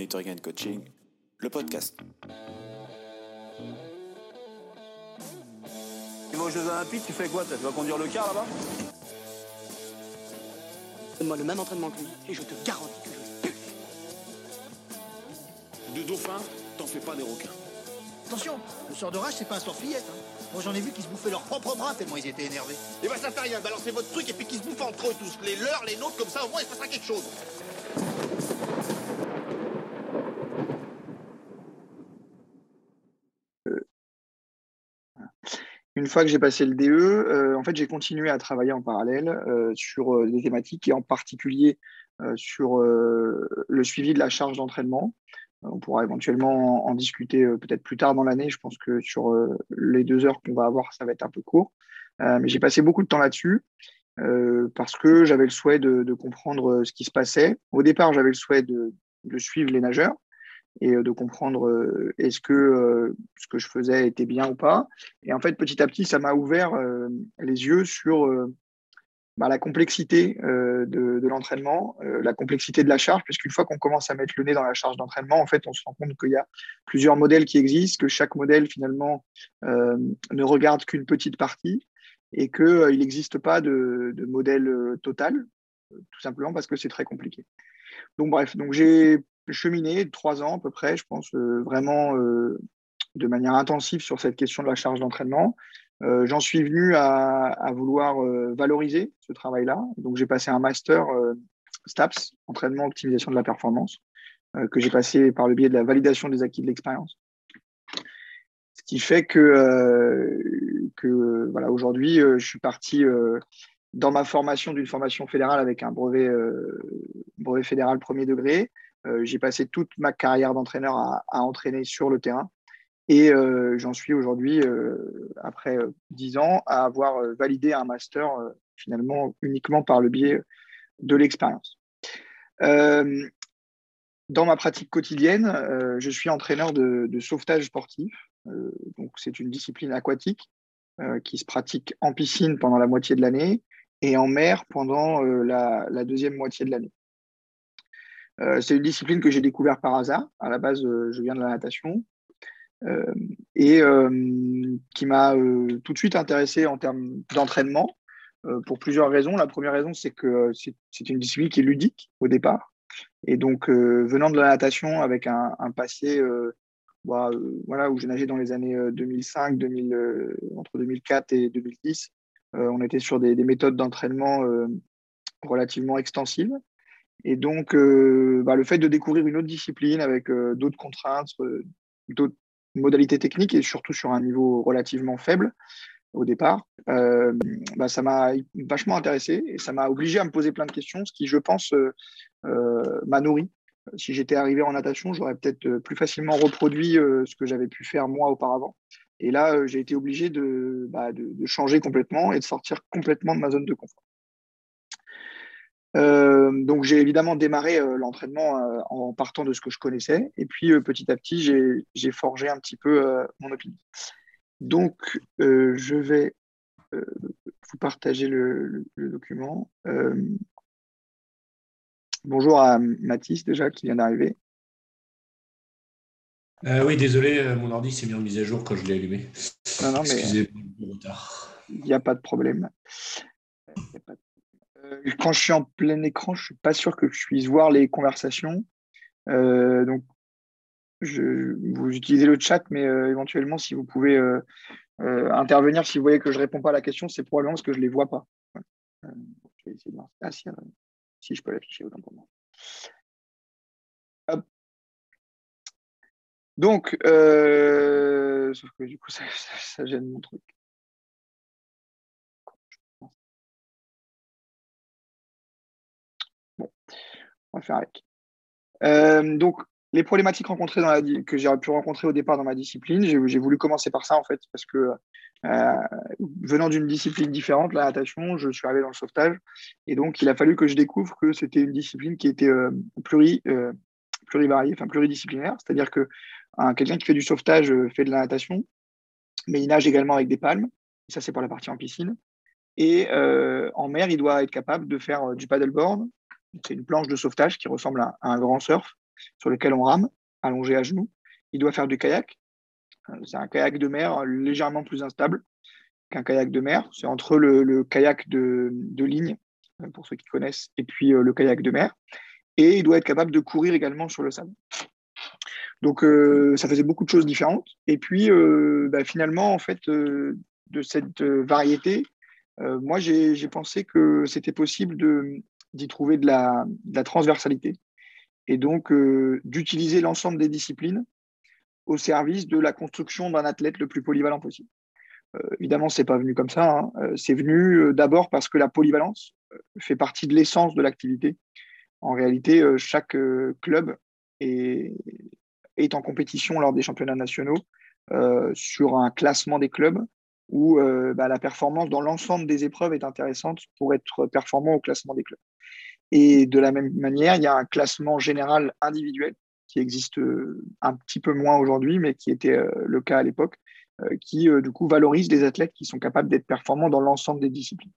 Monitoring and Coaching, le podcast. Tu vas aux Jeux Olympiques, tu fais quoi Tu vas conduire le car là-bas? Donne-moi le même entraînement que lui et je te garantis que je pue. De dauphin, t'en fais pas des requins. Attention, le sort de rage, c'est pas un sort fillette. Hein. Moi, j'en ai vu qui se bouffaient leurs propres bras tellement ils étaient énervés. Et bah, ça fait rien, balancez votre truc et puis qu'ils se bouffent entre eux tous. Les leurs, les nôtres, comme ça, au moins, il se passera quelque chose. Une fois que j'ai passé le DE, euh, en fait, j'ai continué à travailler en parallèle euh, sur euh, des thématiques et en particulier sur le suivi de la charge d'entraînement. On pourra éventuellement en, discuter peut-être plus tard dans l'année. Je pense que sur les deux heures qu'on va avoir, ça va être un peu court. mais j'ai passé beaucoup de temps là-dessus parce que j'avais le souhait de, comprendre ce qui se passait. Au départ, j'avais le souhait de suivre les nageurs et euh, de comprendre euh, est-ce que euh, ce que je faisais était bien ou pas. Et en fait, petit à petit, ça m'a ouvert les yeux sur bah, la complexité de, l'entraînement, la complexité de la charge, puisqu'une fois qu'on commence à mettre le nez dans la charge d'entraînement, en fait, on se rend compte qu'il y a plusieurs modèles qui existent, que chaque modèle, finalement, ne regarde qu'une petite partie et qu'il n'existe pas de, de modèle total, tout simplement parce que c'est très compliqué. Donc bref, donc j'ai cheminé trois ans à peu près, je pense, euh, vraiment euh, de manière intensive sur cette question de la charge d'entraînement. Euh, j'en suis venu à, vouloir valoriser ce travail-là. Donc j'ai passé un master STAPS, entraînement optimisation de la performance, que j'ai passé par le biais de la validation des acquis de l'expérience. Ce qui fait que, que voilà, aujourd'hui, je suis parti dans ma formation d'une formation fédérale avec un brevet, brevet fédéral premier degré. Euh, j'ai passé toute ma carrière d'entraîneur à, entraîner sur le terrain. Et euh, j'en suis aujourd'hui, euh, après dix ans, à avoir validé un master finalement uniquement par le biais de l'expérience. dans ma pratique quotidienne, je suis entraîneur de, sauvetage sportif. c'est une discipline aquatique qui se pratique en piscine pendant la moitié de l'année et en mer pendant la, deuxième moitié de l'année. Euh, c'est une discipline que j'ai découverte par hasard. À la base, euh, je viens de la natation euh, et qui m'a tout de suite intéressé en termes d'entraînement pour plusieurs raisons. La première raison, c'est que c'est une discipline qui est ludique au départ. Et donc, venant de la natation avec un, passé bah, voilà, où j'ai nagé dans les années 2005, 2000, entre 2004 et 2010, on était sur des méthodes d'entraînement relativement extensives. Et donc, euh, bah, le fait de découvrir une autre discipline avec euh, d'autres contraintes, euh, d'autres modalités techniques et surtout sur un niveau relativement faible au départ, bah, ça m'a vachement intéressé et ça m'a obligé à me poser plein de questions, ce qui, je pense, m'a nourri. Si j'étais arrivé en natation, j'aurais peut-être plus facilement reproduit ce que j'avais pu faire moi auparavant. Et là, j'ai été obligé bah, de, changer complètement et de sortir complètement de ma zone de confort. Euh, donc j'ai évidemment démarré euh, l'entraînement euh, en partant de ce que je connaissais et puis petit à petit j'ai forgé un petit peu mon opinion. Donc je vais vous partager le, document. bonjour à Mathis déjà qui vient d'arriver. oui, désolé, mon ordi s'est mis en mise à jour quand je l'ai allumé. Non, non, Excusez le retard. Il n'y a pas de problème. Il n'y a pas de quand je suis en plein écran, je ne suis pas sûr que je puisse voir les conversations. Euh, donc, vous utilisez le chat, mais euh, éventuellement, si vous pouvez intervenir, si vous voyez que je ne réponds pas à la question, c'est probablement parce que je ne les vois pas. je vais essayer de. Ah, si, si, je peux l'afficher autant pour moi. Donc, sauf que du coup, ça gêne mon truc. On va faire avec. Euh, donc, les problématiques rencontrées que j'ai pu rencontrer au départ dans ma discipline, j'ai voulu commencer par ça en fait, parce que euh, venant d'une discipline différente, la natation, je suis arrivé dans le sauvetage, et donc il a fallu que je découvre que c'était une discipline qui était euh, pluri, plurivariée, enfin pluridisciplinaire, c'est-à-dire que quelqu'un qui fait du sauvetage fait de la natation, mais il nage également avec des palmes, ça c'est pour la partie en piscine, et en mer, il doit être capable de faire du paddleboard, c'est une planche de sauvetage qui ressemble à, un grand surf sur lequel on rame, allongé à genoux. Il doit faire du kayak. C'est un kayak de mer légèrement plus instable qu'un kayak de mer. C'est entre le, kayak de, ligne, pour ceux qui connaissent, et puis le kayak de mer. Et il doit être capable de courir également sur le sable. Donc, ça faisait beaucoup de choses différentes. Et puis, bah, finalement, en fait, de cette variété, moi, j'ai pensé que c'était possible d'y trouver de la, transversalité et donc d'utiliser l'ensemble des disciplines au service de la construction d'un athlète le plus polyvalent possible. évidemment, ce n'est pas venu comme ça. Hein. C'est venu d'abord parce que la polyvalence fait partie de l'essence de l'activité. En réalité, chaque club est, en compétition lors des championnats nationaux sur un classement des clubs où euh, bah, la performance dans l'ensemble des épreuves est intéressante pour être performant au classement des clubs. Et de la même manière, il y a un classement général individuel qui existe euh, un petit peu moins aujourd'hui, mais qui était euh, le cas à l'époque, qui du coup valorise des athlètes qui sont capables d'être performants dans l'ensemble des disciplines.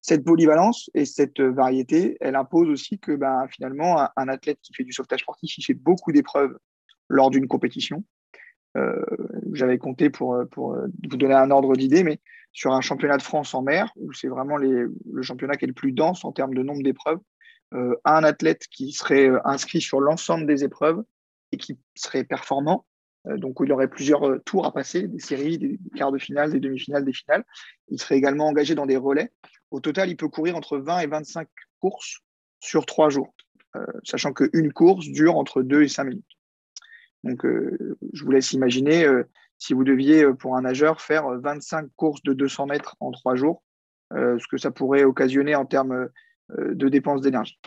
Cette polyvalence et cette variété, elle impose aussi que bah, finalement, un, athlète qui fait du sauvetage sportif, il fait beaucoup d'épreuves lors d'une compétition. Euh, j'avais compté pour, pour vous donner un ordre d'idée, mais sur un championnat de France en mer, où c'est vraiment le championnat qui est le plus dense en termes de nombre d'épreuves, euh, un athlète qui serait euh, inscrit sur l'ensemble des épreuves et qui serait performant, donc où il aurait plusieurs tours à passer, des séries, des quarts de finale, des demi-finales, des finales. Il serait également engagé dans des relais. Au total, il peut courir entre 20 et 25 courses sur trois jours, sachant qu'une course dure entre 2 et 5 minutes. Donc, euh, je vous laisse imaginer euh, si vous deviez, euh, pour un nageur, faire 25 courses de 200 mètres en trois jours, ce que ça pourrait occasionner en termes de dépenses d'énergie.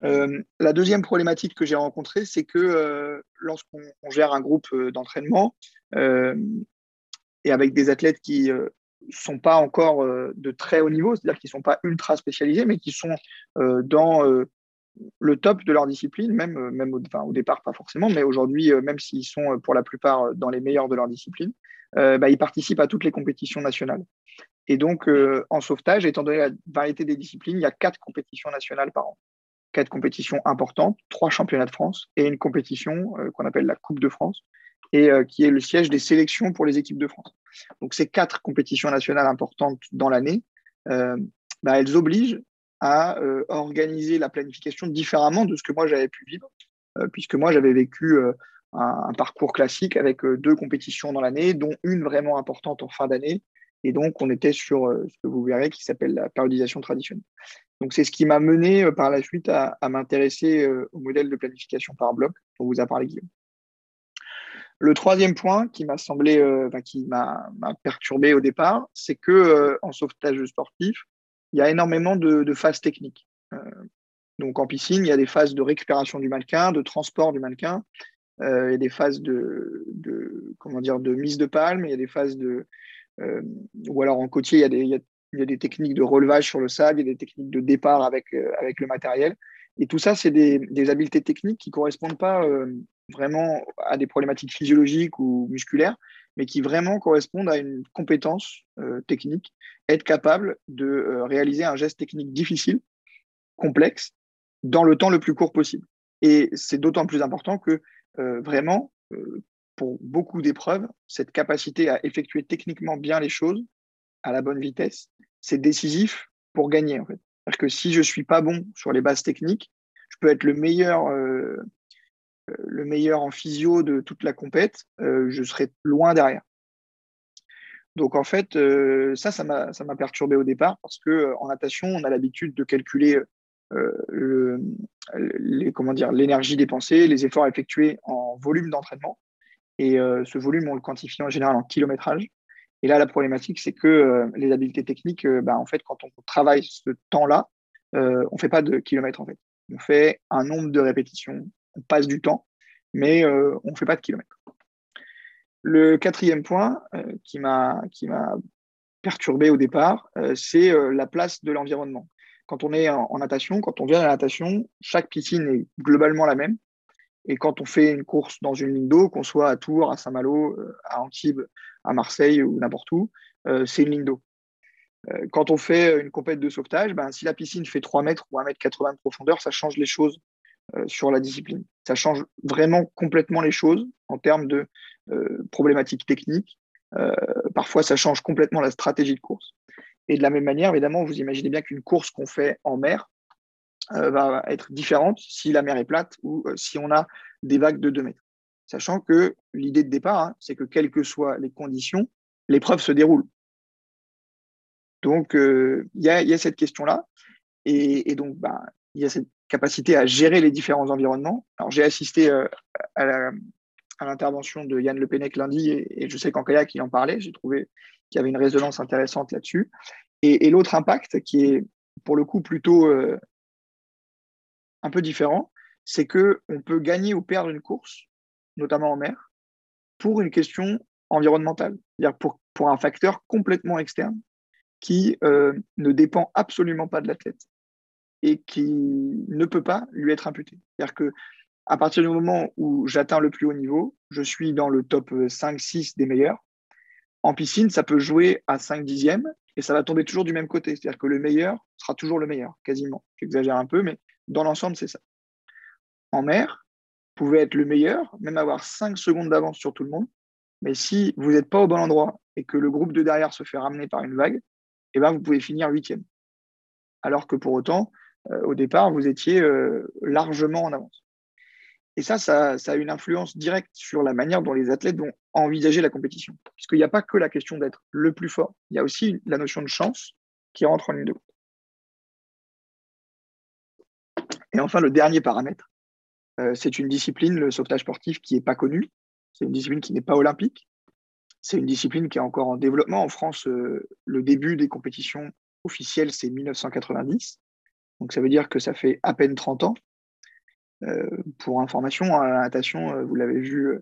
la deuxième problématique que j'ai rencontrée, c'est que lorsqu'on gère un groupe d'entraînement et avec des athlètes qui ne sont pas encore de très haut niveau, c'est-à-dire qui ne sont pas ultra spécialisés, mais qui sont dans le top de leur discipline, même, euh, même au, départ pas forcément, mais aujourd'hui, euh, même s'ils sont euh, pour la plupart dans les meilleurs de leur discipline, bah, ils participent à toutes les compétitions nationales. Et donc, en sauvetage, étant donné la variété des disciplines, il y a quatre compétitions nationales par an. Quatre compétitions importantes, trois championnats de France et une compétition qu'on appelle la Coupe de France, et qui est le siège des sélections pour les équipes de France. Donc, ces quatre compétitions nationales importantes dans l'année, bah, elles obligent à euh, organiser la planification différemment de ce que moi j'avais pu vivre, euh, puisque moi j'avais vécu euh, un, parcours classique avec deux compétitions dans l'année, dont une vraiment importante en fin d'année. Et donc, on était sur ce que vous verrez qui s'appelle la périodisation traditionnelle. Donc, c'est ce qui m'a mené par la suite à, m'intéresser au modèle de planification par bloc dont vous a parlé Guillaume. Le troisième point qui m'a semblé, qui m'a perturbé au départ, c'est que en sauvetage sportif, il y a énormément de, phases techniques. Euh, donc en piscine, il y a des phases de récupération du mannequin, de transport du mannequin, euh, il y a des phases de, comment dire, de mise de palme, il y a des phases de. Euh, ou alors en côtier, il y, a des, techniques de relevage sur le sable, il y a des techniques de départ avec, avec le matériel. Et tout ça, c'est des, des, habiletés techniques qui ne correspondent pas vraiment à des problématiques physiologiques ou musculaires, mais qui vraiment correspondent à une compétence euh, technique, être capable de euh, réaliser un geste technique difficile, complexe, dans le temps le plus court possible. Et c'est d'autant plus important que euh, vraiment, pour beaucoup d'épreuves, cette capacité à effectuer techniquement bien les choses à la bonne vitesse, c'est décisif pour gagner. En fait. C'est-à-dire que si je ne suis pas bon sur les bases techniques, je peux être le meilleur le meilleur en physio de toute la compète, euh, je serais loin derrière. Donc en fait, euh, ça, ça m'a perturbé au départ parce que euh, en natation, on a l'habitude de calculer l'énergie dépensée, les efforts effectués en volume d'entraînement. Et ce volume, on le quantifie en général en kilométrage. Et là, la problématique, c'est que les habiletés techniques, bah, en fait, quand on travaille ce temps-là, on ne fait pas de kilomètres en fait. On fait un nombre de répétitions, on passe du temps, mais euh, on ne fait pas de kilomètres. Le quatrième point euh, qui m'a perturbé au départ, euh, c'est la place de l'environnement. Quand on est en, natation, quand on vient à la natation, chaque piscine est globalement la même. Et quand on fait une course dans une ligne d'eau, qu'on soit à Tours, à Saint-Malo, à Antibes, à Marseille ou n'importe où, c'est une ligne d'eau. Quand on fait une compète de sauvetage, ben, si la piscine fait 3 mètres ou 1 mètre 80 de profondeur, ça change les choses sur la discipline. Ça change vraiment complètement les choses en termes de problématiques techniques. parfois, ça change complètement la stratégie de course. Et de la même manière, évidemment, vous imaginez bien qu'une course qu'on fait en mer va être différente si la mer est plate ou si on a des vagues de 2 mètres. Sachant que l'idée de départ, hein, c'est que quelles que soient les conditions, l'épreuve se déroule. Donc, il y, a cette question-là. Et, donc, bah, il y a cette capacité à gérer les différents environnements. Alors, j'ai assisté à l'intervention de Yann Le Pennec lundi et, je sais qu'en kayak, il en parlait. J'ai trouvé qu'il y avait une résonance intéressante là-dessus. Et, l'autre impact, qui est pour le coup plutôt un peu différent, c'est qu'on peut gagner ou perdre une course, notamment en mer, pour une question environnementale, c'est-à-dire pour, pour un facteur complètement externe qui ne dépend absolument pas de l'athlète et qui ne peut pas lui être imputé. C'est-à-dire que à partir du moment où j'atteins le plus haut niveau, je suis dans le top 5-6 des meilleurs. En piscine, ça peut jouer à 5 dixièmes et ça va tomber toujours du même côté. C'est-à-dire que le meilleur sera toujours le meilleur, quasiment. J'exagère un peu, mais dans l'ensemble, c'est ça. En mer, vous pouvez être le meilleur, même avoir 5 secondes d'avance sur tout le monde. Mais si vous n'êtes pas au bon endroit et que le groupe de derrière se fait ramener par une vague, eh ben, vous pouvez finir huitième. Alors que pour autant, euh, au départ, vous étiez euh, largement en avance. Et ça, ça, a une influence directe sur la manière dont les athlètes vont envisager la compétition. Puisqu'il n'y a pas que la question d'être le plus fort, il y a aussi la notion de chance qui rentre en ligne de compte. Et enfin, le dernier paramètre, euh, c'est une discipline, le sauvetage sportif, qui n'est pas connue. C'est une discipline qui n'est pas olympique. C'est une discipline qui est encore en développement. En France, euh, le début des compétitions officielles, c'est 1990. Donc ça veut dire que ça fait à peine 30 ans. Euh, pour information, hein, la natation, euh, vous l'avez vu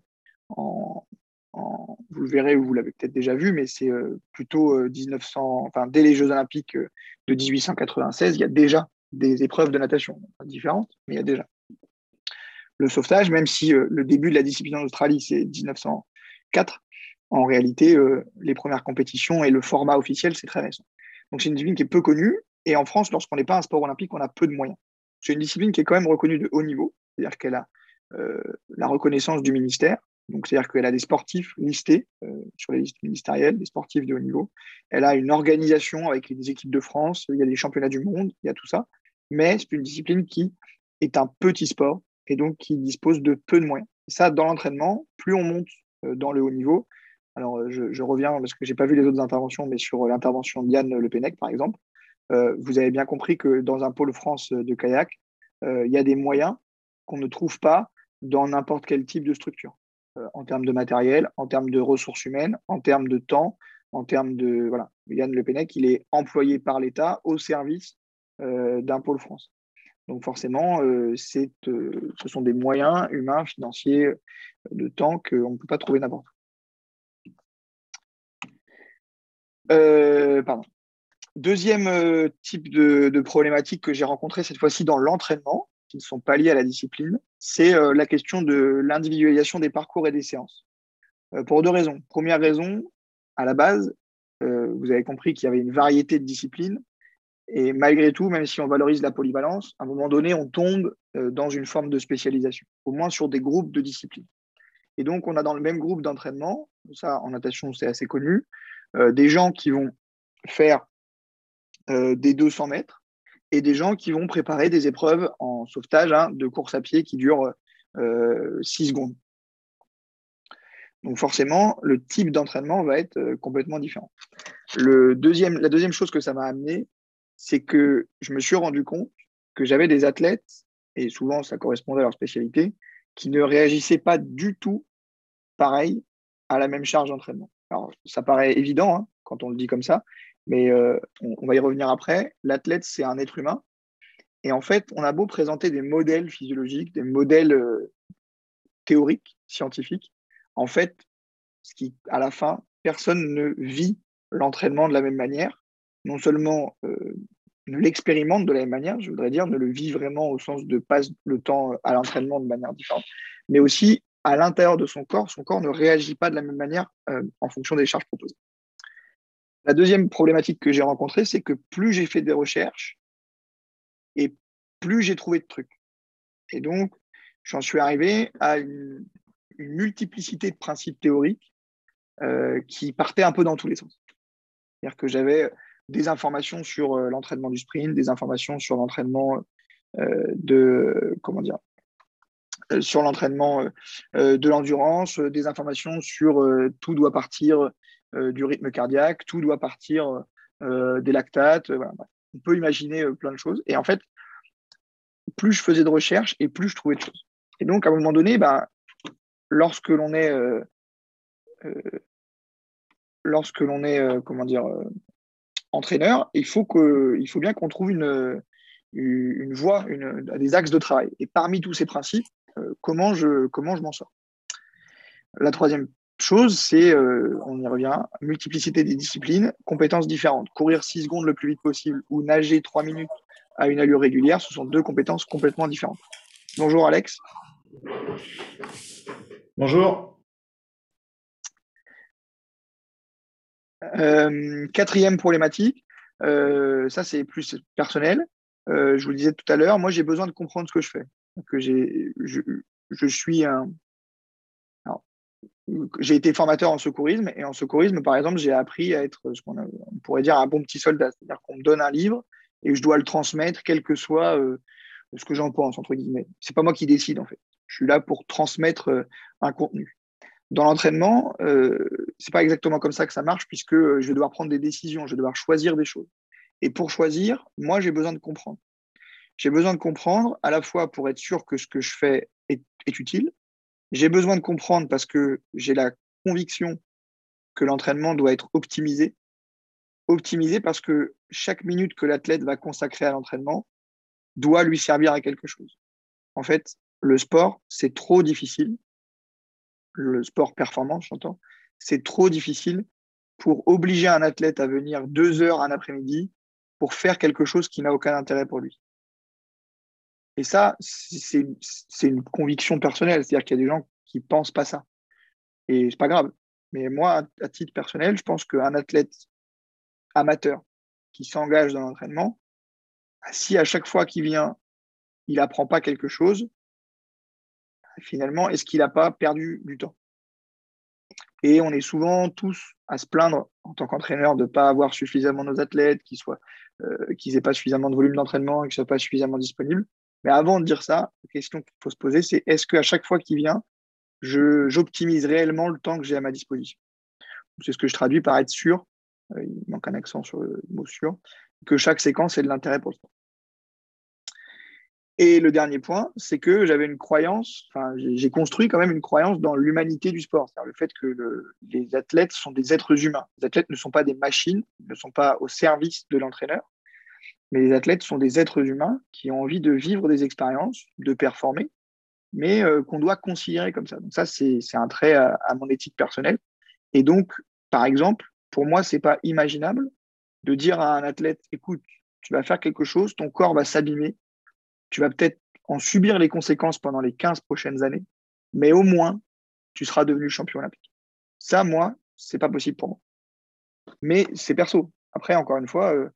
en, vous le verrez ou vous l'avez peut-être déjà vu, mais c'est plutôt 1900, enfin dès les Jeux Olympiques de 1896, il y a déjà des épreuves de natation différentes, mais il y a déjà le sauvetage, même si le début de la discipline en Australie c'est 1904, en réalité, euh, les premières compétitions et le format officiel, c'est très récent. Donc c'est une discipline qui est peu connue. Et en France, lorsqu'on n'est pas un sport olympique, on a peu de moyens. C'est une discipline qui est quand même reconnue de haut niveau, c'est-à-dire qu'elle a euh, la reconnaissance du ministère. Donc, c'est-à-dire qu'elle a des sportifs listés euh, sur les listes ministérielles, des sportifs de haut niveau. Elle a une organisation avec des équipes de France, il y a des championnats du monde, il y a tout ça. Mais c'est une discipline qui est un petit sport et donc qui dispose de peu de moyens. Ça, dans l'entraînement, plus on monte dans le haut niveau, alors, euh, je, reviens parce que je n'ai pas vu les autres interventions, mais sur l'intervention d'Yann Le Pennec, par exemple, euh, vous avez bien compris que dans un pôle France de kayak, euh, il y a des moyens qu'on ne trouve pas dans n'importe quel type de structure, en termes de matériel, en termes de ressources humaines, en termes de temps, en termes de. Voilà, Yann Le Pennec, il est employé par l'État au service d'un pôle France. Donc forcément, ce sont des moyens humains, financiers, de temps qu'on ne peut pas trouver n'importe où. Euh, pardon. Deuxième euh, type de, problématique que j'ai rencontré cette fois-ci dans l'entraînement, qui ne sont pas liées à la discipline, c'est euh, la question de l'individualisation des parcours et des séances. pour deux raisons. Première raison, à la base, vous avez compris qu'il y avait une variété de disciplines. Et malgré tout, même si on valorise la polyvalence, à un moment donné, on tombe dans une forme de spécialisation, au moins sur des groupes de disciplines. Et donc, on a dans le même groupe d'entraînement, ça en natation c'est assez connu, euh, des gens qui vont faire euh, des 200 mètres et des gens qui vont préparer des épreuves en sauvetage hein, de course à pied qui durent 6 euh, secondes. Donc forcément, le type d'entraînement va être complètement différent. Le deuxième, la deuxième chose que ça m'a amené, c'est que je me suis rendu compte que j'avais des athlètes, et souvent ça correspondait à leur spécialité, qui ne réagissaient pas du tout pareil à la même charge d'entraînement. Alors, ça paraît évident hein, quand on le dit comme ça, mais euh, on, va y revenir après. L'athlète, c'est un être humain. Et en fait, on a beau présenter des modèles physiologiques, des modèles euh, théoriques, scientifiques. En fait, ce qui, à la fin, personne ne vit l'entraînement de la même manière. Non seulement euh, ne l'expérimente de la même manière, je voudrais dire, ne le vit vraiment au sens de passe le temps à l'entraînement de manière différente, mais aussi à l'intérieur de son corps, son corps ne réagit pas de la même manière en fonction des charges proposées. La deuxième problématique que j'ai rencontrée, c'est que plus j'ai fait des recherches et plus j'ai trouvé de trucs. Et donc, j'en suis arrivé à une, multiplicité de principes théoriques euh, qui partaient un peu dans tous les sens. C'est-à-dire que j'avais des informations sur euh, l'entraînement du sprint, des informations sur l'entraînement euh, de comment dire sur l'entraînement de l'endurance, des informations sur tout doit partir du rythme cardiaque, tout doit partir des lactates. On peut imaginer plein de choses. Et en fait, plus je faisais de recherches et plus je trouvais de choses. Et donc, à un moment donné, bah, lorsque l'on est, euh, euh, lorsque l'on est, euh, comment dire, entraîneur, il faut faut bien qu'on trouve une, une voie, une, des axes de travail. Et parmi tous ces principes, comment je, comment je m'en sors? La troisième chose, c'est, on y revient, multiplicité des disciplines, compétences différentes. Courir 6 secondes le plus vite possible ou nager 3 minutes à une allure régulière, ce sont deux compétences complètement différentes. Bonjour Alex. Bonjour. Euh, quatrième problématique, euh, ça c'est plus personnel. Euh, je vous le disais tout à l'heure, moi j'ai besoin de comprendre ce que je fais. Que j'ai, je, suis un. J'ai été formateur en secourisme et en secourisme, par exemple, j'ai appris à être ce qu'on pourrait dire un bon petit soldat. C'est-à-dire qu'on me donne un livre et je dois le transmettre, quel que soit euh, ce que j'en pense, entre guillemets. C'est pas moi qui décide, en fait. Je suis là pour transmettre euh, un contenu. Dans l'entraînement, euh, c'est pas exactement comme ça que ça marche, puisque je vais devoir prendre des décisions, je vais devoir choisir des choses. Et pour choisir, moi, j'ai besoin de comprendre. J'ai besoin de comprendre à la fois pour être sûr que ce que je fais est utile. J'ai besoin de comprendre parce que j'ai la conviction que l'entraînement doit être optimisé optimisé parce que chaque minute que l'athlète va consacrer à l'entraînement doit lui servir à quelque chose. En fait, le sport, c'est trop difficile. Le sport performant, j'entends, c'est trop difficile pour obliger un athlète à venir deux heures un après-midi pour faire quelque chose qui n'a aucun intérêt pour lui. Et ça, c'est une conviction personnelle. C'est-à-dire qu'il y a des gens qui pensent pas ça. Et c'est pas grave. Mais moi, à titre personnel, je pense qu'un athlète amateur qui s'engage dans l'entraînement, si à chaque fois qu'il vient, il n'apprend pas quelque chose, finalement, est-ce qu'il n'a pas perdu du temps? Et on est souvent tous à se plaindre en tant qu'entraîneur de ne pas avoir suffisamment nos athlètes, qu'ils euh, n'aient pas suffisamment de volume d'entraînement, qu'ils ne soient pas suffisamment disponibles. Mais avant de dire ça, la question qu'il faut se poser, c'est est-ce qu'à chaque fois qu'il vient, j'optimise réellement le temps que j'ai à ma disposition? C'est ce que je traduis par être sûr euh, il manque un accent sur le mot sûr, que chaque séquence ait de l'intérêt pour le sport. Et le dernier point, c'est que j'avais une croyance, enfin, j'ai construit quand même une croyance dans l'humanité du sport, c'est-à-dire le fait que les athlètes sont des êtres humains. Les athlètes ne sont pas des machines, ne sont pas au service de l'entraîneur, mais les athlètes sont des êtres humains qui ont envie de vivre des expériences, de performer, mais euh, qu'on doit considérer comme ça. Donc ça, c'est un trait à, à, mon éthique personnelle. Et donc, par exemple, pour moi, ce n'est pas imaginable de dire à un athlète, écoute, tu vas faire quelque chose, ton corps va s'abîmer, tu vas peut-être en subir les conséquences pendant les 15 prochaines années, mais au moins, tu seras devenu champion olympique. Ça, moi, c'est pas possible pour moi. Mais c'est perso. Après, encore une fois, euh, euh,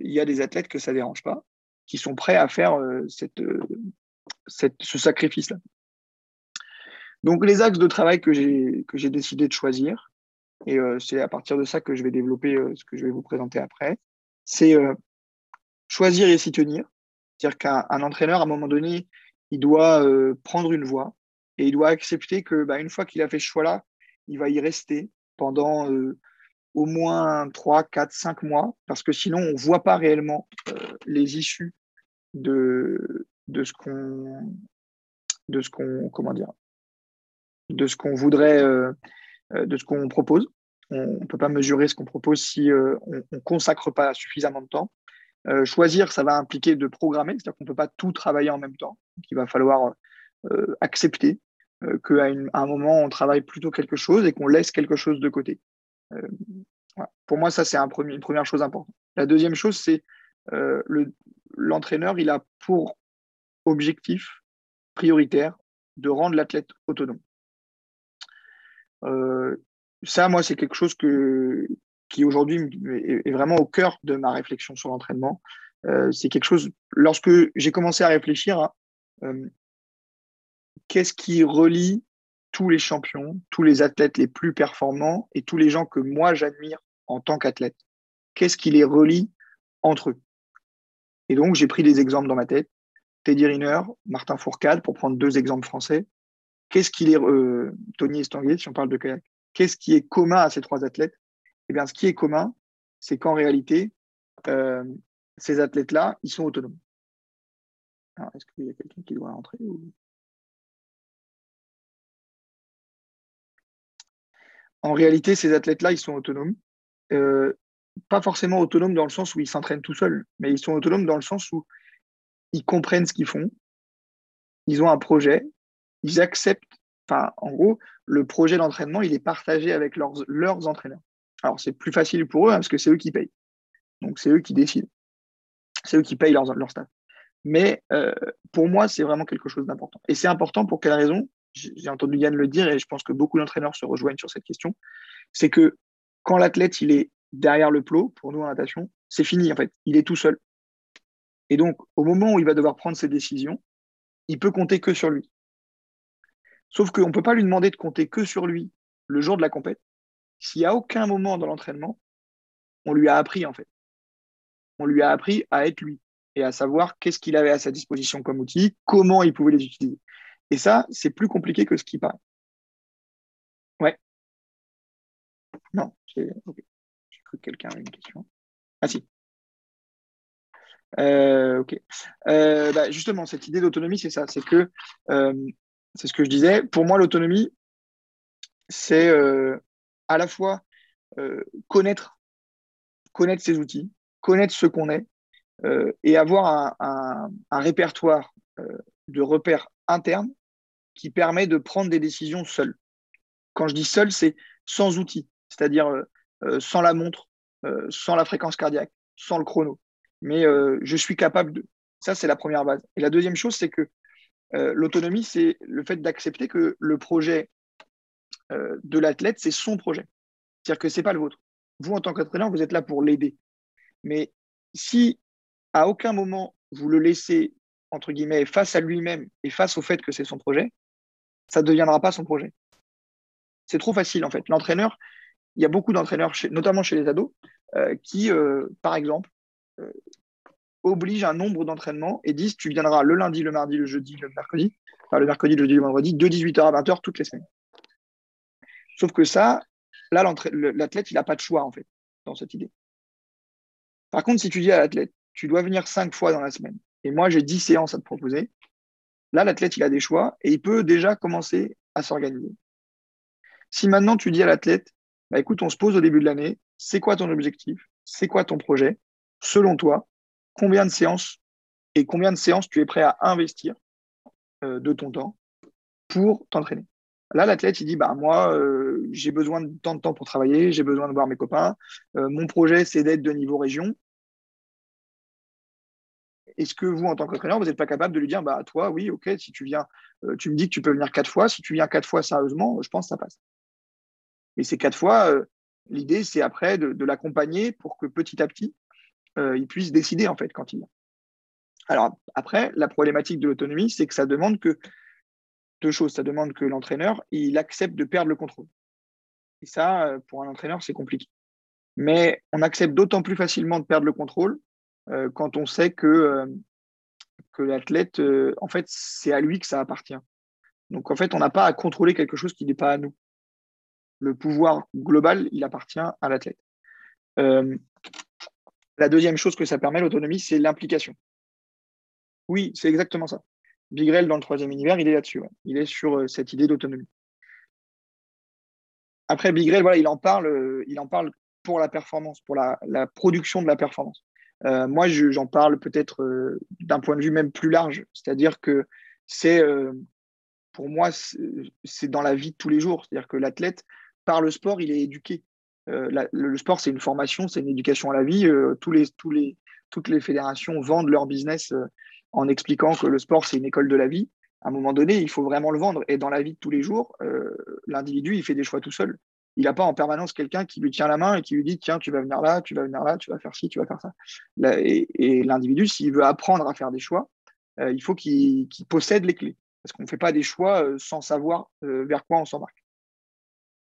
il y a des athlètes que ça dérange pas, qui sont prêts à faire euh, cette, ce sacrifice-là. Donc, les axes de travail que j'ai décidé de choisir, et euh, c'est à partir de ça que je vais développer euh, ce que je vais vous présenter après, c'est euh, choisir et s'y tenir. C'est-à-dire qu'un entraîneur, à un moment donné, il doit prendre une voie et il doit accepter que bah, une fois qu'il a fait ce choix-là, il va y rester pendant au moins 3, 4, 5 mois, parce que sinon, on ne voit pas réellement les issues de, de ce qu'on de ce qu'on comment dire de ce qu'on voudrait euh, de ce qu'on propose. On ne peut pas mesurer ce qu'on propose si euh, on ne consacre pas suffisamment de temps. Euh, choisir, ça va impliquer de programmer, c'est-à-dire qu'on ne peut pas tout travailler en même temps. il va falloir accepter qu'à un moment, on travaille plutôt quelque chose et qu'on laisse quelque chose de côté. Pour moi, ça, c'est un une première chose importante. La deuxième chose, c'est l'entraîneur, il a pour objectif prioritaire de rendre l'athlète autonome. Euh, ça, moi, c'est quelque chose qui aujourd'hui est, vraiment au cœur de ma réflexion sur l'entraînement. Euh, c'est quelque chose, lorsque j'ai commencé à réfléchir euh, qu'est-ce qui relie tous les champions, tous les athlètes les plus performants et tous les gens que moi j'admire en tant qu'athlète Qu'est-ce qui les relie entre eux? Et donc, j'ai pris des exemples dans ma tête. Teddy Riner, Martin Fourcade, pour prendre deux exemples français. Qu'est-ce qui les. Euh, Tony Estanguet, si on parle de kayak. Qu'est-ce qui est commun à ces trois athlètes? Eh bien, ce qui est commun, c'est qu'en réalité, euh, ces athlètes-là, ils sont autonomes. Est-ce qu'il y a quelqu'un qui doit rentrer En réalité, ces athlètes-là, ils sont autonomes. Euh, pas forcément autonomes dans le sens où ils s'entraînent tout seuls, mais ils sont autonomes dans le sens où ils comprennent ce qu'ils font, ils ont un projet, ils acceptent, enfin, en gros, le projet d'entraînement, il est partagé avec leurs, leurs entraîneurs. Alors, c'est plus facile pour eux hein, parce que c'est eux qui payent. Donc, c'est eux qui décident. C'est eux qui payent leur, leur staff. Mais euh, pour moi, c'est vraiment quelque chose d'important. Et c'est important pour quelle raison? J'ai entendu Yann le dire et je pense que beaucoup d'entraîneurs se rejoignent sur cette question. C'est que quand l'athlète il est derrière le plot, pour nous en natation, c'est fini en fait. Il est tout seul. Et donc, au moment où il va devoir prendre ses décisions, il peut compter que sur lui. Sauf qu'on ne peut pas lui demander de compter que sur lui le jour de la compète, n'y a aucun moment dans l'entraînement, on lui a appris en fait. On lui a appris à être lui et à savoir qu'est-ce qu'il avait à sa disposition comme outil, comment il pouvait les utiliser. Et ça, c'est plus compliqué que ce qui paraît. Ouais. Non, j'ai cru que quelqu'un avait une question. Ah si. Euh, ok. Euh, bah, justement, cette idée d'autonomie, c'est ça. C'est que, euh, c'est ce que je disais. Pour moi, l'autonomie, c'est à la fois connaître, connaître ses outils, connaître ce qu'on est, et avoir un, répertoire de repères internes qui permet de prendre des décisions seul. Quand je dis seul, c'est sans outils, c'est-à-dire euh, sans la montre, sans la fréquence cardiaque, sans le chrono. Mais je suis capable de. Ça, c'est la première base. Et la deuxième chose, c'est que l'autonomie, c'est le fait d'accepter que le projet de l'athlète, c'est son projet. C'est-à-dire que ce n'est pas le vôtre. Vous, en tant qu'entraîneur, vous êtes là pour l'aider. Mais si à aucun moment vous le laissez, entre guillemets, face à lui-même et face au fait que c'est son projet, ça ne deviendra pas son projet. C'est trop facile, en fait. L'entraîneur, il y a beaucoup d'entraîneurs, notamment chez les ados, euh, qui, euh, par exemple, euh, obligent un nombre d'entraînements et disent tu viendras le lundi, le mardi, le jeudi, le mercredi, enfin le mercredi, le jeudi, le vendredi, de 18h à 20h toutes les semaines. Sauf que ça, là, l'athlète, il n'a pas de choix, en fait, dans cette idée. Par contre, si tu dis à l'athlète, tu dois venir cinq fois dans la semaine. Et moi, j'ai dix séances à te proposer. Là, l'athlète, il a des choix et il peut déjà commencer à s'organiser. Si maintenant tu dis à l'athlète, bah, écoute, on se pose au début de l'année, c'est quoi ton objectif? C'est quoi ton projet? Selon toi, combien de séances et combien de séances tu es prêt à investir euh, de ton temps pour t'entraîner Là, l'athlète, il dit, bah, moi, euh, j'ai besoin de tant de temps pour travailler, j'ai besoin de voir mes copains. Euh, mon projet, c'est d'être de niveau région est-ce que vous, en tant qu'entraîneur, vous n'êtes pas capable de lui dire, bah, toi, oui, ok, si tu viens, euh, tu me dis que tu peux venir quatre fois, si tu viens quatre fois sérieusement, je pense que ça passe. Mais ces quatre fois, euh, l'idée, c'est après de, l'accompagner pour que petit à petit, euh, il puisse décider, en fait, quand il vient. Alors, après, la problématique de l'autonomie, c'est que ça demande que deux choses. Ça demande que l'entraîneur, il accepte de perdre le contrôle. Et ça, pour un entraîneur, c'est compliqué. Mais on accepte d'autant plus facilement de perdre le contrôle euh, quand on sait que, euh, que l'athlète, euh, en fait, c'est à lui que ça appartient. Donc, en fait, on n'a pas à contrôler quelque chose qui n'est pas à nous. Le pouvoir global, il appartient à l'athlète. la deuxième chose que ça permet, l'autonomie, c'est l'implication. Oui, c'est exactement ça. Bigrel, dans le troisième univers, il est là-dessus. Il est sur cette idée d'autonomie. Après, Bigrel, voilà, il en parle, il en parle pour la performance, pour la, la production de la performance. Euh, moi, j'en parle peut-être euh, d'un point de vue même plus large, c'est-à-dire que c'est, euh, pour moi, c'est dans la vie de tous les jours, c'est-à-dire que l'athlète, par le sport, il est éduqué. le, sport, c'est une formation, c'est une éducation à la vie. toutes les fédérations vendent leur business en expliquant que le sport, c'est une école de la vie. À un moment donné, il faut vraiment le vendre. Et dans la vie de tous les jours, l'individu, il fait des choix tout seul il n'a pas en permanence quelqu'un qui lui tient la main et qui lui dit tiens, tu vas venir là, tu vas venir là, tu vas faire ci, tu vas faire ça. Et, l'individu, s'il veut apprendre à faire des choix, euh, il faut qu'il possède les clés. Parce qu'on ne fait pas des choix euh, sans savoir vers quoi on s'embarque.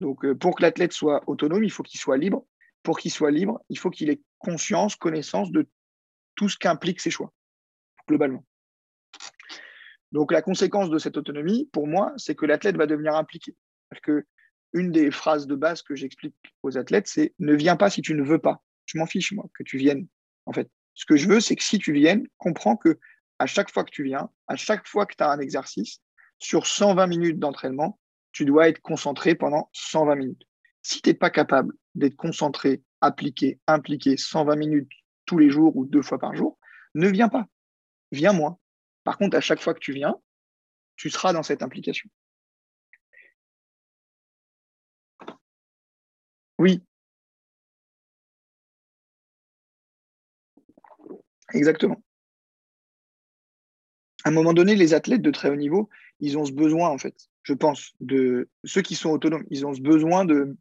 Donc, pour que l'athlète soit autonome, il faut qu'il soit libre. Pour qu'il soit libre, il faut qu'il ait conscience, connaissance de tout ce qu'impliquent ses choix, globalement. Donc, la conséquence de cette autonomie, pour moi, c'est que l'athlète va devenir impliqué. Parce que une des phrases de base que j'explique aux athlètes, c'est ne viens pas si tu ne veux pas. Je m'en fiche, moi, que tu viennes. En fait, ce que je veux, c'est que si tu viennes, comprends que à chaque fois que tu viens, à chaque fois que tu as un exercice, sur 120 minutes d'entraînement, tu dois être concentré pendant 120 minutes. Si tu n'es pas capable d'être concentré, appliqué, impliqué 120 minutes tous les jours ou deux fois par jour, ne viens pas. Viens moins. Par contre, à chaque fois que tu viens, tu seras dans cette implication. Oui. Exactement. À un moment donné, les athlètes de très haut niveau, ils ont ce besoin, en fait, je pense, de ceux qui sont autonomes, ils ont ce besoin de.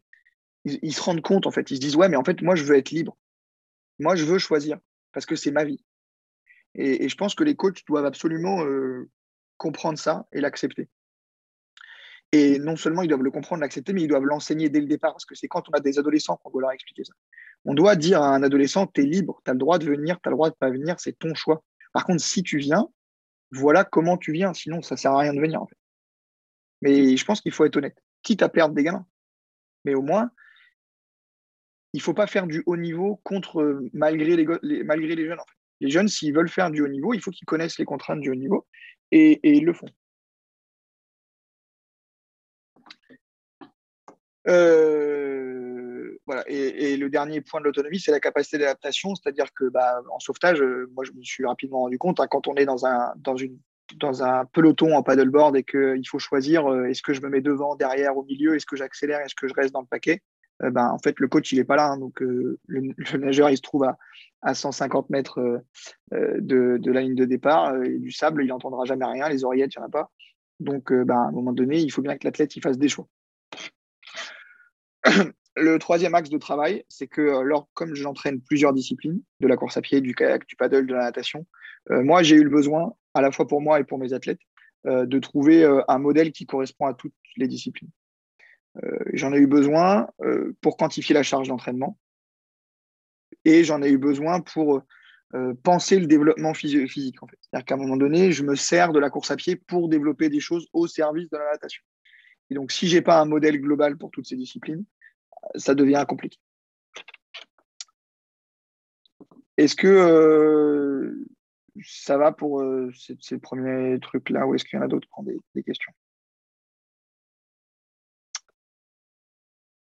Ils, se rendent compte, en fait, ils se disent, ouais, mais en fait, moi, je veux être libre. Moi, je veux choisir, parce que c'est ma vie. Et, je pense que les coachs doivent absolument euh, comprendre ça et l'accepter. Et non seulement ils doivent le comprendre, l'accepter, mais ils doivent l'enseigner dès le départ, parce que c'est quand on a des adolescents qu'on doit leur expliquer ça. On doit dire à un adolescent, tu es libre, tu as le droit de venir, tu as le droit de ne pas venir, c'est ton choix. Par contre, si tu viens, voilà comment tu viens, sinon ça ne sert à rien de venir. Mais je pense qu'il faut être honnête, quitte à perdre des gamins. Mais au moins, il ne faut pas faire du haut niveau contre malgré les, malgré les jeunes. Les jeunes, s'ils veulent faire du haut niveau, il faut qu'ils connaissent les contraintes du haut niveau et ils le font. Euh, voilà. Et, le dernier point de l'autonomie, c'est la capacité d'adaptation, c'est-à-dire que bah, en sauvetage, euh, moi je me suis rapidement rendu compte, hein, quand on est dans un, peloton en paddleboard et qu'il faut choisir euh, est-ce que je me mets devant, derrière, au milieu, est-ce que j'accélère, est-ce que je reste dans le paquet, ben, en fait le coach il n'est pas là, hein, donc le, nageur il se trouve à, à 150 mètres de, la ligne de départ et du sable, il n'entendra jamais rien, les oreillettes, il n'y en a pas. Donc, ben, à un moment donné, il faut bien que l'athlète fasse des choix. Le troisième axe de travail, c'est que euh, comme j'entraîne plusieurs disciplines, de la course à pied, du kayak, du paddle, de la natation, euh, moi j'ai eu le besoin, à la fois pour moi et pour mes athlètes, euh, de trouver un modèle qui correspond à toutes les disciplines. j'en ai eu besoin pour quantifier la charge d'entraînement et j'en ai eu besoin pour penser le développement physique. C'est-à-dire qu'à un moment donné, je me sers de la course à pied pour développer des choses au service de la natation. Et donc, si je n'ai pas un modèle global pour toutes ces disciplines, ça devient compliqué. Est-ce que euh, ça va pour euh, ces, premiers trucs-là ou est-ce qu'il y en a d'autres qui ont des, questions?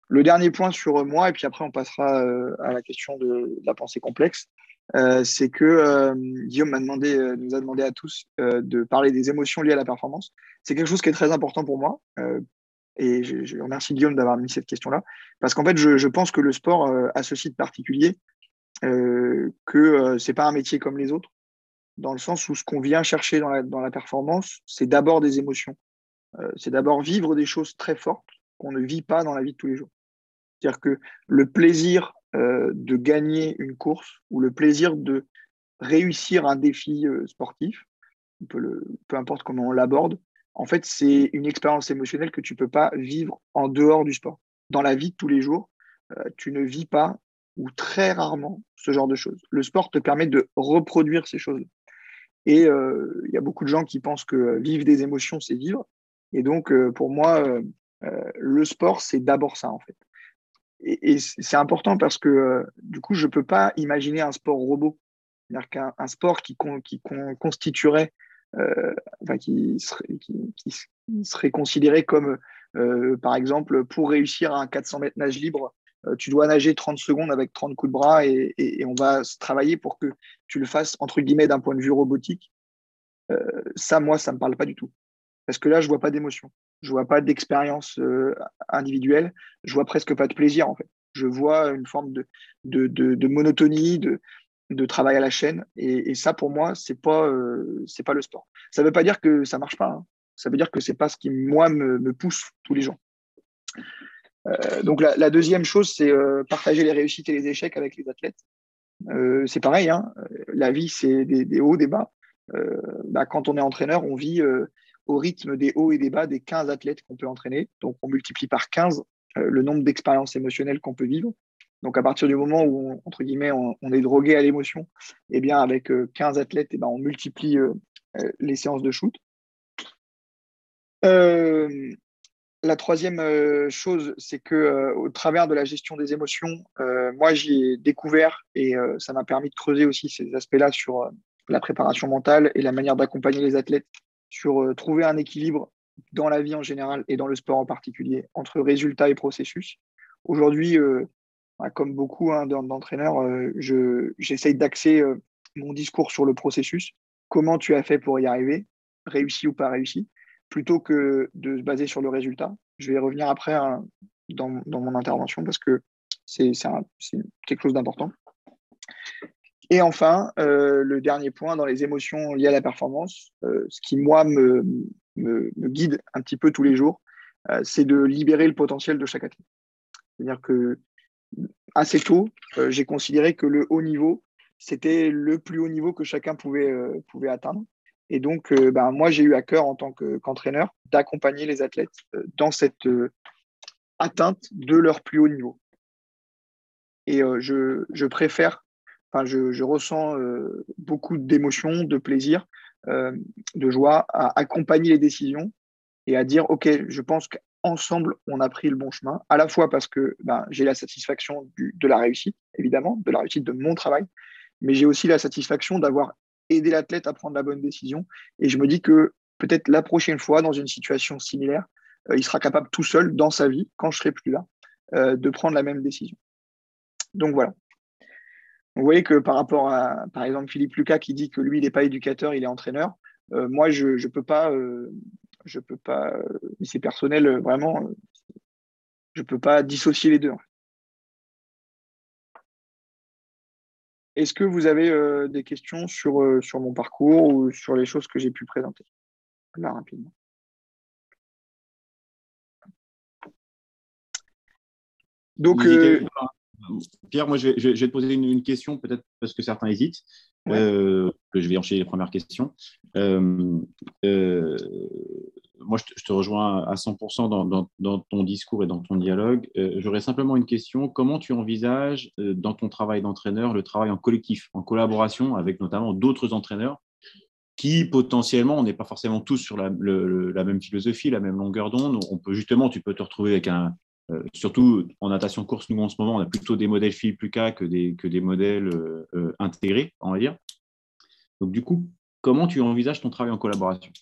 Le dernier point sur moi, et puis après on passera euh, à la question de, la pensée complexe, c'est que Guillaume m'a demandé, nous a demandé à tous de parler des émotions liées à la performance. C'est quelque chose qui est très important pour moi. Et je, remercie Guillaume d'avoir mis cette question-là, parce qu'en fait, je, pense que le sport euh, a ce site particulier, euh, que euh, ce n'est pas un métier comme les autres, dans le sens où ce qu'on vient chercher dans la, dans la performance, c'est d'abord des émotions. c'est d'abord vivre des choses très fortes qu'on ne vit pas dans la vie de tous les jours. C'est-à-dire que le plaisir de gagner une course ou le plaisir de réussir un défi sportif, peu, importe comment on l'aborde, en fait, c'est une expérience émotionnelle que tu ne peux pas vivre en dehors du sport. Dans la vie de tous les jours, euh, tu ne vis pas ou très rarement ce genre de choses. Le sport te permet de reproduire ces choses. Et euh, il y a beaucoup de gens qui pensent que vivre des émotions, c'est vivre. Et donc, euh, pour moi, le sport, c'est d'abord ça, en fait. Et, c'est important parce que, du coup, je ne peux pas imaginer un sport robot. C'est-à-dire qu'un sport qui, constituerait euh, qui, serait, qui, serait considéré comme, euh, par exemple, pour réussir un 400 mètres nage libre, euh, tu dois nager 30 secondes avec 30 coups de bras et, on va travailler pour que tu le fasses, entre guillemets, d'un point de vue robotique. ça, moi, ça ne me parle pas du tout. Parce que là, je vois pas d'émotion. Je vois pas d'expérience individuelle. Je vois presque pas de plaisir, en fait. Je vois une forme de, de, de, monotonie, de, de travail à la chaîne. Et, ça, pour moi, c'est pas, euh, pas le sport. Ça veut pas dire que ça marche pas. Hein. Ça veut dire que c'est pas ce qui, moi, me, pousse tous les jours. Euh, donc, la, deuxième chose, c'est euh, partager les réussites et les échecs avec les athlètes. c'est pareil, hein. la vie, c'est des, hauts, des bas. bah, quand on est entraîneur, on vit au rythme des hauts et des bas des 15 athlètes qu'on peut entraîner. Donc, on multiplie par 15 le nombre d'expériences émotionnelles qu'on peut vivre. Donc, à partir du moment où, on, entre guillemets, on, est drogué à l'émotion, eh bien, avec 15 athlètes, eh ben, on multiplie les séances de shoot. la troisième chose, c'est que au travers de la gestion des émotions, moi, j'y ai découvert et ça m'a permis de creuser aussi ces aspects-là sur la préparation mentale et la manière d'accompagner les athlètes sur trouver un équilibre dans la vie en général et dans le sport en particulier entre résultats et processus. Aujourd'hui, bah, comme beaucoup hein, d'entraîneurs, j'essaye d'axer mon discours sur le processus. Comment tu as fait pour y arriver, réussi ou pas réussi, plutôt que de se baser sur le résultat? Je vais revenir après hein, dans, mon intervention parce que c'est quelque chose d'important. Et enfin, euh, le dernier point dans les émotions liées à la performance, euh, ce qui moi me, guide un petit peu tous les jours, euh, c'est de libérer le potentiel de chaque athlète. C'est-à-dire que assez tôt, j'ai considéré que le haut niveau, c'était le plus haut niveau que chacun pouvait, atteindre. Et donc, ben, moi, j'ai eu à cœur en tant qu'entraîneur d'accompagner les athlètes dans cette atteinte de leur plus haut niveau. Et je préfère je, ressens euh, beaucoup d'émotions, de plaisir, euh, de joie à accompagner les décisions et à dire, OK, je pense qu'ensemble, on a pris le bon chemin, à la fois parce que ben, j'ai la satisfaction de la réussite, évidemment, de la réussite de mon travail, mais j'ai aussi la satisfaction d'avoir aidé l'athlète à prendre la bonne décision. Et je me dis que peut-être la prochaine fois, dans une situation similaire, euh, il sera capable tout seul, dans sa vie, quand je serai plus là, de prendre la même décision. Donc voilà, vous voyez que par rapport à, par exemple, Philippe Lucas qui dit que lui, il n'est pas éducateur, il est entraîneur, euh, moi, je ne peux pas, euh, je peux pas, euh, c'est personnel, vraiment, je ne peux pas dissocier les deux. Est-ce que vous avez des questions sur, sur mon parcours ou sur les choses que j'ai pu présenter? Là, rapidement. Donc, Pierre, moi, je vais, te poser une, question, peut-être parce que certains hésitent. Euh, je vais enchaîner les premières questions. Euh, euh, moi, je te, rejoins à 100% dans, ton discours et dans ton dialogue. J'aurais simplement une question. Comment tu envisages, dans ton travail d'entraîneur, le travail en collectif, en collaboration avec notamment d'autres entraîneurs qui potentiellement, on n'est pas forcément tous sur la, la, même philosophie, la même longueur d'onde. On peut justement, tu peux te retrouver avec un, euh, surtout en natation course, nous en ce moment, on a plutôt des modèles Philippe Lucas que des, que des modèles euh, euh, intégrés, on va dire. Donc du coup, comment tu envisages ton travail en collaboration?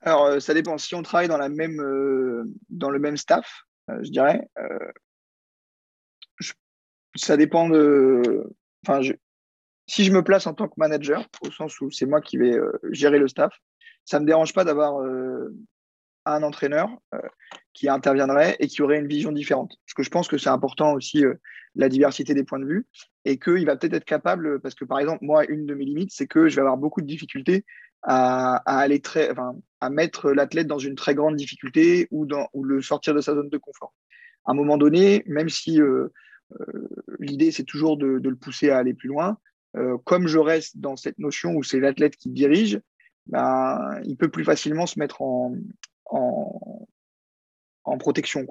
Alors, ça dépend. Si on travaille dans le même staff, je dirais, ça dépend de... Enfin, si je me place en tant que manager, au sens où c'est moi qui vais gérer le staff, ça ne me dérange pas d'avoir un entraîneur qui interviendrait et qui aurait une vision différente. Parce que je pense que c'est important aussi euh, la diversité des points de vue et qu'il va peut-être être capable, parce que par exemple, moi, une de mes limites, c'est que je vais avoir beaucoup de difficultés à, aller très, enfin, à mettre l'athlète dans une très grande difficulté ou, dans, ou le sortir de sa zone de confort. À un moment donné, même si euh, euh, l'idée, c'est toujours de, le pousser à aller plus loin, comme je reste dans cette notion où c'est l'athlète qui dirige, ben, il peut plus facilement se mettre en, en, en protection.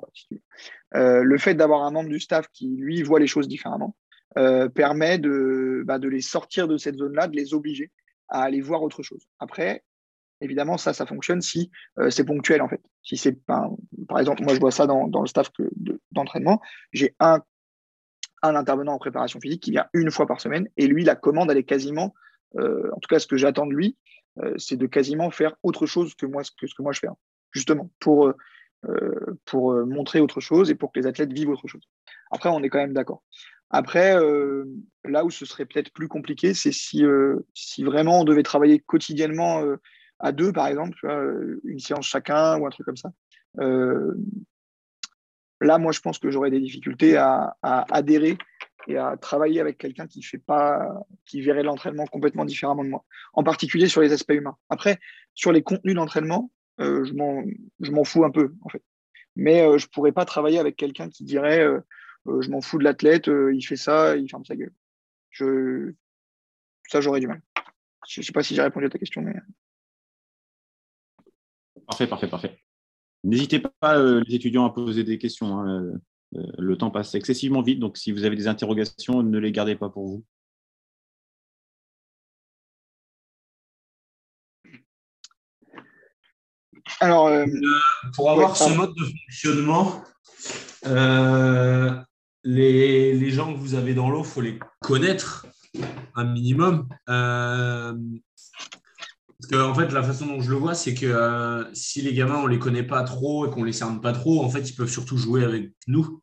Euh, le fait d'avoir un membre du staff qui, lui, voit les choses différemment, euh, permet de, bah, de les sortir de cette zone-là, de les obliger à aller voir autre chose. Après, évidemment, ça, ça fonctionne si euh, c'est ponctuel, en fait. Si c'est par exemple, moi, je vois ça dans, le staff d'entraînement. J'ai un, intervenant en préparation physique qui vient une fois par semaine et lui, la commande, elle est quasiment, en tout cas, ce que j'attends de lui, c'est de quasiment faire autre chose que moi, ce que moi je fais, hein. justement, pour pour euh, montrer autre chose et pour que les athlètes vivent autre chose. Après, on est quand même d'accord. Après, euh, là où ce serait peut-être plus compliqué, c'est si, si vraiment on devait travailler quotidiennement à deux, par exemple, une séance chacun ou un truc comme ça. là, moi, je pense que j'aurais des difficultés à, adhérer et à travailler avec quelqu'un qui fait pas, qui verrait l'entraînement complètement différemment de moi. En particulier sur les aspects humains. Après, sur les contenus d'entraînement, euh, je m'en fous un peu, en fait. Mais euh, je ne pourrais pas travailler avec quelqu'un qui dirait euh, je m'en fous de l'athlète, il fait ça, il ferme sa gueule. Ça, j'aurais du mal. Je ne sais pas si j'ai répondu à ta question, mais. Parfait, parfait, parfait. N'hésitez pas, les étudiants, à poser des questions. Hein. Le temps passe excessivement vite, donc si vous avez des interrogations, ne les gardez pas pour vous. Alors, euh, pour avoir ouais, ce mode de fonctionnement, euh, les, les gens que vous avez dans l'eau, il faut les connaître un minimum. Euh, parce que en fait, la façon dont je le vois, c'est que euh, si les gamins, on les connaît pas trop et qu'on les cerne pas trop, en fait, ils peuvent surtout jouer avec nous.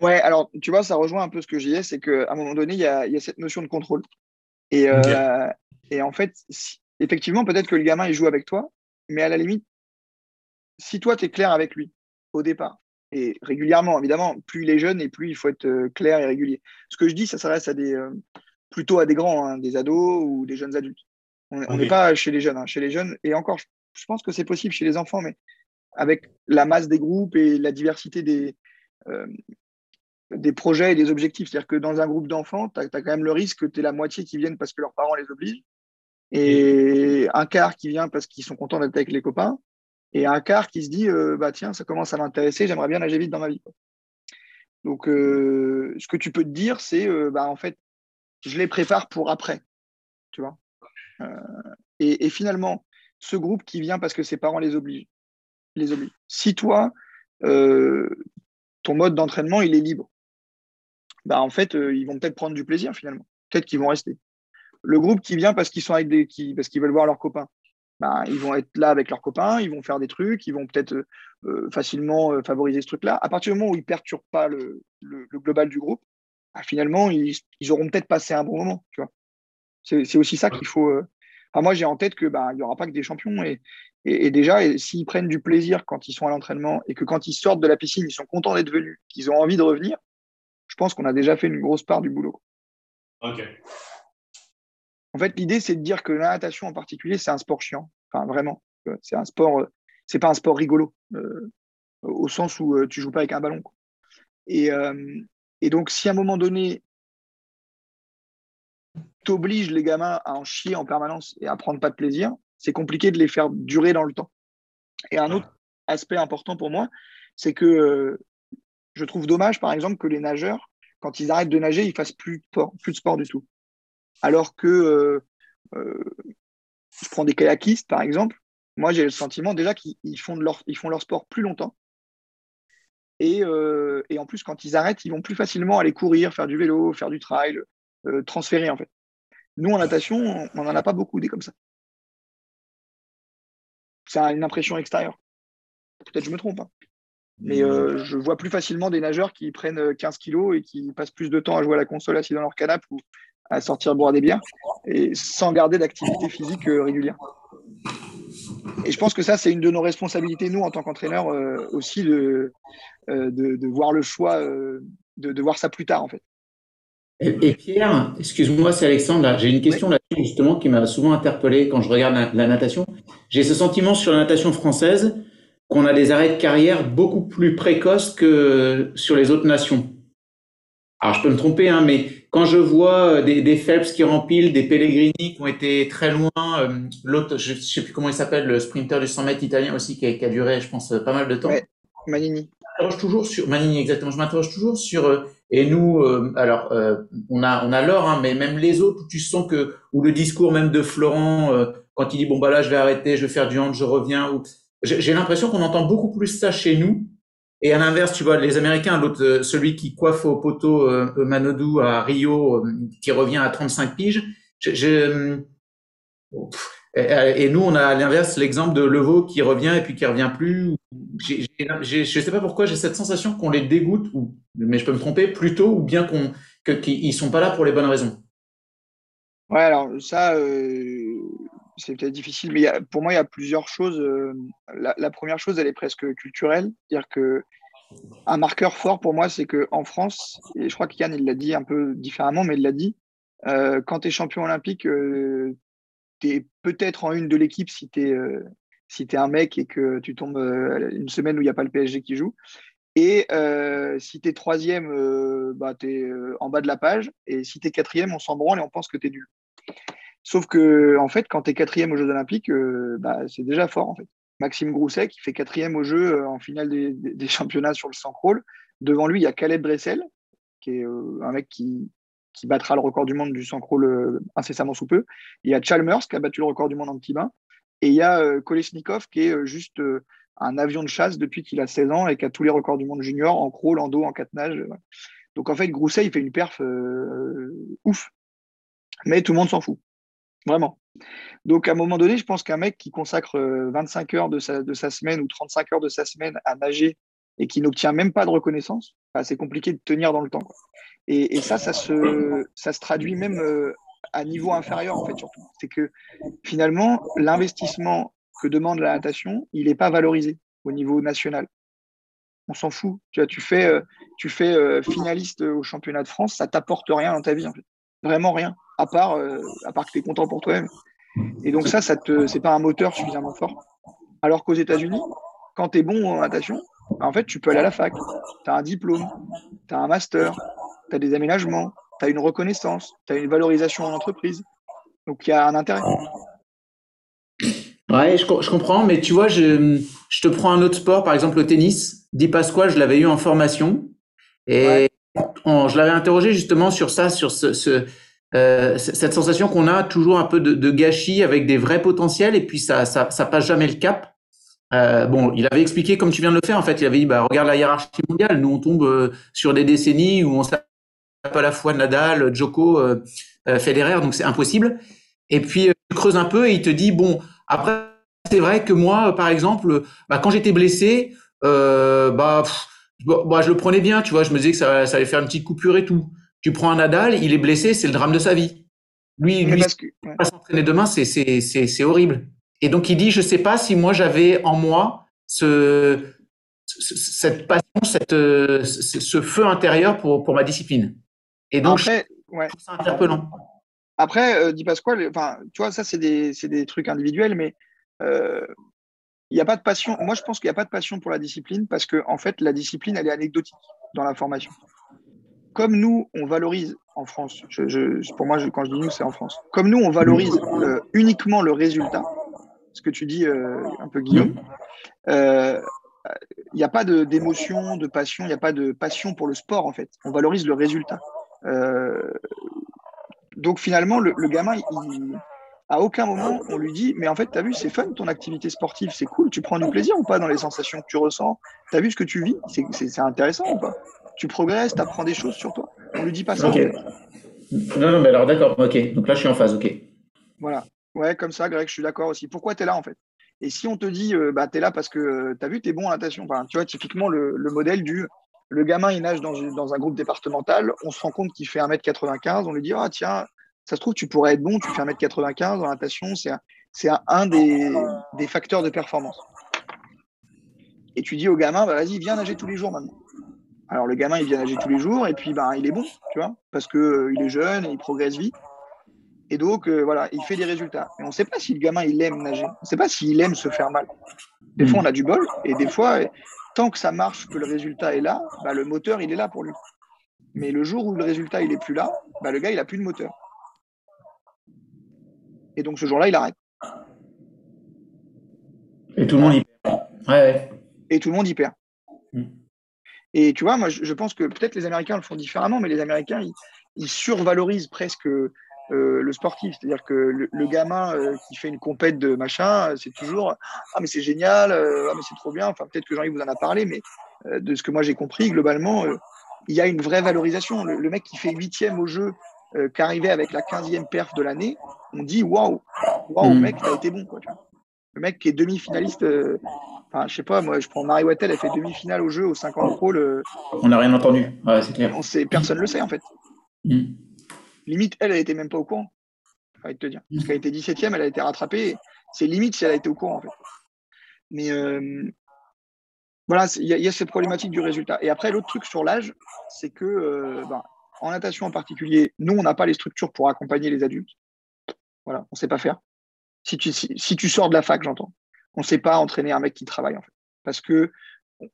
Ouais, alors tu vois, ça rejoint un peu ce que je disais, c'est qu'à un moment donné, il y a, il y a cette notion de contrôle. Et, euh, et en fait, si- effectivement, peut-être que le gamin, il joue avec toi, mais à la limite, si toi, tu es clair avec lui au départ, et régulièrement, évidemment, plus il est jeune et plus il faut être euh, clair et régulier. Ce que je dis, ça s'adresse à des, euh, plutôt à des grands, hein, des ados ou des jeunes adultes. On n'est pas chez les jeunes. hein. Chez les jeunes, et encore, je, je pense que c'est possible chez les enfants, mais avec la masse des groupes et la diversité des, euh, des projets et des objectifs. C'est-à-dire que dans un groupe d'enfants, tu as, quand même le risque que tu aies la moitié qui viennent parce que leurs parents les obligent, et un quart qui vient parce qu'ils sont contents d'être avec les copains, et un quart qui se dit euh, bah tiens, ça commence à m'intéresser, j'aimerais bien nager vite dans ma vie. Donc, euh, ce que tu peux te dire, c'est euh, bah, en fait, je les prépare pour après. Tu vois et, et finalement, ce groupe qui vient parce que ses parents les obligent, les obligent. Si toi, ton mode d'entraînement, il est libre, bah, en fait, euh, ils vont peut-être prendre du plaisir finalement. Peut-être qu'ils vont rester. Le groupe qui vient parce qu'ils sont avec des, parce qu'ils veulent voir leurs copains, bah, ils vont être là avec leurs copains, ils vont faire des trucs, ils vont peut-être euh, euh, facilement euh, favoriser ce truc-là. À partir du moment où ils ne perturbent pas le, global du groupe, bah, finalement, ils, auront peut-être passé un bon moment. Tu vois. C'est, aussi ça qu'il faut. moi, j'ai en tête que bah, il n'y aura pas que des champions. Et, et, déjà, s'ils prennent du plaisir quand ils sont à l'entraînement et que quand ils sortent de la piscine, ils sont contents d'être venus, qu'ils ont envie de revenir, je pense qu'on a déjà fait une grosse part du boulot. Ok. En fait, l'idée, c'est de dire que la natation en particulier, c'est un sport chiant. Enfin, vraiment. C'est un sport, euh, c'est pas un sport rigolo, euh, au sens où euh, tu joues pas avec un ballon. euh, et donc, si à un moment donné, tu obliges les gamins à en chier en permanence et à prendre pas de plaisir, c'est compliqué de les faire durer dans le temps. Et un autre aspect important pour moi, c'est que je trouve dommage, par exemple, que les nageurs, quand ils arrêtent de nager, ils fassent plus plus de sport du tout. Alors que euh, euh, je prends des kayakistes, par exemple, moi j'ai le sentiment déjà qu'ils ils font, de leur, ils font leur sport plus longtemps. Et, euh, et en plus, quand ils arrêtent, ils vont plus facilement aller courir, faire du vélo, faire du trail, euh, transférer en fait. Nous, en natation, on n'en a pas beaucoup des comme ça. C'est une impression extérieure. Peut-être que je me trompe. hein. Mais euh, je vois plus facilement des nageurs qui prennent euh, 15 kilos et qui passent plus de temps à jouer à la console assis dans leur canapé ou à sortir boire des bières et sans garder d'activité physique euh, régulière. Et je pense que ça, c'est une de nos responsabilités, nous, en tant qu'entraîneurs, euh, aussi, de, euh, de, de voir le choix, euh, de, de voir ça plus tard, en fait. Et, et Pierre, excuse-moi, c'est Alexandre. J'ai une question là-dessus justement qui m'a souvent interpellé quand je regarde la, la natation. J'ai ce sentiment sur la natation française qu'on a des arrêts de carrière beaucoup plus précoces que sur les autres nations. Alors je peux me tromper, hein, mais quand je vois euh, des, des Phelps qui remplissent, des Pellegrini qui ont été très loin, euh, l'autre, je ne sais plus comment il s'appelle, le sprinter du 100 mètres italien aussi qui a, qui a duré, je pense, pas mal de temps. Ouais, Manini. Je m'interroge toujours sur Manini exactement. Je m'interroge toujours sur euh, et nous euh, alors euh, on a on a l'or hein, mais même les autres tu sens que ou le discours même de Florent euh, quand il dit bon bah là je vais arrêter, je vais faire du hand, je reviens ou j'ai l'impression qu'on entend beaucoup plus ça chez nous et à l'inverse tu vois les Américains l'autre euh, celui qui coiffe au poteau euh, Manodou à Rio euh, qui revient à 35 piges Pff, et, nous, on a à l'inverse l'exemple de Levaux qui revient et puis qui revient plus. Je sais pas pourquoi j'ai cette sensation qu'on les dégoûte, mais je peux me tromper, plutôt, ou bien qu'ils sont pas là pour les bonnes raisons. Ouais, alors ça, euh, c'est peut-être difficile, mais pour moi, il y a plusieurs choses. euh, la, première chose, elle est presque culturelle. C'est-à-dire que un marqueur fort pour moi, c'est qu'en France, et je crois que Yann, l'a dit un peu différemment, mais il l'a dit, euh, quand tu es champion olympique, tu es peut-être en une de l'équipe si tu es, si un mec et que tu tombes euh, une semaine où il n'y a pas le PSG qui joue. Et euh, si tu es troisième, euh, bah, tu es en bas de la page. Et si tu es quatrième, on s'en branle et on pense que tu es nul. Sauf que, en fait, quand tu es quatrième aux Jeux Olympiques, euh, bah, c'est déjà fort, en fait. Maxime Grousset, qui fait quatrième au jeu euh, en finale des, des, championnats sur le 100 crawl. Devant lui, il y a Caleb Dressel, qui est euh, un mec qui, qui, battra le record du monde du 100 crawl incessamment sous peu. Il y a Chalmers, qui a battu le record du monde en petit bain. Et il y a Kolesnikov, qui est juste un avion de chasse depuis qu'il a 16 ans et qui a tous les records du monde junior en crawl, en dos, en quatre nages. Donc en fait, Grousset, il fait une perf ouf. Mais tout le monde s'en fout. Vraiment. Donc, à un moment donné, je pense qu'un mec qui consacre 25 euh, heures de sa, de sa, semaine ou 35 heures de sa semaine à nager et qui n'obtient même pas de reconnaissance, bah, c'est compliqué de tenir dans le temps. Et, ça, ça se, ça se traduit même euh, à niveau inférieur, en fait, surtout. C'est que finalement, l'investissement que demande la natation, il n'est pas valorisé au niveau national. On s'en fout. Tu, vois, tu fais, euh, tu fais finaliste au championnat de France, ça t'apporte rien dans ta vie, en fait. Vraiment rien à part, euh, à part que tu es content pour toi-même. Et donc ça, ça te, c'est pas un moteur suffisamment fort. Alors qu'aux États-Unis, quand tu es bon en natation, en fait, tu peux aller à la fac. Tu as un diplôme, tu as un master, tu as des aménagements, tu as une reconnaissance, tu as une valorisation en entreprise. Donc il y a un intérêt. Ouais, je, je, comprends, mais tu vois, je, je, te prends un autre sport, par exemple le tennis. Di Pasqua, je l'avais eu en formation et je l'avais interrogé justement sur ça, sur ce, ce euh, cette sensation qu'on a toujours un peu de, gâchis avec des vrais potentiels et puis ça, ça, passe jamais le cap. Euh, bon, il avait expliqué comme tu viens de le faire. En fait, il avait dit, bah, regarde la hiérarchie mondiale. Nous, on tombe euh, sur des décennies où on s'appelle à la fois Nadal, Djoko, Federer, donc c'est impossible. Et puis, tu creuses un peu et il te dit, bon, après, c'est vrai que moi, par exemple, bah, quand j'étais blessé, bah, bah, je le prenais bien, tu vois. Je me disais que ça, ça allait faire une petite coupure et tout. Tu prends un Nadal, il est blessé, c'est le drame de sa vie. Lui, lui pas s'entraîner demain, c'est, horrible. Et donc il dit, je sais pas si moi j'avais en moi ce, cette passion, cette, ce feu intérieur pour, pour ma discipline. Et donc, Après, ouais. c'est interpellant. Après, euh, dit Pasquale, enfin, tu vois, ça c'est des, des trucs individuels, mais euh, il n'y a pas de passion. Moi, je pense qu'il n'y a pas de passion pour la discipline parce que, en fait, la discipline, elle est anecdotique dans la formation comme nous, on valorise en France, je, pour moi, quand je dis nous, c'est en France, comme nous, on valorise euh, uniquement le résultat, ce que tu dis euh, un peu Guillaume, il euh, n'y a pas d'émotion, de, passion, il n'y a pas de passion pour le sport, en fait. On valorise le résultat. donc finalement, le, gamin, il, à aucun moment, on lui dit, mais en fait, tu as vu, c'est fun ton activité sportive, c'est cool, tu prends du plaisir ou pas dans les sensations que tu ressens, tu as vu ce que tu vis, c'est intéressant ou pas? Tu progresses, tu apprends des choses sur toi. On lui dit pas ça. Non, non, mais alors d'accord, ok. Donc là, je suis en phase, ok. Voilà. Ouais, comme ça, Greg, je suis d'accord aussi. Pourquoi tu es là, en fait? Et si on te dit, euh, bah, tu es là parce que euh, tu as vu, tu es bon en natation. Enfin, tu vois, typiquement, le, modèle du le gamin, il nage dans, dans un groupe départemental, on se rend compte qu'il fait 1m95, on lui dit, ah tiens, ça se trouve, tu pourrais être bon, tu fais 1m95 en natation, c'est un, un des, des, facteurs de performance. Et tu dis au gamin, bah, vas-y, viens nager tous les jours maintenant. Alors le gamin, il vient nager tous les jours et puis ben, il est bon, tu vois, parce qu'il euh, il est jeune et il progresse vite. Et donc, euh, voilà, il fait des résultats. Mais on ne sait pas si le gamin, il aime nager. On ne sait pas s'il aime se faire mal. Des fois, on a du bol. Et des fois, tant que ça marche, que le résultat est là, bah, le moteur, il est là pour lui. Mais le jour où le résultat, il n'est plus là, bah, le gars, il n'a plus de moteur. Et donc, ce jour-là, il arrête. Et tout le monde y perd. Ouais, Et tout le monde y perd. Mm. Et tu vois, moi, je, pense que peut-être les Américains le font différemment, mais les Américains, ils, survalorisent presque euh, le sportif. C'est-à-dire que le, gamin euh, qui fait une compète de machin, c'est toujours Ah, mais c'est génial, euh, ah, mais c'est trop bien. Enfin, peut-être que Jean-Yves vous en a parlé, mais de ce que moi j'ai compris, globalement, il y a une vraie valorisation. Le, mec qui fait huitième au jeu, qu'arrivait avec la quinzième perf de l'année, on dit Waouh, waouh, mmh. mec, t'as été bon. Quoi, le mec qui est demi-finaliste Enfin, je sais pas, moi, je prends Marie Wattel, elle fait demi-finale au jeu au 50 Pro. Le... On n'a rien entendu. Ouais, c'est clair. On sait, personne ne le sait, en fait. Mm. Limite, elle, elle était même pas au courant. Faut te dire. Parce qu'elle était 17e, elle a été rattrapée. C'est limite si elle a été au courant, en fait. Mais euh, voilà, il y, a cette problématique du résultat. Et après, l'autre truc sur l'âge, c'est que euh, ben, en natation en particulier, nous, on n'a pas les structures pour accompagner les adultes. Voilà, on ne sait pas faire. Si tu, si tu sors de la fac, j'entends on ne sait pas entraîner un mec qui travaille en fait. Parce que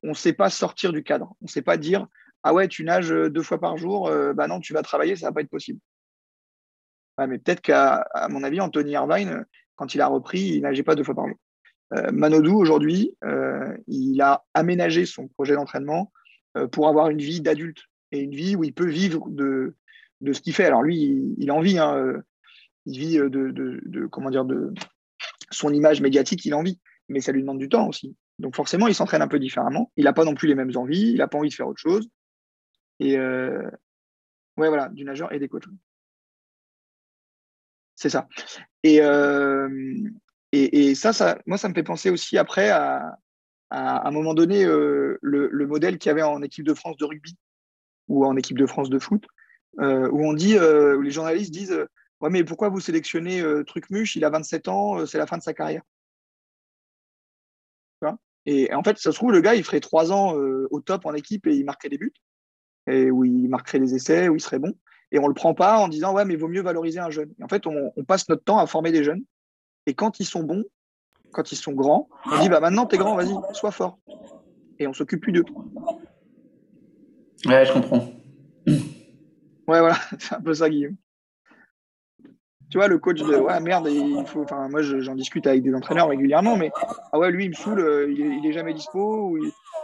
on ne sait pas sortir du cadre. On ne sait pas dire ah ouais, tu nages deux fois par jour, euh, bah non, tu vas travailler, ça va pas être possible. mais peut-être qu'à mon avis, Anthony Irvine, quand il a repris, il nageait pas deux fois par jour. Euh, Manodou, aujourd'hui, euh, il a aménagé son projet d'entraînement euh, pour avoir une vie d'adulte et une vie où il peut vivre de, ce qu'il fait. Alors lui, il, en vit, hein, il vit de, de, de, comment dire, de son image médiatique, il en vit, mais ça lui demande du temps aussi. Donc forcément, il s'entraîne un peu différemment. Il n'a pas non plus les mêmes envies, il n'a pas envie de faire autre chose. Et ouais, voilà, du nageur et des coachs. C'est ça. Et, et, ça, moi, ça me fait penser aussi après à, un moment donné le, le, modèle qu'il y avait en équipe de France de rugby ou en équipe de France de foot, où on dit, où les journalistes disent Ouais, mais pourquoi vous sélectionnez Trucmuche? Il a 27 ans, c'est la fin de sa carrière. Et en fait, ça se trouve, le gars, il ferait trois ans au top en équipe et il marquerait des buts, et où il marquerait des essais, où il serait bon et on ne le prend pas en disant ouais mais il vaut mieux valoriser un jeune. en fait, on, passe notre temps à former des jeunes et quand ils sont bons, quand ils sont grands, on dit bah maintenant t'es grand, vas-y, sois fort. Et on s'occupe plus d'eux. Ouais, je comprends. Ouais, voilà, c'est un peu ça, Guillaume. Tu vois, le coach de ouais, merde, il faut. Enfin, moi, j'en discute avec des entraîneurs régulièrement, mais ah ouais, lui, il me saoule, euh, il, est, jamais dispo,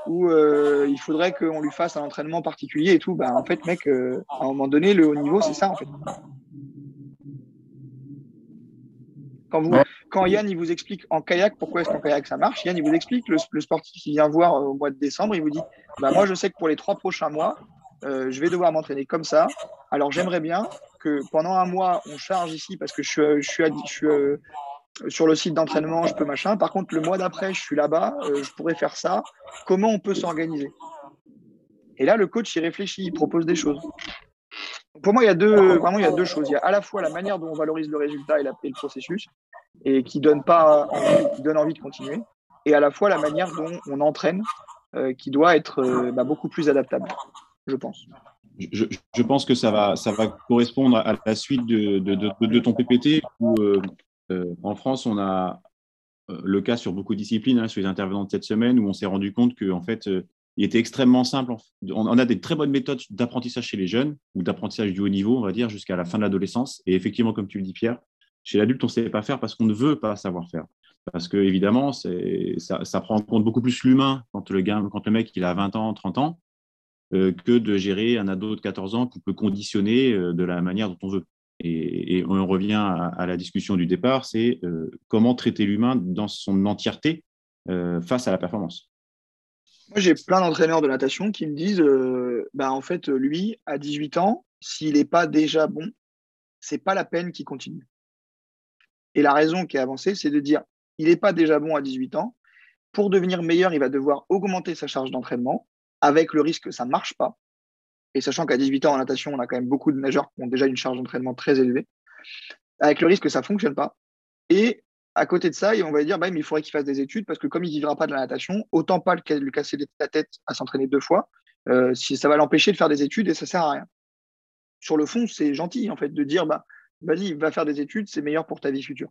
ou, euh, il faudrait qu'on lui fasse un entraînement particulier et tout. Bah, en fait, mec, euh, à un moment donné, le haut niveau, c'est ça, en fait. Quand, vous, quand Yann il vous explique en kayak pourquoi est-ce qu'en kayak ça marche, Yann il vous explique le, sportif qui vient voir au mois de décembre, il vous dit bah, Moi je sais que pour les trois prochains mois, je vais devoir m'entraîner comme ça. Alors j'aimerais bien pendant un mois, on charge ici parce que je suis, euh, sur le site d'entraînement, je peux machin. Par contre, le mois d'après, je suis là-bas, euh, je pourrais faire ça. Comment on peut s'organiser? Et là, le coach, il réfléchit, il propose des choses. Pour moi, il y a deux, vraiment, il y a deux choses. Il y a à la fois la manière dont on valorise le résultat et, le processus, et qui donne pas envie, donne envie de continuer, et à la fois la manière dont on entraîne, euh, qui doit être bah, beaucoup plus adaptable, je pense je, pense que ça va, correspondre à la suite de, ton PPT où euh, euh, en France, on a euh, le cas sur beaucoup de disciplines, hein, sur les intervenants de cette semaine, où on s'est rendu compte qu'en fait, il était extrêmement simple. On a des très bonnes méthodes d'apprentissage chez les jeunes ou d'apprentissage du haut niveau, on va dire, jusqu'à la fin de l'adolescence. Et effectivement, comme tu le dis, Pierre, chez l'adulte, on ne sait pas faire parce qu'on ne veut pas savoir faire. Parce que, évidemment, ça, prend en compte beaucoup plus l'humain quand le, quand le mec il a 20 ans, 30 ans, que de gérer un ado de 14 ans qu'on peut conditionner euh, de la manière dont on veut. Et, on revient à, la discussion du départ, c'est euh, comment traiter l'humain dans son entièreté face à la performance. Moi, j'ai plein d'entraîneurs de natation qui me disent, bah, en fait, lui, à 18 ans, s'il n'est pas déjà bon, c'est pas la peine qu'il continue. Et la raison qui est avancée, c'est de dire, il n'est pas déjà bon à 18 ans. Pour devenir meilleur, il va devoir augmenter sa charge d'entraînement avec le risque que ça ne marche pas. Et sachant qu'à 18 ans en natation, on a quand même beaucoup de nageurs qui ont déjà une charge d'entraînement très élevée, avec le risque que ça ne fonctionne pas. Et à côté de ça, on va dire, bah, il faudrait qu'il fasse des études parce que comme il ne vivra pas de la natation, autant pas lui casser la tête à s'entraîner deux fois, euh, si ça va l'empêcher de faire des études et ça ne sert à rien. Sur le fond, c'est gentil en fait de dire, bah, vas-y, va faire des études, c'est meilleur pour ta vie future.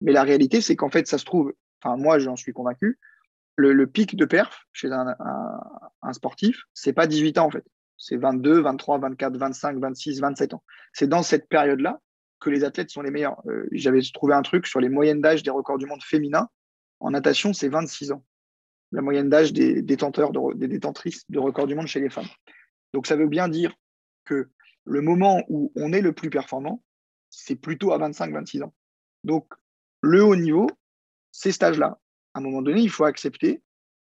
Mais la réalité, c'est qu'en fait, ça se trouve, enfin moi j'en suis convaincu, le, pic de perf chez un, sportif, c'est pas 18 ans en fait. C'est 22, 23, 24, 25, 26, 27 ans. C'est dans cette période-là que les athlètes sont les meilleurs. Euh, j'avais trouvé un truc sur les moyennes d'âge des records du monde féminin. En natation, c'est 26 ans. La moyenne d'âge des détenteurs, des détentrices de records du monde chez les femmes. Donc ça veut bien dire que le moment où on est le plus performant, c'est plutôt à 25-26 ans. Donc le haut niveau, ces stages-là, à un moment donné, il faut accepter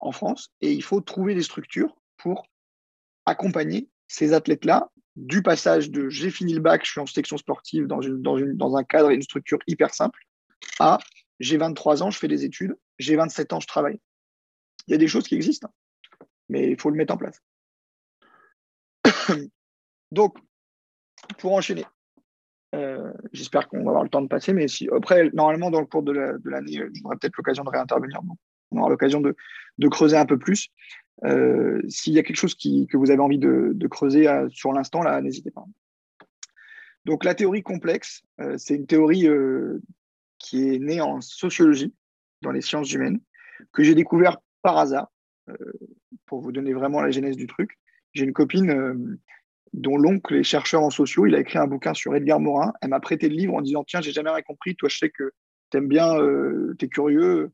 en France et il faut trouver des structures pour accompagner ces athlètes-là du passage de j'ai fini le bac, je suis en section sportive dans, une, dans, une, dans un cadre et une structure hyper simple à j'ai 23 ans, je fais des études, j'ai 27 ans, je travaille. Il y a des choses qui existent, hein, mais il faut le mettre en place. Donc, pour enchaîner, euh, j'espère qu'on va avoir le temps de passer, mais après, normalement, dans le cours de l'année, euh, j'aurai peut-être l'occasion de réintervenir. on aura l'occasion de, creuser un peu plus. Euh, s'il y a quelque chose que vous avez envie de, creuser sur l'instant, là, n'hésitez pas. Donc, la théorie complexe, c'est une théorie qui est née en sociologie, dans les sciences humaines, que j'ai découvert par hasard, pour vous donner vraiment la genèse du truc. J'ai une copine dont l'oncle est chercheur en sociaux. Il a écrit un bouquin sur Edgar Morin. Elle m'a prêté le livre en disant Tiens, j'ai jamais rien compris. Toi, je sais que tu aimes bien, euh, tu es curieux.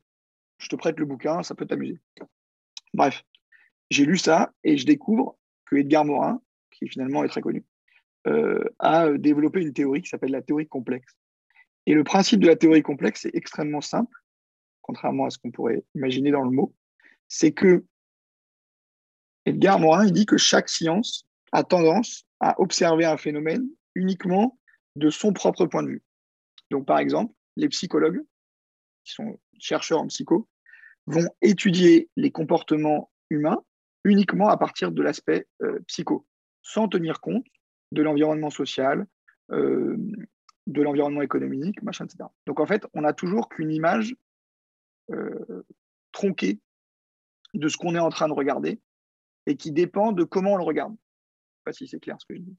Je te prête le bouquin, ça peut t'amuser. Bref, j'ai lu ça et je découvre que Edgar Morin, qui finalement est très connu, euh, a développé une théorie qui s'appelle la théorie complexe. Et le principe de la théorie complexe est extrêmement simple, contrairement à ce qu'on pourrait imaginer dans le mot. C'est que Edgar Morin il dit que chaque science a tendance à observer un phénomène uniquement de son propre point de vue. Donc, par exemple, les psychologues, qui sont chercheurs en psycho, vont étudier les comportements humains uniquement à partir de l'aspect euh, psycho, sans tenir compte de l'environnement social, euh, de l'environnement économique, machin, etc. Donc en fait, on n'a toujours qu'une image euh, tronquée de ce qu'on est en train de regarder et qui dépend de comment on le regarde. Sais pas si c'est clair ce que je dis.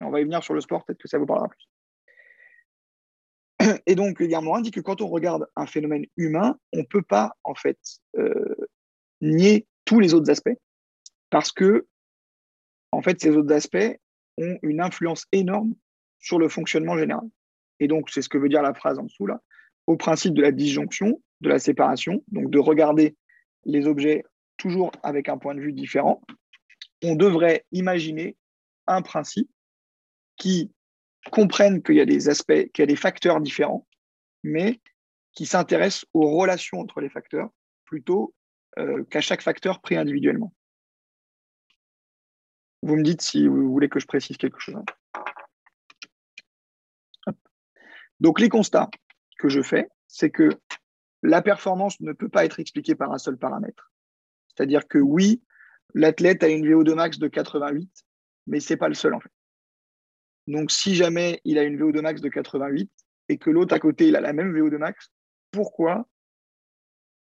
On va y venir sur le sport, peut-être que ça vous parlera plus. Et donc, Edgar Morin dit que quand on regarde un phénomène humain, on ne peut pas, en fait, euh, nier tous les autres aspects, parce que, en fait, ces autres aspects ont une influence énorme sur le fonctionnement général. Et donc, c'est ce que veut dire la phrase en dessous, là, au principe de la disjonction, de la séparation, donc de regarder les objets toujours avec un point de vue différent, on devrait imaginer un principe qui comprenne qu'il y a des aspects, qu'il y a des facteurs différents, mais qui s'intéresse aux relations entre les facteurs plutôt euh, qu'à chaque facteur pris individuellement. Vous me dites si vous voulez que je précise quelque chose. Donc les constats que je fais, c'est que la performance ne peut pas être expliquée par un seul paramètre. C'est-à-dire que oui, l'athlète a une VO2 max de 88, mais ce n'est pas le seul en fait. Donc, si jamais il a une VO2 max de 88 et que l'autre à côté, il a la même VO2 max, pourquoi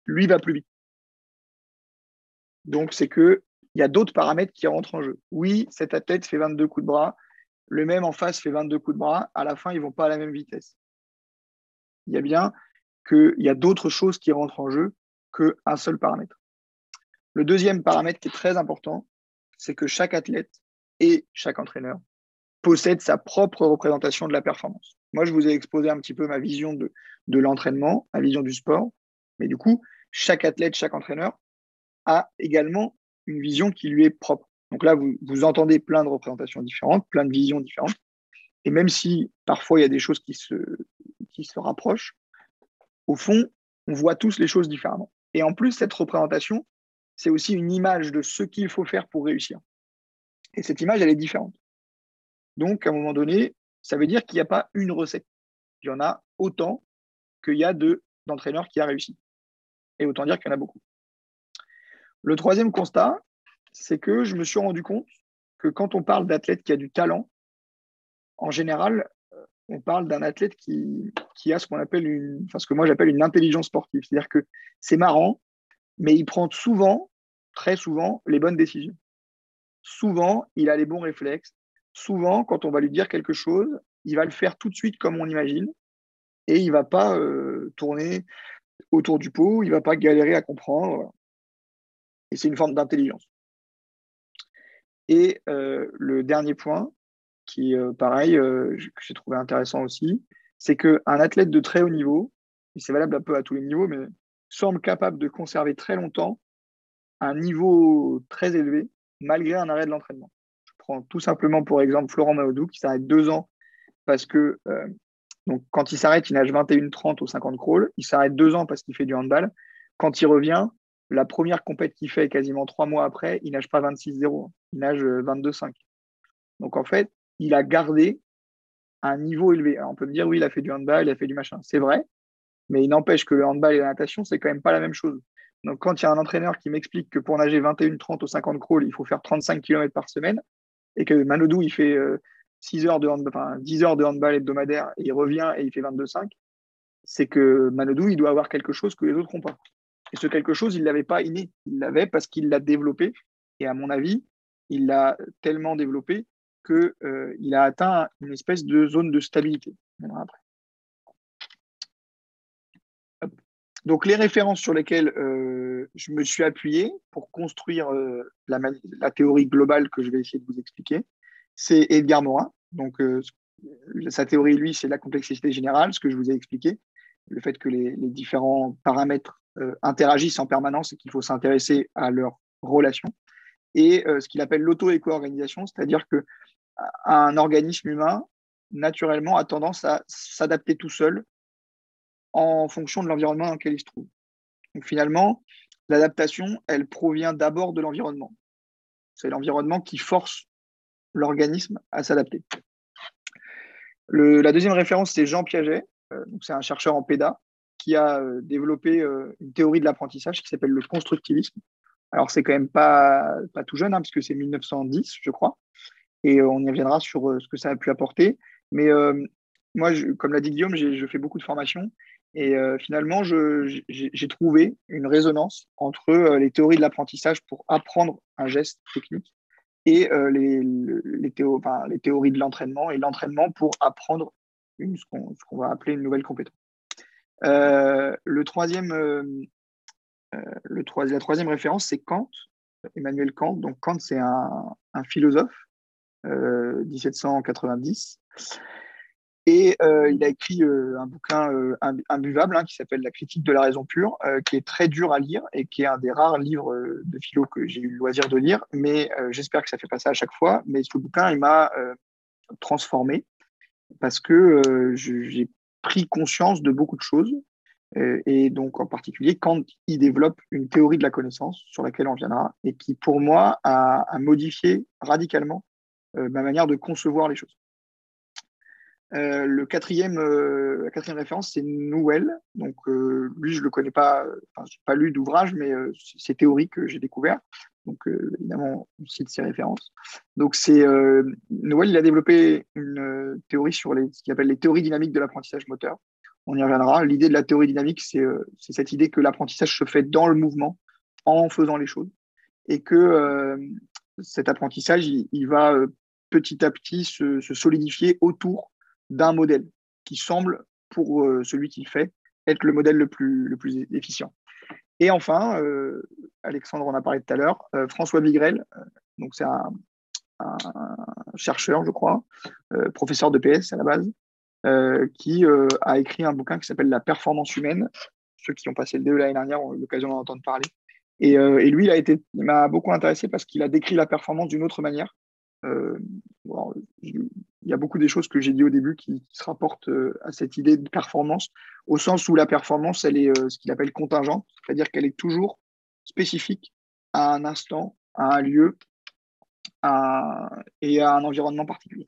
lui va plus vite? Donc, c'est qu'il y a d'autres paramètres qui rentrent en jeu. Oui, cet athlète fait 22 coups de bras, le même en face fait 22 coups de bras, à la fin, ils ne vont pas à la même vitesse. Il y a bien qu'il y a d'autres choses qui rentrent en jeu qu'un seul paramètre. Le deuxième paramètre qui est très important, c'est que chaque athlète et chaque entraîneur possède sa propre représentation de la performance. Moi, je vous ai exposé un petit peu ma vision de, de l'entraînement, ma vision du sport, mais du coup, chaque athlète, chaque entraîneur a également une vision qui lui est propre. Donc là, vous, vous entendez plein de représentations différentes, plein de visions différentes. Et même si parfois il y a des choses qui se, qui se rapprochent, au fond, on voit tous les choses différemment. Et en plus, cette représentation, c'est aussi une image de ce qu'il faut faire pour réussir. Et cette image, elle est différente. Donc, à un moment donné, ça veut dire qu'il n'y a pas une recette. Il y en a autant qu'il y a d'entraîneurs qui a réussi. Et autant dire qu'il y en a beaucoup. Le troisième constat, c'est que je me suis rendu compte que quand on parle d'athlète qui a du talent, en général, on parle d'un athlète qui, a ce qu'on appelle une, enfin, ce que moi j'appelle une intelligence sportive. C'est-à-dire que c'est marrant, mais il prend souvent, très souvent, les bonnes décisions. Souvent, il a les bons réflexes, souvent, quand on va lui dire quelque chose, il va le faire tout de suite comme on imagine et il ne va pas euh, tourner autour du pot, il ne va pas galérer à comprendre. Et c'est une forme d'intelligence. Et euh, le dernier point, qui euh, pareil, que j'ai trouvé intéressant aussi, c'est qu'un athlète de très haut niveau, et c'est valable un peu à tous les niveaux, mais semble capable de conserver très longtemps un niveau très élevé malgré un arrêt de l'entraînement prends tout simplement pour exemple Florent Maodou qui s'arrête deux ans parce que euh, donc, quand il s'arrête, il nage 21-30 au 50 crawl. Il s'arrête deux ans parce qu'il fait du handball. Quand il revient, la première compète qu'il fait quasiment trois mois après, il nage pas 26-0, il nage 22-5. Euh, donc en fait, il a gardé un niveau élevé. Alors, on peut me dire, oui, il a fait du handball, il a fait du machin. C'est vrai, mais il n'empêche que le handball et la natation, c'est quand même pas la même chose. Donc quand il y a un entraîneur qui m'explique que pour nager 21-30 au 50 crawl, il faut faire 35 km par semaine, et que Manodou, il fait 6 euh, heures de handball, 10 heures de handball hebdomadaire et il revient et il fait 22,5, c'est que Manodou, il doit avoir quelque chose que les autres n'ont pas. Et ce quelque chose, il ne l'avait pas inné. Il l'avait parce qu'il l'a développé. Et à mon avis, il l'a tellement développé qu'il euh, a atteint une espèce de zone de stabilité. Après. Donc, les références sur lesquelles euh, je me suis appuyé pour construire euh, la, théorie globale que je vais essayer de vous expliquer, c'est Edgar Morin. Donc, euh, sa théorie, lui, c'est la complexité générale, ce que je vous ai expliqué, le fait que les, les différents paramètres interagissent en permanence et qu'il faut s'intéresser à leurs relations, et ce qu'il appelle l'auto-éco-organisation, c'est-à-dire que un organisme humain, naturellement, a tendance à s'adapter tout seul en fonction de l'environnement dans lequel il se trouve. Donc finalement, l'adaptation, elle provient d'abord de l'environnement. C'est l'environnement qui force l'organisme à s'adapter. La deuxième référence, c'est Jean Piaget. Euh, c'est un chercheur en PEDA qui a euh, développé euh, une théorie de l'apprentissage qui s'appelle le constructivisme. Alors, c'est quand même pas, pas tout jeune, hein, parce que c'est 1910, je crois. Et on y reviendra sur ce que ça a pu apporter. Mais moi, comme l'a dit Guillaume, je fais beaucoup de formations. Et euh, finalement, j'ai trouvé une résonance entre euh, les théories de l'apprentissage pour apprendre un geste technique et euh, les, les, théories de l'entraînement et l'entraînement pour apprendre une, ce qu'on va appeler une nouvelle compétence. le troisième, le la troisième référence, c'est Kant, Emmanuel Kant. Donc Kant, c'est un, un, philosophe, 1790. Et euh, il a écrit euh, un bouquin euh, imbuvable hein, qui s'appelle La critique de la raison pure, qui est très dur à lire et qui est un des rares livres de philo que j'ai eu le loisir de lire. Mais j'espère que ça fait pas ça à chaque fois. Mais ce bouquin, il m'a transformé parce que j'ai pris conscience de beaucoup de choses. et donc, en particulier, quand il développe une théorie de la connaissance sur laquelle on viendra et qui, pour moi, a, a modifié radicalement ma manière de concevoir les choses. Euh, le quatrième, euh, la quatrième référence, c'est Nouel. Donc, euh, lui, je ne le connais pas, enfin, je n'ai pas lu d'ouvrage, mais c'est théorie que j'ai découvert. Donc, évidemment, on cite ses références. Donc, c'est Nouel, il a développé une théorie sur les, ce qu'il appelle les théories dynamiques de l'apprentissage moteur. On y reviendra. L'idée de la théorie dynamique, c'est cette idée que l'apprentissage se fait dans le mouvement, en faisant les choses, et que cet apprentissage, il, va petit à petit se, se solidifier autour d'un modèle qui semble, pour euh, celui qui le fait, être le modèle le plus, le plus efficient. Et enfin, euh, Alexandre en a parlé tout à l'heure, euh, François Vigrel, donc c'est un, chercheur, je crois, professeur de PS à la base, qui a écrit un bouquin qui s'appelle La performance humaine. Ceux qui ont passé le DE l'année dernière ont eu l'occasion d'en entendre parler. Et, lui, a été, il m'a beaucoup intéressé parce qu'il a décrit la performance d'une autre manière. Il y a beaucoup des choses que j'ai dit au début qui, se rapportent euh, à cette idée de performance, au sens où la performance, elle est euh, ce qu'il appelle contingente, c'est-à-dire qu'elle est toujours spécifique à un instant, à un lieu et à un environnement particulier.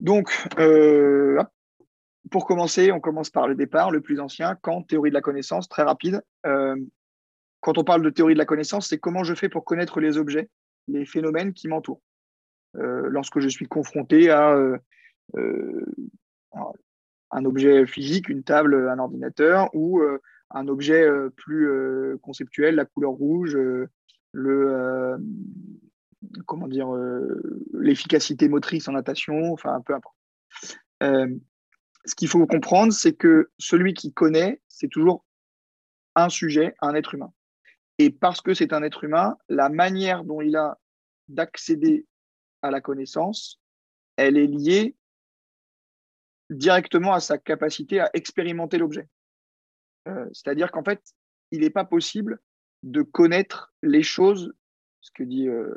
Donc, euh, pour commencer, on commence par le départ, le plus ancien, Kant, théorie de la connaissance, très rapide. Quand on parle de théorie de la connaissance, c'est comment je fais pour connaître les objets les phénomènes qui m'entourent. Euh, lorsque je suis confronté à euh, euh, un objet physique, une table, un ordinateur, ou un objet plus conceptuel, la couleur rouge, le comment l'efficacité motrice en natation, enfin peu importe. ce qu'il faut comprendre, c'est que celui qui connaît, c'est toujours un sujet, un être humain. Et parce que c'est un être humain, la manière dont il a d'accéder à la connaissance, elle est liée directement à sa capacité à expérimenter l'objet. Euh, c'est-à-dire qu'en fait, il n'est pas possible de connaître les choses, ce que dit euh,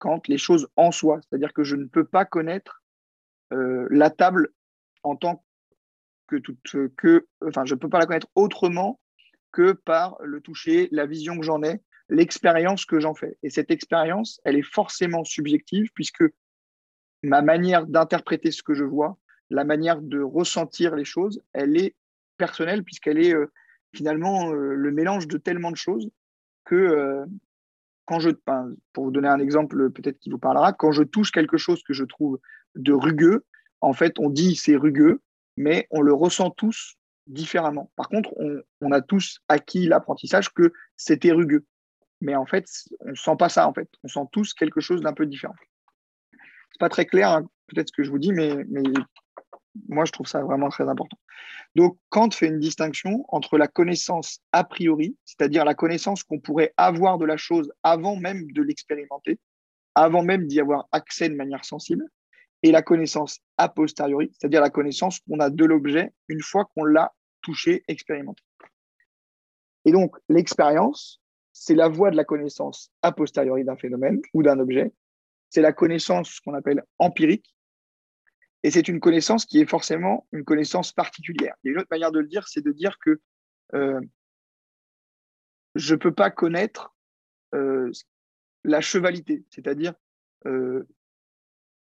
Kant, les choses en soi. C'est-à-dire que je ne peux pas connaître euh, la table en tant que que, enfin, je ne peux pas la connaître autrement que par le toucher, la vision que j'en ai, l'expérience que j'en fais. Et cette expérience, elle est forcément subjective puisque ma manière d'interpréter ce que je vois, la manière de ressentir les choses, elle est personnelle puisqu'elle est euh, finalement euh, le mélange de tellement de choses que euh, quand je, pour vous donner un exemple peut-être qui vous parlera, quand je touche quelque chose que je trouve de rugueux, en fait, on dit c'est rugueux, mais on le ressent tous différemment. Par contre, on, a tous acquis l'apprentissage que c'était rugueux. Mais en fait, on ne sent pas ça, en fait. On sent tous quelque chose d'un peu différent. C'est pas très clair, hein, peut-être ce que je vous dis, mais, mais Moi, je trouve ça vraiment très important. Donc, Kant fait une distinction entre la connaissance a priori, c'est-à-dire la connaissance qu'on pourrait avoir de la chose avant même de l'expérimenter, avant même d'y avoir accès de manière sensible, et la connaissance a posteriori, c'est-à-dire la connaissance qu'on a de l'objet une fois qu'on l'a touché, expérimenté. Et donc, l'expérience, c'est la voie de la connaissance a posteriori d'un phénomène ou d'un objet. C'est la connaissance qu'on appelle empirique. Et c'est une connaissance qui est forcément une connaissance particulière. Il y a une autre manière de le dire, c'est de dire que euh, je ne peux pas connaître euh, la chevalité, c'est-à-dire euh,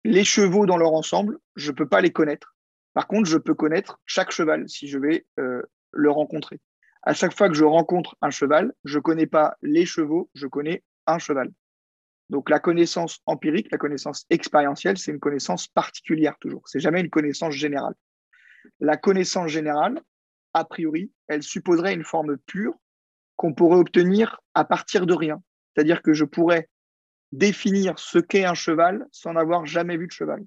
les chevaux dans leur ensemble, je ne peux pas les connaître. Par contre, je peux connaître chaque cheval si je vais le rencontrer à chaque fois que je rencontre un cheval, je ne connais pas les chevaux, je connais un cheval. Donc la connaissance empirique, la connaissance expérientielle, c'est une connaissance particulière toujours. C'est jamais une connaissance générale. La connaissance générale, a priori, elle supposerait une forme pure qu'on pourrait obtenir à partir de rien. C'est-à-dire que je pourrais définir ce qu'est un cheval sans avoir jamais vu de cheval.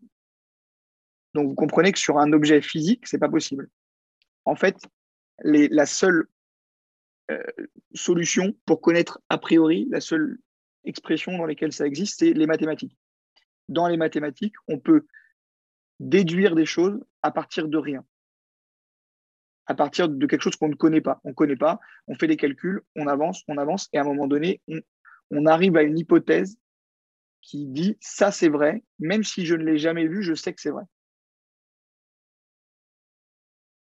Donc vous comprenez que sur un objet physique, c'est pas possible. En fait, la seule euh, solution pour connaître a priori la seule expression dans laquelle ça existe, c'est les mathématiques. Dans les mathématiques, on peut déduire des choses à partir de rien, à partir de quelque chose qu'on ne connaît pas. On ne connaît pas, on fait des calculs, on avance, on avance, et à un moment donné, on, on arrive à une hypothèse qui dit ça c'est vrai, même si je ne l'ai jamais vu, je sais que c'est vrai.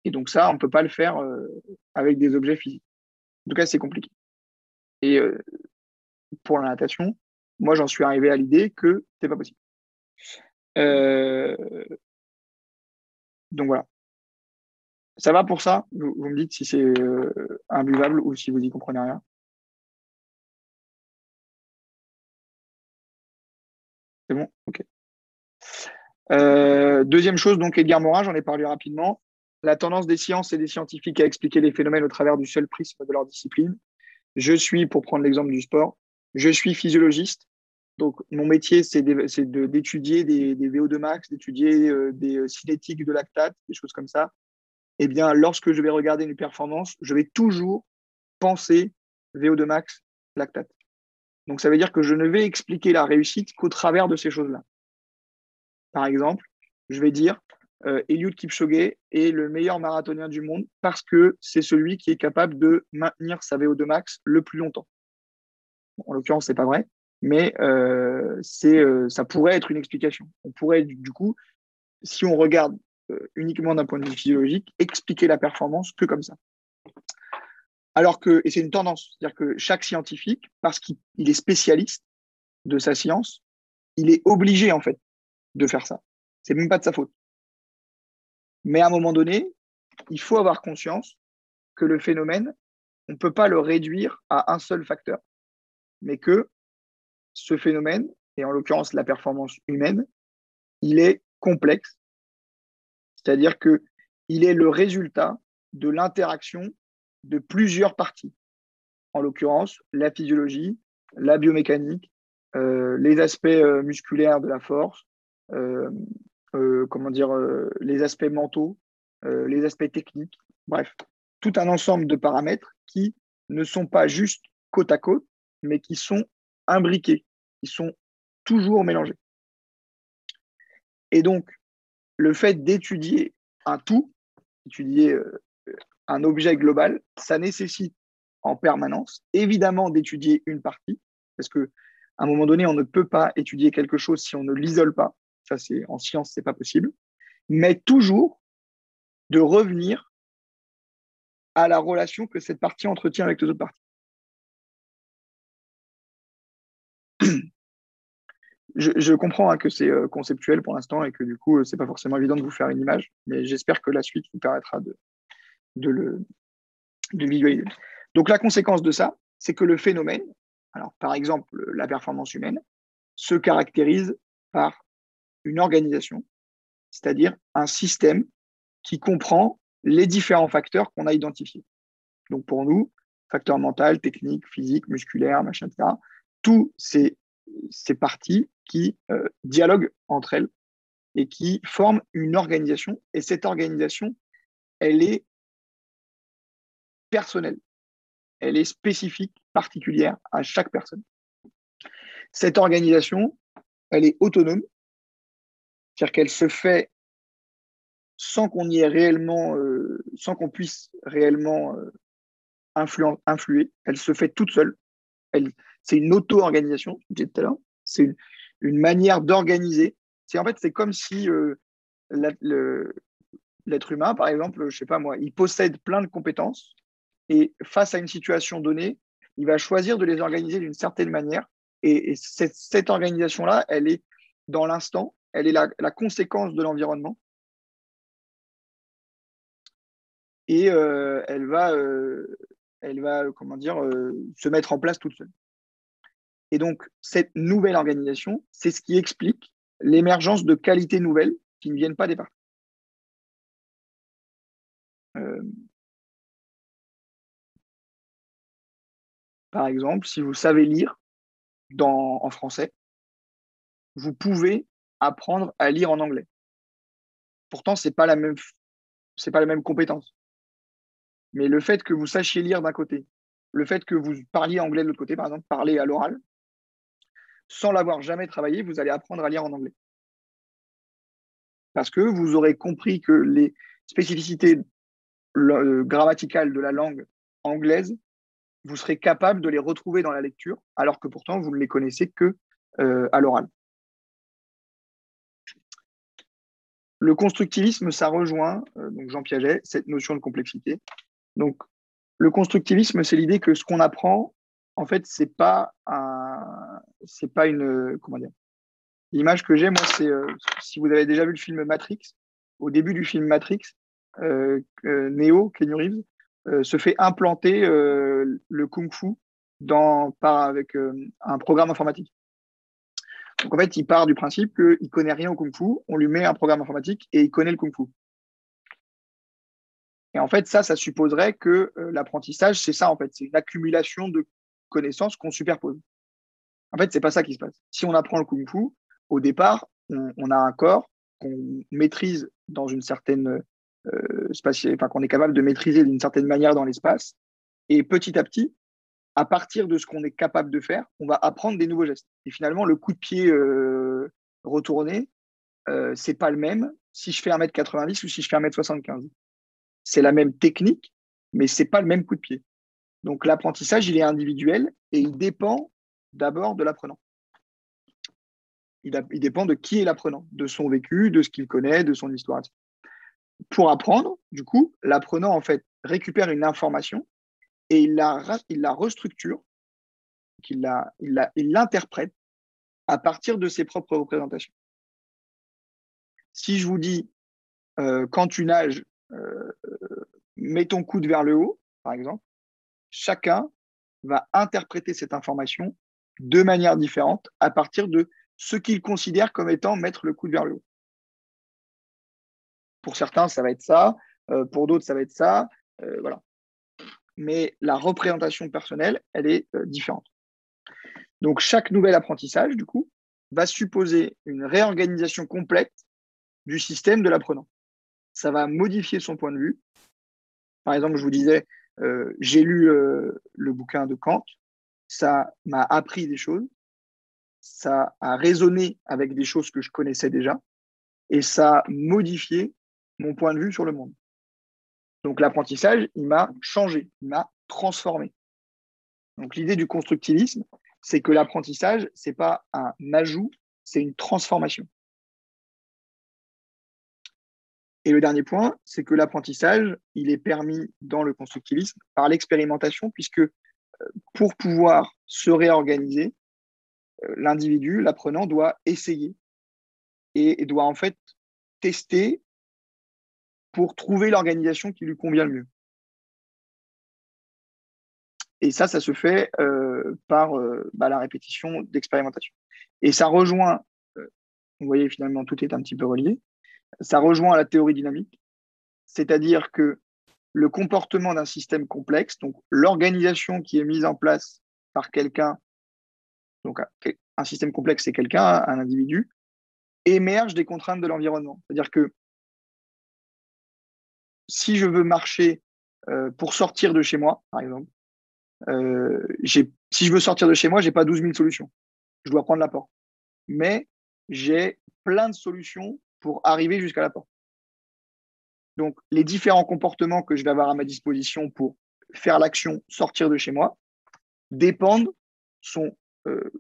Et donc ça, on ne peut pas le faire euh, avec des objets physiques. En tout cas, c'est compliqué. Et euh, pour la natation, moi, j'en suis arrivé à l'idée que c'est pas possible. Euh, donc voilà. Ça va pour ça? Vous, me dites si c'est imbuvable ou si vous y comprenez rien. C'est bon? Ok. deuxième chose, donc Edgar Morin, j'en ai parlé rapidement la tendance des sciences et des scientifiques à expliquer les phénomènes au travers du seul prisme de leur discipline. Je suis, pour prendre l'exemple du sport, je suis physiologiste. Donc, mon métier, c'est d'étudier des, VO2 max, d'étudier euh, des euh, cinétiques de lactate, des choses comme ça. Eh bien, lorsque je vais regarder une performance, je vais toujours penser VO2 max, lactate. Donc, ça veut dire que je ne vais expliquer la réussite qu'au travers de ces choses-là. Par exemple, je vais dire, euh, Eliud Kipchoge est le meilleur marathonien du monde parce que c'est celui qui est capable de maintenir sa VO2 max le plus longtemps. En l'occurrence, c'est pas vrai, mais euh, euh, ça pourrait être une explication. On pourrait du, coup, si on regarde uniquement d'un point de vue physiologique, expliquer la performance que comme ça. Alors que, et c'est une tendance, c'est-à-dire que chaque scientifique, parce qu'il est spécialiste de sa science, il est obligé en fait de faire ça. C'est même pas de sa faute. Mais à un moment donné, il faut avoir conscience que le phénomène, on ne peut pas le réduire à un seul facteur, mais que ce phénomène, et en l'occurrence la performance humaine, il est complexe, c'est-à-dire qu'il est le résultat de l'interaction de plusieurs parties, en l'occurrence la physiologie, la biomécanique, euh, les aspects euh, musculaires de la force, euh, comment dire, les aspects mentaux, les aspects techniques, bref, tout un ensemble de paramètres qui ne sont pas juste côte à côte, mais qui sont imbriqués, qui sont toujours mélangés. Et donc, le fait d'étudier un tout, étudier un objet global, ça nécessite en permanence, évidemment, d'étudier une partie, parce que à un moment donné, on ne peut pas étudier quelque chose si on ne l'isole pas. Ça, c'est en science, c'est pas possible. Mais toujours de revenir à la relation que cette partie entretient avec les autres parties. Je, comprends hein, que c'est euh, conceptuel pour l'instant et que du coup, c'est pas forcément évident de vous faire une image, mais j'espère que la suite vous permettra de, de le visualiser. Donc la conséquence de ça, c'est que le phénomène, alors par exemple la performance humaine, se caractérise par une organisation, c'est-à-dire un système qui comprend les différents facteurs qu'on a identifiés. Donc pour nous, facteurs mental, technique, physique, musculaire, machin, etc. Tous ces, ces parties qui euh, dialoguent entre elles et qui forment une organisation. Et cette organisation, elle est personnelle. Elle est spécifique, particulière à chaque personne. Cette organisation, elle est autonome, c'est-à-dire qu'elle se fait sans qu'on y ait réellement, euh, sans qu'on puisse réellement euh, influer. Elle se fait toute seule. c'est une auto-organisation, je disais tout à l'heure. C'est une, manière d'organiser. C'est en fait, c'est comme si euh, l'être humain, par exemple, je sais pas moi, il possède plein de compétences et face à une situation donnée, il va choisir de les organiser d'une certaine manière. Et, cette, organisation-là, elle est dans l'instant, elle est la, conséquence de l'environnement. Et euh, elle va, euh, elle va comment dire, euh, se mettre en place toute seule. Et donc, cette nouvelle organisation, c'est ce qui explique l'émergence de qualités nouvelles qui ne viennent pas des parties. Par exemple, si vous savez lire en français, vous pouvez apprendre à lire en anglais. Pourtant, ce n'est pas, la même, pas la même compétence. Mais le fait que vous sachiez lire d'un côté, le fait que vous parliez anglais de l'autre côté, par exemple, parler à l'oral, sans l'avoir jamais travaillé, vous allez apprendre à lire en anglais. Parce que vous aurez compris que les spécificités euh, grammaticales de la langue anglaise vous serez capable de les retrouver dans la lecture, alors que pourtant vous ne les connaissez que euh, à l'oral. Le constructivisme, ça rejoint, euh, donc Jean Piaget, cette notion de complexité. Donc, le constructivisme, c'est l'idée que ce qu'on apprend, en fait, c'est pas un, c'est pas une, comment dire. L'image que j'ai, moi, c'est euh, si vous avez déjà vu le film Matrix, au début du film Matrix, Neo, Kenny Reeves, euh, se fait implanter euh, le kung-fu dans, par, avec euh, un programme informatique. Donc en fait, il part du principe qu'il ne connaît rien au kung-fu, on lui met un programme informatique et il connaît le kung-fu. Et en fait, ça, ça supposerait que l'apprentissage, c'est ça en fait, c'est une accumulation de connaissances qu'on superpose. En fait, c'est pas ça qui se passe. Si on apprend le kung-fu, au départ, on a un corps qu'on maîtrise dans une certaine euh, enfin, qu'on est capable de maîtriser d'une certaine manière dans l'espace. Et petit à petit, à partir de ce qu'on est capable de faire, on va apprendre des nouveaux gestes. Et finalement, le coup de pied euh, retourné, euh, c'est pas le même si je fais 1m90 ou si je fais 1m75. C'est la même technique, mais c'est pas le même coup de pied. Donc l'apprentissage, il est individuel et il dépend d'abord de l'apprenant. Il, dépend de qui est l'apprenant, de son vécu, de ce qu'il connaît, de son histoire pour apprendre, du coup, l'apprenant en fait récupère une information et il la, restructure, il l'interprète à partir de ses propres représentations. Si je vous dis, euh, quand tu nages, euh, mets ton coude vers le haut, par exemple, chacun va interpréter cette information de manière différente à partir de ce qu'il considère comme étant mettre le coude vers le haut. Pour certains, ça va être ça. Euh, pour d'autres, ça va être ça. Euh, voilà. Mais la représentation personnelle, elle est euh, différente. Donc, chaque nouvel apprentissage, du coup, va supposer une réorganisation complète du système de l'apprenant. Ça va modifier son point de vue. Par exemple, je vous disais, j'ai lu le bouquin de Kant, ça m'a appris des choses, ça a résonné avec des choses que je connaissais déjà, et ça a modifié point de vue sur le monde. Donc l'apprentissage, il m'a changé, il m'a transformé. Donc l'idée du constructivisme, c'est que l'apprentissage, ce n'est pas un ajout, c'est une transformation. Et le dernier point, c'est que l'apprentissage, il est permis dans le constructivisme par l'expérimentation, puisque euh, pour pouvoir se réorganiser, euh, l'individu, l'apprenant, doit essayer et doit en fait tester pour trouver l'organisation qui lui convient le mieux. Et ça, ça se fait euh, par euh, bah, la répétition d'expérimentation. Et ça rejoint, euh, vous voyez finalement tout est un petit peu relié, ça rejoint la théorie dynamique, c'est-à-dire que le comportement d'un système complexe, donc l'organisation qui est mise en place par quelqu'un, donc un système complexe c'est quelqu'un, un individu, émergent des contraintes de l'environnement. C'est-à-dire que si je veux marcher euh, pour sortir de chez moi, par exemple, euh, si je veux sortir de chez moi, je n'ai pas 12 000 solutions. Je dois prendre la porte. Mais j'ai plein de solutions pour arriver jusqu'à la porte. Donc, les différents comportements que je vais avoir à ma disposition pour faire l'action sortir de chez moi dépendent, sont euh,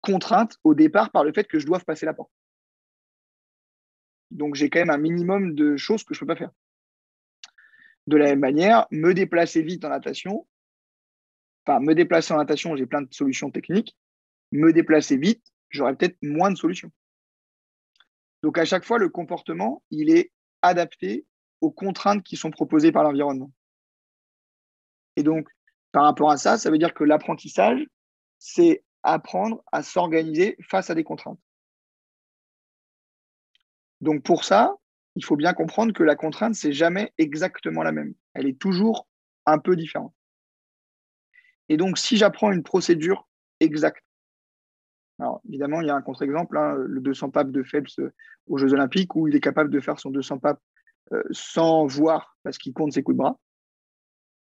contraintes au départ par le fait que je dois passer la porte. Donc, j'ai quand même un minimum de choses que je ne peux pas faire. De la même manière, me déplacer vite en natation, enfin, me déplacer en natation, j'ai plein de solutions techniques. Me déplacer vite, j'aurai peut-être moins de solutions. Donc, à chaque fois, le comportement, il est adapté aux contraintes qui sont proposées par l'environnement. Et donc, par rapport à ça, ça veut dire que l'apprentissage, c'est apprendre à s'organiser face à des contraintes. Donc pour ça, il faut bien comprendre que la contrainte, c'est jamais exactement la même. Elle est toujours un peu différente. Et donc, si j'apprends une procédure exacte, alors évidemment, il y a un contre-exemple, hein, le 200 papes de Phelps euh, aux Jeux Olympiques, où il est capable de faire son 200 papes euh, sans voir parce qu'il compte ses coups de bras.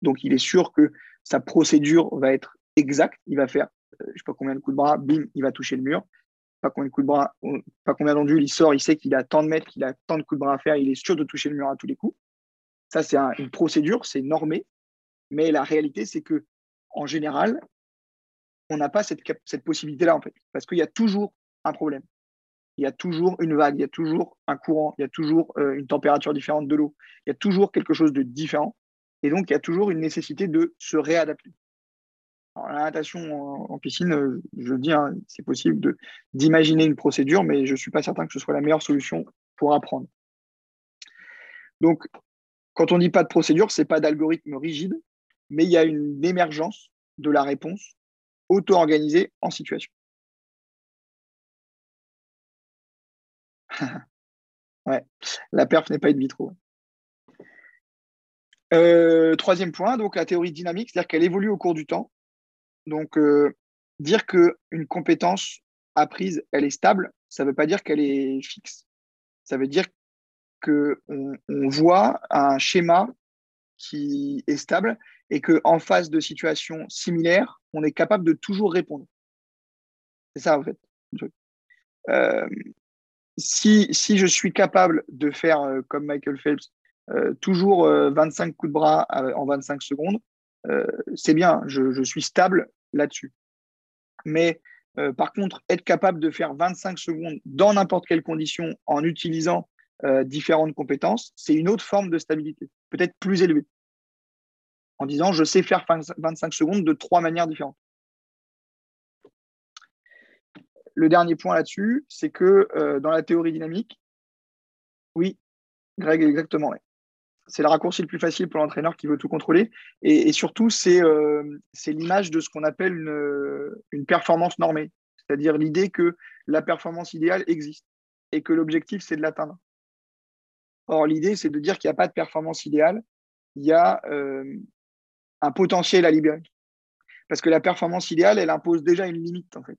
Donc, il est sûr que sa procédure va être exacte. Il va faire, euh, je ne sais pas combien de coups de bras, bim, il va toucher le mur pas combien de il sort, il sait qu'il a tant de mètres, qu'il a tant de coups de bras à faire, il est sûr de toucher le mur à tous les coups. Ça, c'est une procédure, c'est normé, mais la réalité, c'est que en général, on n'a pas cette, cette possibilité-là, en fait, parce qu'il y a toujours un problème. Il y a toujours une vague, il y a toujours un courant, il y a toujours euh, une température différente de l'eau, il y a toujours quelque chose de différent. Et donc, il y a toujours une nécessité de se réadapter la natation en, piscine, euh, je dis, hein, c'est possible d'imaginer une procédure, mais je ne suis pas certain que ce soit la meilleure solution pour apprendre. Donc, quand on dit pas de procédure, ce n'est pas d'algorithme rigide, mais il y a une émergence de la réponse auto-organisée en situation. ouais, la perf n'est pas in vitro. Euh, troisième point, donc la théorie dynamique, c'est-à-dire qu'elle évolue au cours du temps donc, euh, dire qu'une compétence apprise, elle est stable, ça ne veut pas dire qu'elle est fixe. Ça veut dire qu'on on voit un schéma qui est stable et qu'en face de situations similaires, on est capable de toujours répondre. C'est ça, en fait. Euh, si, si, je suis capable de faire, euh, comme Michael Phelps, toujours 25 coups de bras en 25 secondes, euh, c'est bien, je, suis stable là-dessus. Mais euh, par contre, être capable de faire 25 secondes dans n'importe quelle condition en utilisant euh, différentes compétences, c'est une autre forme de stabilité, peut-être plus élevée. En disant, je sais faire 25 secondes de trois manières différentes. Le dernier point là-dessus, c'est que dans la théorie dynamique, oui, Greg, exactement c'est le raccourci le plus facile pour l'entraîneur qui veut tout contrôler. Et, surtout, euh, c'est l'image de ce qu'on appelle une, une, performance normée, c'est-à-dire l'idée que la performance idéale existe et que l'objectif, c'est de l'atteindre. Or, l'idée, c'est de dire qu'il n'y a pas de performance idéale, il y a euh, un potentiel à libérer. Parce que la performance idéale, elle impose déjà une limite, en fait.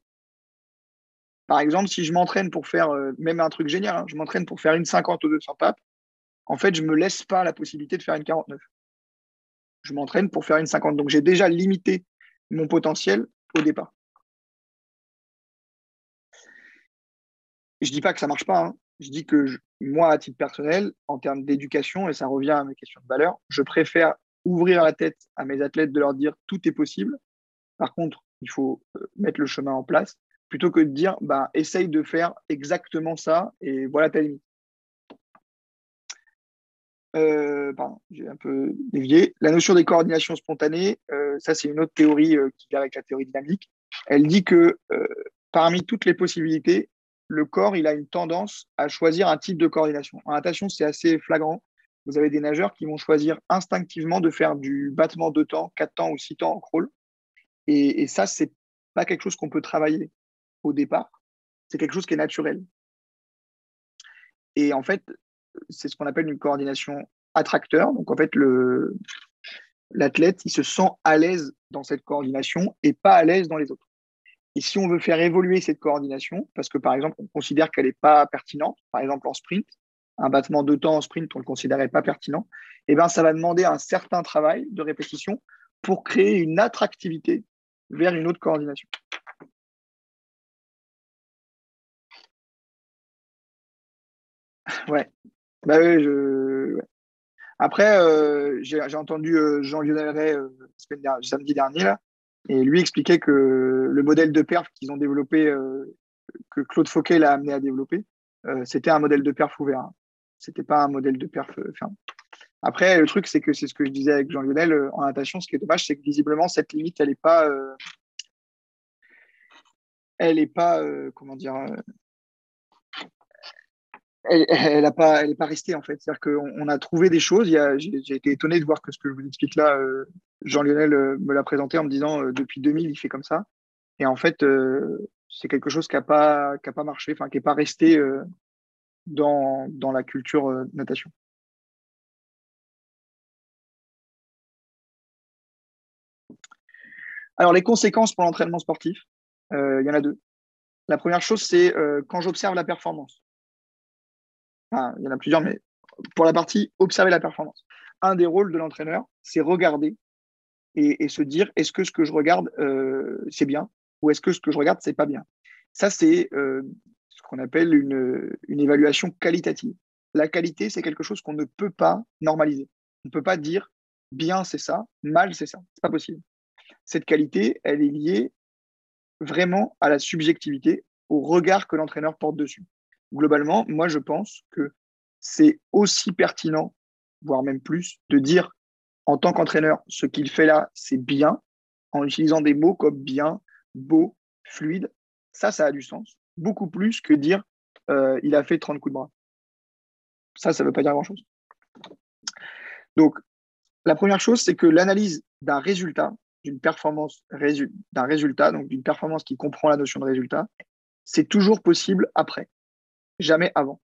Par exemple, si je m'entraîne pour faire, euh, même un truc génial, hein, je m'entraîne pour faire une 50 ou 200 papes, en fait, je ne me laisse pas la possibilité de faire une 49. Je m'entraîne pour faire une 50. Donc, j'ai déjà limité mon potentiel au départ. Je ne dis pas que ça ne marche pas. Hein. Je dis que moi, à titre personnel, en termes d'éducation, et ça revient à mes questions de valeur, je préfère ouvrir la tête à mes athlètes de leur dire tout est possible. Par contre, il faut euh, mettre le chemin en place plutôt que de dire bah, essaye de faire exactement ça et voilà ta limite. Euh, pardon, j'ai un peu dévié. La notion des coordinations spontanées, euh, ça c'est une autre théorie euh, qui vient avec la théorie dynamique. Elle dit que parmi toutes les possibilités, le corps il a une tendance à choisir un type de coordination. En natation, c'est assez flagrant. Vous avez des nageurs qui vont choisir instinctivement de faire du battement de temps, 4 temps ou 6 temps en crawl. Et, et ça, c'est pas quelque chose qu'on peut travailler au départ. C'est quelque chose qui est naturel. Et en fait, c'est ce qu'on appelle une coordination attracteur. Donc en fait, l'athlète, il se sent à l'aise dans cette coordination et pas à l'aise dans les autres. Et si on veut faire évoluer cette coordination, parce que par exemple, on considère qu'elle n'est pas pertinente, par exemple en sprint, un battement de temps en sprint, on ne le considérait pas pertinent, eh ben, ça va demander un certain travail de répétition pour créer une attractivité vers une autre coordination. Ouais. Bah. Après, euh, j'ai entendu euh, Jean-Lionel Ray euh, samedi dernier, là, et lui expliquait que le modèle de perf qu'ils ont développé, que Claude Fauquet l'a amené à développer, c'était un modèle de perf ouvert. Hein. C'était pas un modèle de perf ferme. Après, le truc, c'est que c'est ce que je disais avec Jean-Lionel en natation. Ce qui est dommage, c'est que visiblement, cette limite, elle n'est pas. elle n'est pas. comment dire elle n'est pas, restée en fait. C'est-à-dire qu'on a trouvé des choses. J'ai été étonné de voir que ce que je vous explique là, euh, Jean-Lionel euh, me l'a présenté en me disant euh, depuis 2000, il fait comme ça. Et en fait, c'est quelque chose qui n'a pas, marché, qui n'est pas resté dans, dans la culture natation. Alors, les conséquences pour l'entraînement sportif, il y en a deux. La première chose, c'est quand j'observe la performance il y en a plusieurs, mais pour la partie observer la performance. Un des rôles de l'entraîneur, c'est regarder et, se dire est-ce que ce que je regarde, euh, c'est bien ou est-ce que ce que je regarde, c'est pas bien? Ça, c'est euh, ce qu'on appelle une, évaluation qualitative. La qualité, c'est quelque chose qu'on ne peut pas normaliser. On ne peut pas dire bien, c'est ça, mal, c'est ça. C'est pas possible. Cette qualité, elle est liée vraiment à la subjectivité, au regard que l'entraîneur porte dessus globalement, moi, je pense que c'est aussi pertinent, voire même plus, de dire en tant qu'entraîneur, ce qu'il fait là, c'est bien, en utilisant des mots comme bien, beau, fluide. Ça, ça a du sens. Beaucoup plus que dire euh, il a fait 30 coups de bras. Ça, ça ne veut pas dire grand-chose. Donc, la première chose, c'est que l'analyse d'un résultat, d'une performance, d'un résultat, donc d'une performance qui comprend la notion de résultat, c'est toujours possible après jamais avant.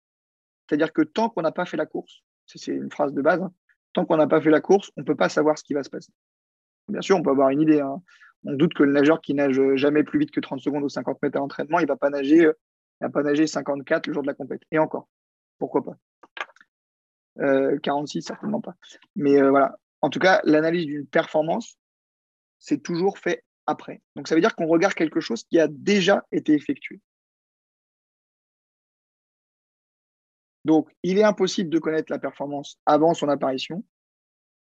C'est-à-dire que tant qu'on n'a pas fait la course, c'est une phrase de base, hein, tant qu'on n'a pas fait la course, on ne peut pas savoir ce qui va se passer. Bien sûr, on peut avoir une idée. Hein. On doute que le nageur qui nage jamais plus vite que 30 secondes ou 50 mètres à l'entraînement, il ne va pas nager, euh, va pas nager 54 le jour de la compétition. Et encore, pourquoi pas? 46, euh, certainement pas. Mais euh, voilà. En tout cas, l'analyse d'une performance, c'est toujours fait après. Donc ça veut dire qu'on regarde quelque chose qui a déjà été effectué. Donc, il est impossible de connaître la performance avant son apparition.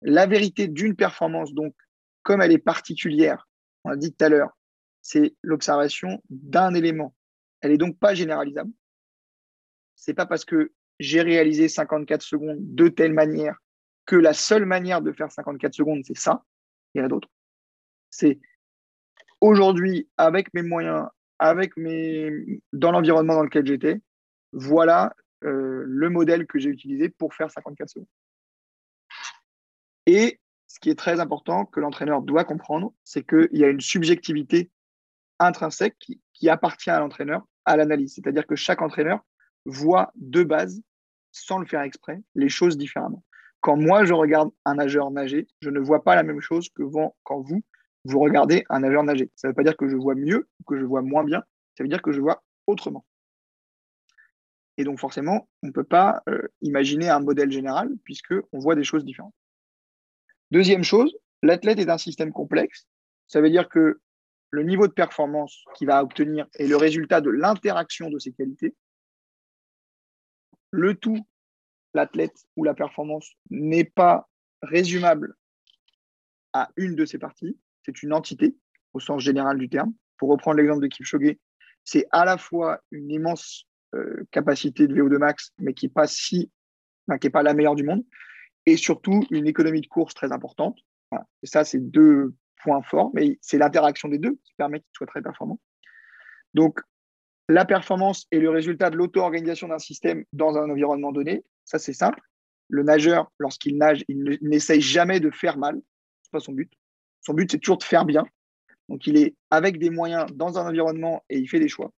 La vérité d'une performance, donc, comme elle est particulière, on l'a dit tout à l'heure, c'est l'observation d'un élément. Elle n'est donc pas généralisable. C'est pas parce que j'ai réalisé 54 secondes de telle manière que la seule manière de faire 54 secondes, c'est ça. Il y en a d'autres. C'est aujourd'hui, avec mes moyens, avec mes, dans l'environnement dans lequel j'étais, voilà euh, le modèle que j'ai utilisé pour faire 54 secondes. Et ce qui est très important que l'entraîneur doit comprendre, c'est qu'il y a une subjectivité intrinsèque qui, appartient à l'entraîneur à l'analyse. C'est-à-dire que chaque entraîneur voit de base, sans le faire exprès, les choses différemment. Quand moi, je regarde un nageur nager, je ne vois pas la même chose que quand vous, vous regardez un nageur nager. Ça ne veut pas dire que je vois mieux ou que je vois moins bien, ça veut dire que je vois autrement. Et donc forcément, on ne peut pas euh, imaginer un modèle général puisqu'on voit des choses différentes. Deuxième chose, l'athlète est un système complexe. Ça veut dire que le niveau de performance qu'il va obtenir est le résultat de l'interaction de ses qualités. Le tout, l'athlète ou la performance, n'est pas résumable à une de ces parties. C'est une entité au sens général du terme. Pour reprendre l'exemple de Kipchoge, c'est à la fois une immense euh, capacité de VO2 max, mais qui n'est pas si, pas la meilleure du monde, et surtout une économie de course très importante. Et ça, c'est deux points forts, mais c'est l'interaction des deux qui permet qu'il soit très performant. Donc, la performance est le résultat de l'auto-organisation d'un système dans un environnement donné. Ça, c'est simple. Le nageur, lorsqu'il nage, il n'essaye jamais de faire mal. Ce n'est pas son but. Son but, c'est toujours de faire bien. Donc, il est avec des moyens dans un environnement et il fait des choix.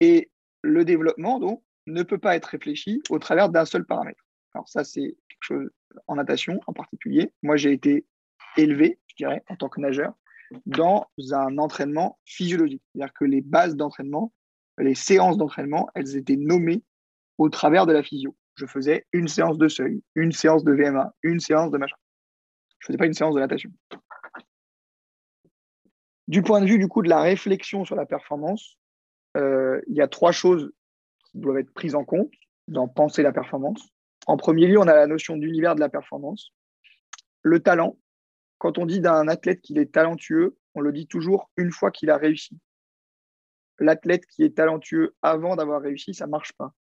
Et le développement, donc, ne peut pas être réfléchi au travers d'un seul paramètre. Alors ça, c'est quelque chose en natation en particulier. Moi, j'ai été élevé, je dirais, en tant que nageur, dans un entraînement physiologique. C'est-à-dire que les bases d'entraînement, les séances d'entraînement, elles étaient nommées au travers de la physio. Je faisais une séance de seuil, une séance de VMA, une séance de machin. Je ne faisais pas une séance de natation. Du point de vue du coup de la réflexion sur la performance, euh, il y a trois choses qui doivent être prises en compte dans penser la performance. En premier lieu, on a la notion d'univers de la performance. Le talent, quand on dit d'un athlète qu'il est talentueux, on le dit toujours une fois qu'il a réussi. L'athlète qui est talentueux avant d'avoir réussi, ça ne marche pas.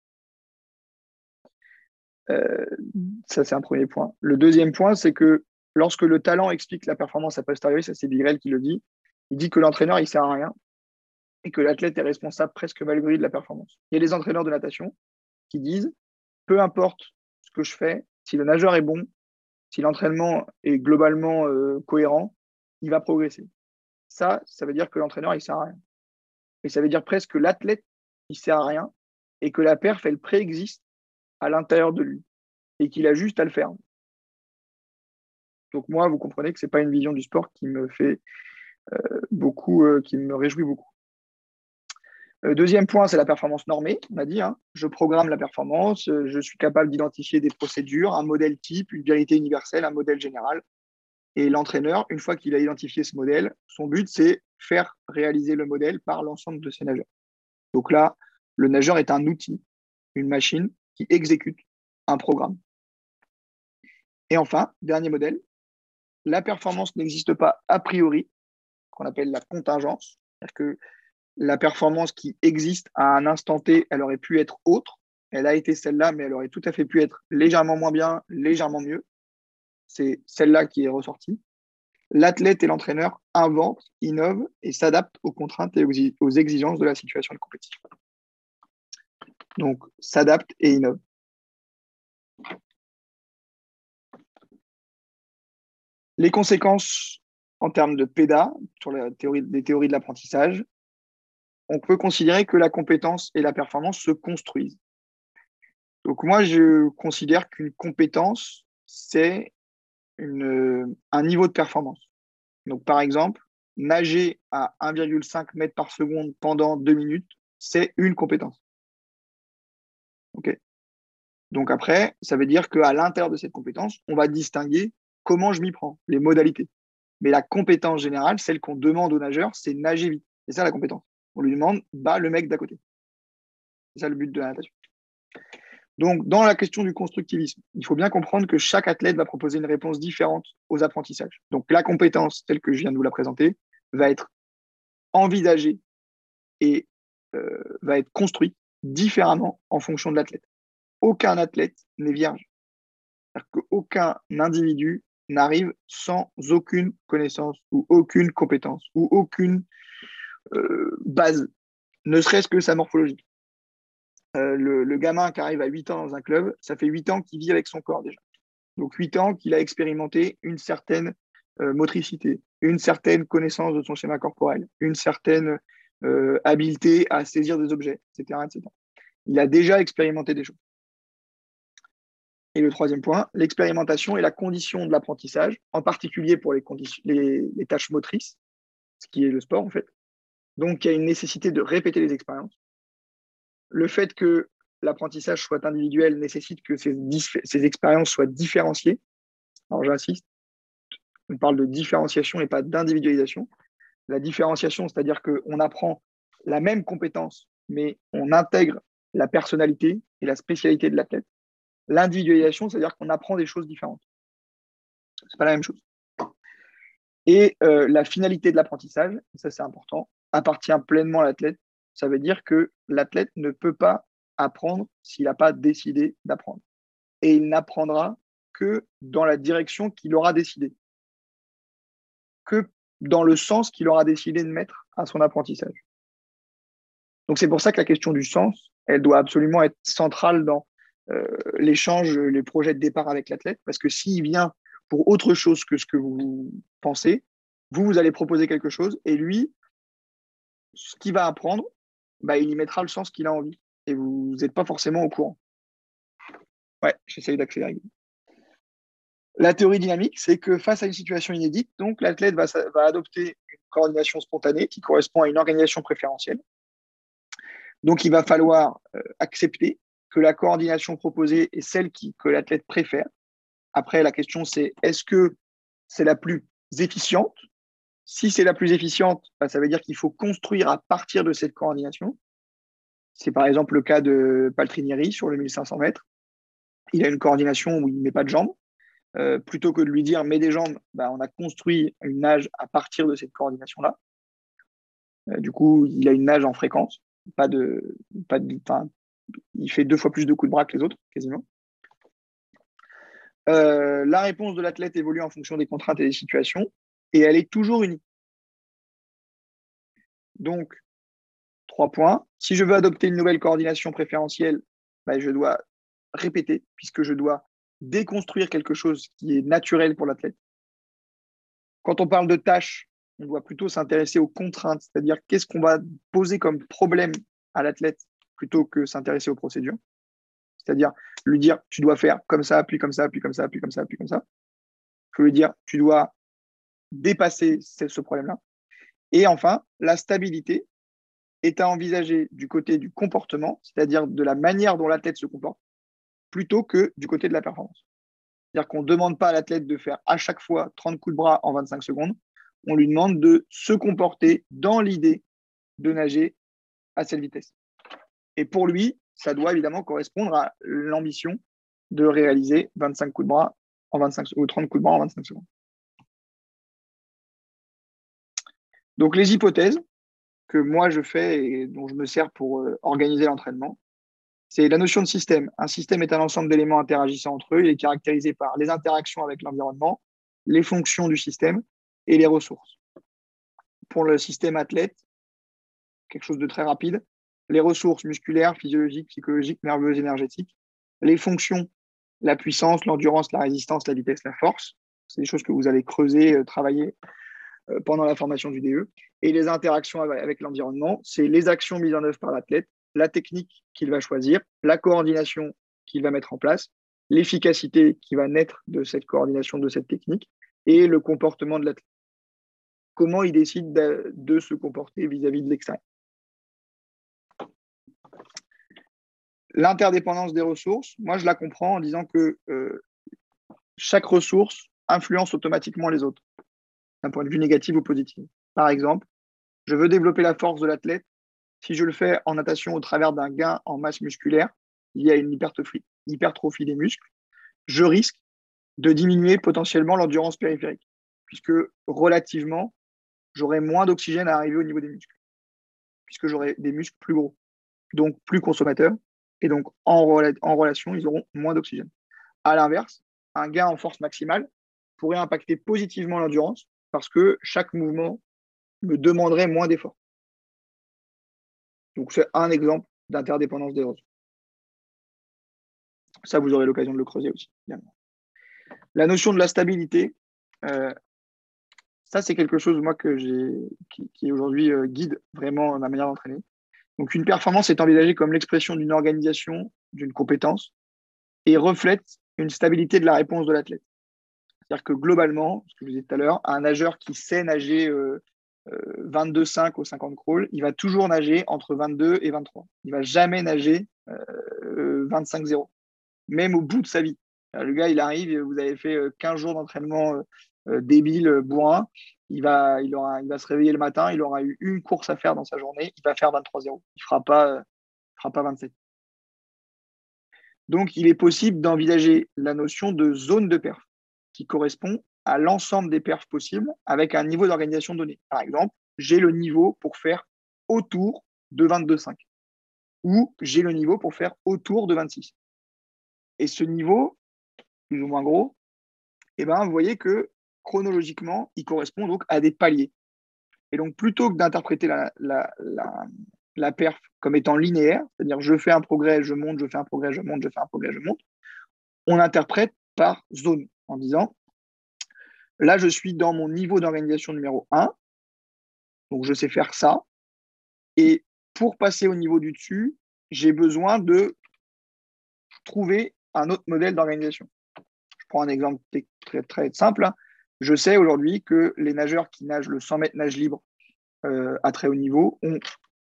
Euh, ça, c'est un premier point. Le deuxième point, c'est que lorsque le talent explique la performance à posteriori, ça c'est Bigrel qui le dit, il dit que l'entraîneur, il sert à rien et que l'athlète est responsable presque malgré de la performance. Il y a des entraîneurs de natation qui disent, peu importe ce que je fais, si le nageur est bon, si l'entraînement est globalement euh, cohérent, il va progresser. Ça, ça veut dire que l'entraîneur, il sert à rien. Et ça veut dire presque que l'athlète, il sert à rien et que la perf, elle préexiste à l'intérieur de lui et qu'il a juste à le faire. Donc moi, vous comprenez que ce n'est pas une vision du sport qui me fait euh, beaucoup, euh, qui me réjouit beaucoup. Euh, deuxième point, c'est la performance normée. On a dit, hein. je programme la performance, je suis capable d'identifier des procédures, un modèle type, une vérité universelle, un modèle général. Et l'entraîneur, une fois qu'il a identifié ce modèle, son but, c'est faire réaliser le modèle par l'ensemble de ses nageurs. Donc là, le nageur est un outil, une machine qui exécute un programme. Et enfin, dernier modèle, la performance n'existe pas a priori, qu'on appelle la contingence. C'est-à-dire que la performance qui existe à un instant T, elle aurait pu être autre. Elle a été celle-là, mais elle aurait tout à fait pu être légèrement moins bien, légèrement mieux. C'est celle-là qui est ressortie. L'athlète et l'entraîneur inventent, innovent et s'adaptent aux contraintes et aux exigences de la situation de compétition. Donc, s'adapte et innove. Les conséquences en termes de PEDA, sur la théorie, les théories de l'apprentissage, on peut considérer que la compétence et la performance se construisent. Donc moi, je considère qu'une compétence, c'est un niveau de performance. Donc par exemple, nager à 1,5 mètres par seconde pendant deux minutes, c'est une compétence. Donc après, ça veut dire qu'à l'intérieur de cette compétence, on va distinguer comment je m'y prends, les modalités. Mais la compétence générale, celle qu'on demande au nageur, c'est nager vite. C'est ça la compétence. On lui demande, bat le mec d'à côté. C'est ça le but de la natation. Donc, dans la question du constructivisme, il faut bien comprendre que chaque athlète va proposer une réponse différente aux apprentissages. Donc, la compétence, telle que je viens de vous la présenter, va être envisagée et euh, va être construite différemment en fonction de l'athlète. Aucun athlète n'est vierge. C'est-à-dire qu'aucun individu n'arrive sans aucune connaissance ou aucune compétence ou aucune base, ne serait-ce que sa morphologie. Euh, le, gamin qui arrive à 8 ans dans un club, ça fait 8 ans qu'il vit avec son corps déjà. Donc 8 ans qu'il a expérimenté une certaine euh, motricité, une certaine connaissance de son schéma corporel, une certaine habileté à saisir des objets, etc.. Il a déjà expérimenté des choses. Et le troisième point, l'expérimentation est la condition de l'apprentissage, en particulier pour les, tâches motrices, ce qui est le sport en fait. Donc, il y a une nécessité de répéter les expériences. Le fait que l'apprentissage soit individuel nécessite que ces, ces expériences soient différenciées. Alors, j'insiste, on parle de différenciation et pas d'individualisation. La différenciation, c'est-à-dire qu'on apprend la même compétence, mais on intègre la personnalité et la spécialité de l'athlète. L'individualisation, c'est-à-dire qu'on apprend des choses différentes. Ce n'est pas la même chose. Et euh, la finalité de l'apprentissage, ça c'est important, appartient pleinement à l'athlète. Ça veut dire que l'athlète ne peut pas apprendre s'il n'a pas décidé d'apprendre. Et il n'apprendra que dans la direction qu'il aura décidé, que dans le sens qu'il aura décidé de mettre à son apprentissage. Donc c'est pour ça que la question du sens, elle doit absolument être centrale dans euh, l'échange, les projets de départ avec l'athlète, parce que s'il vient pour autre chose que ce que vous pensez, vous, vous allez proposer quelque chose, et lui, ce qu'il va apprendre, bah, il y mettra le sens qu'il a envie, et vous n'êtes pas forcément au courant. Ouais, j'essaye d'accélérer. La théorie dynamique, c'est que face à une situation inédite, donc l'athlète va, adopter une coordination spontanée qui correspond à une organisation préférentielle. Donc, il va falloir euh, accepter que la coordination proposée est celle qui, que l'athlète préfère. Après, la question, c'est est-ce que c'est la plus efficiente Si c'est la plus efficiente, bah, ça veut dire qu'il faut construire à partir de cette coordination. C'est par exemple le cas de Paltrinieri sur le 1500 mètres. Il a une coordination où il ne met pas de jambes. Euh, plutôt que de lui dire mets des jambes, bah, on a construit une nage à partir de cette coordination-là. Euh, du coup, il a une nage en fréquence, pas de, pas de, il fait deux fois plus de coups de bras que les autres, quasiment. Euh, la réponse de l'athlète évolue en fonction des contraintes et des situations, et elle est toujours unie. Donc, trois points. Si je veux adopter une nouvelle coordination préférentielle, bah, je dois répéter, puisque je dois déconstruire quelque chose qui est naturel pour l'athlète. Quand on parle de tâches, on doit plutôt s'intéresser aux contraintes, c'est-à-dire qu'est-ce qu'on va poser comme problème à l'athlète plutôt que s'intéresser aux procédures. C'est-à-dire lui dire tu dois faire comme ça, puis comme ça, puis comme ça, puis comme ça, puis comme ça. Je veux lui dire tu dois dépasser ce problème-là. Et enfin, la stabilité est à envisager du côté du comportement, c'est-à-dire de la manière dont l'athlète se comporte, plutôt que du côté de la performance. C'est-à-dire qu'on ne demande pas à l'athlète de faire à chaque fois 30 coups de bras en 25 secondes, on lui demande de se comporter dans l'idée de nager à cette vitesse. Et pour lui, ça doit évidemment correspondre à l'ambition de réaliser 25 coups de bras en 25 ou 30 coups de bras en 25 secondes. Donc les hypothèses que moi je fais et dont je me sers pour euh, organiser l'entraînement, c'est la notion de système. Un système est un ensemble d'éléments interagissant entre eux. Il est caractérisé par les interactions avec l'environnement, les fonctions du système et les ressources. Pour le système athlète, quelque chose de très rapide, les ressources musculaires, physiologiques, psychologiques, nerveuses, énergétiques, les fonctions, la puissance, l'endurance, la résistance, la vitesse, la force. C'est des choses que vous allez creuser, euh, travailler pendant la formation du DE. Et les interactions avec l'environnement, c'est les actions mises en œuvre par l'athlète la technique qu'il va choisir, la coordination qu'il va mettre en place, l'efficacité qui va naître de cette coordination, de cette technique, et le comportement de l'athlète. Comment il décide de, se comporter vis-à-vis de l'extérieur. L'interdépendance des ressources, moi je la comprends en disant que euh, chaque ressource influence automatiquement les autres, d'un point de vue négatif ou positif. Par exemple, je veux développer la force de l'athlète, si je le fais en natation au travers d'un gain en masse musculaire, il y a une hypertrophie, des muscles, je risque de diminuer potentiellement l'endurance périphérique, puisque relativement, j'aurai moins d'oxygène à arriver au niveau des muscles, puisque j'aurai des muscles plus gros, donc plus consommateurs, et donc en, en relation, ils auront moins d'oxygène. À l'inverse, un gain en force maximale pourrait impacter positivement l'endurance, parce que chaque mouvement me demanderait moins d'efforts. Donc, c'est un exemple d'interdépendance des ressources. Ça, vous aurez l'occasion de le creuser aussi. La notion de la stabilité, euh, ça, c'est quelque chose, moi, que qui, aujourd'hui euh, guide vraiment ma manière d'entraîner. Donc, une performance est envisagée comme l'expression d'une organisation, d'une compétence, et reflète une stabilité de la réponse de l'athlète. C'est-à-dire que globalement, ce que je vous disais tout à l'heure, un nageur qui sait nager euh, 22,5 euh, au 50 crawl, il va toujours nager entre 22 et 23. Il va jamais nager 25-0, euh, même au bout de sa vie. Le gars, il arrive, vous avez fait 15 euh, jours d'entraînement débile, bourrin, il va, il, aura, il va se réveiller le matin, il aura eu une course à faire dans sa journée, il va faire 23-0. Il ne fera pas, fera pas 27. Donc, il est possible d'envisager la notion de zone de perf qui correspond à l'ensemble des perfs possibles avec un niveau d'organisation donné. Par exemple, j'ai le niveau pour faire autour de 22,5 ou j'ai le niveau pour faire autour de 26. Et ce niveau, plus ou moins gros, eh ben, vous voyez que chronologiquement, il correspond donc à des paliers. Et donc, plutôt que d'interpréter la, la, la, perf comme étant linéaire, c'est-à-dire je fais un progrès, je monte, je fais un progrès, je monte, je fais un progrès, je monte, on interprète par zone en disant Là, je suis dans mon niveau d'organisation numéro 1. Donc, je sais faire ça. Et pour passer au niveau du dessus, j'ai besoin de trouver un autre modèle d'organisation. Je prends un exemple très, très simple. Je sais aujourd'hui que les nageurs qui nagent le 100 mètres nage libre euh, à très haut niveau ont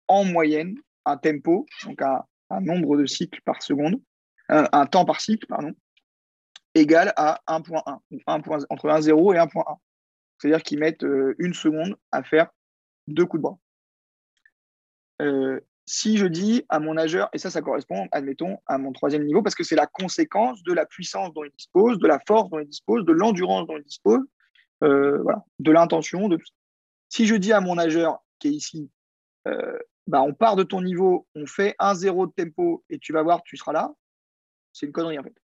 en moyenne un tempo, donc un, nombre de cycles par seconde, un, temps par cycle, pardon, égal à 1.1, entre 1.0 et 1.1. C'est-à-dire qu'ils mettent euh, une seconde à faire deux coups de bras. Euh, si je dis à mon nageur, et ça, ça correspond, admettons, à mon troisième niveau, parce que c'est la conséquence de la puissance dont il dispose, de la force dont il dispose, de l'endurance dont il dispose, euh, voilà, de l'intention, de tout ça. Si je dis à mon nageur qui est ici, bah, on part de ton niveau, on fait 1-0 de tempo et tu vas voir, tu seras là, c'est une connerie en fait.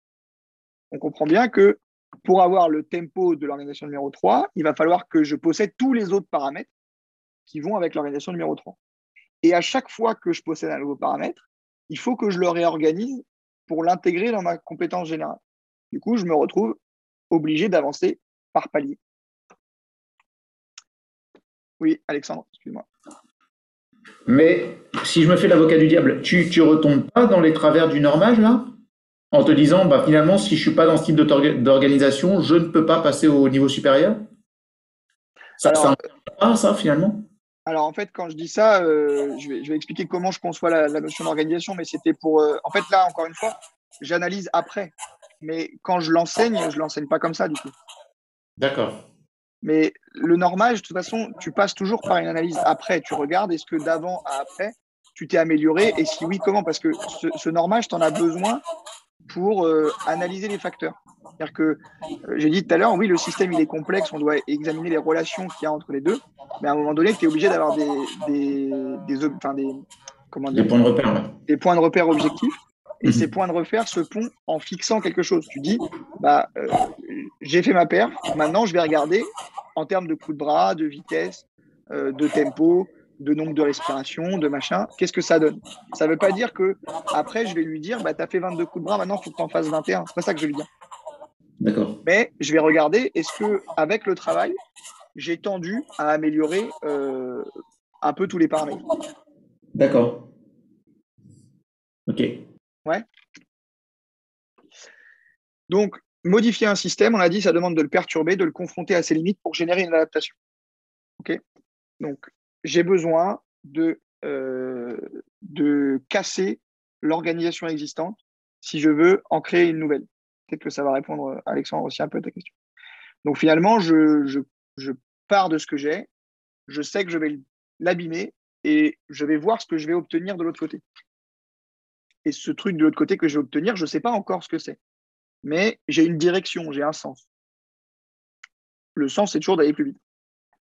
On comprend bien que pour avoir le tempo de l'organisation numéro 3, il va falloir que je possède tous les autres paramètres qui vont avec l'organisation numéro 3. Et à chaque fois que je possède un nouveau paramètre, il faut que je le réorganise pour l'intégrer dans ma compétence générale. Du coup, je me retrouve obligé d'avancer par palier. Oui, Alexandre, excuse-moi. Mais si je me fais l'avocat du diable, tu ne retombes pas dans les travers du normage, là? En te disant, bah, finalement, si je ne suis pas dans ce type d'organisation, je ne peux pas passer au niveau supérieur? Ça ne pas, ça, finalement? alors en fait, quand je dis ça, euh, je, vais, expliquer comment je conçois la, notion d'organisation, mais c'était pour... Euh, en fait, là, encore une fois, j'analyse après. Mais quand je l'enseigne, je ne l'enseigne pas comme ça, du coup. D'accord. Mais le normage, de toute façon, tu passes toujours par une analyse après. Tu regardes, est-ce que d'avant à après, tu t'es amélioré? Et si oui, comment? Parce que ce, ce normage, tu en as besoin pour euh, analyser les facteurs. C'est-à-dire que, euh, j'ai dit tout à l'heure, oui, le système, il est complexe, on doit examiner les relations qu'il y a entre les deux, mais à un moment donné, tu es obligé d'avoir des, des, des, enfin, des, comment dire, des points de repère. Des points de repère objectifs. Et mhm. ces points de repère se font en fixant quelque chose. Tu dis, bah, euh, j'ai fait ma paire, maintenant je vais regarder en termes de coups de bras, de vitesse, de tempo, de nombre de respirations, de machin, qu'est-ce que ça donne? Ça ne veut pas dire que après je vais lui dire bah, tu as fait 22 coups de bras, maintenant il faut que tu en fasses 21. C'est pas ça que je lui dire. D'accord. Mais je vais regarder est-ce que avec le travail, j'ai tendu à améliorer euh, un peu tous les paramètres? D'accord. Ok. Ouais. Donc, modifier un système, on a dit, ça demande de le perturber, de le confronter à ses limites pour générer une adaptation. Ok? Donc, j'ai besoin de, euh, de casser l'organisation existante si je veux en créer une nouvelle. Peut-être que ça va répondre, Alexandre, aussi un peu à ta question. Donc finalement, je, je, je pars de ce que j'ai, je sais que je vais l'abîmer et je vais voir ce que je vais obtenir de l'autre côté. Et ce truc de l'autre côté que je vais obtenir, je ne sais pas encore ce que c'est. Mais j'ai une direction, j'ai un sens. Le sens, c'est toujours d'aller plus vite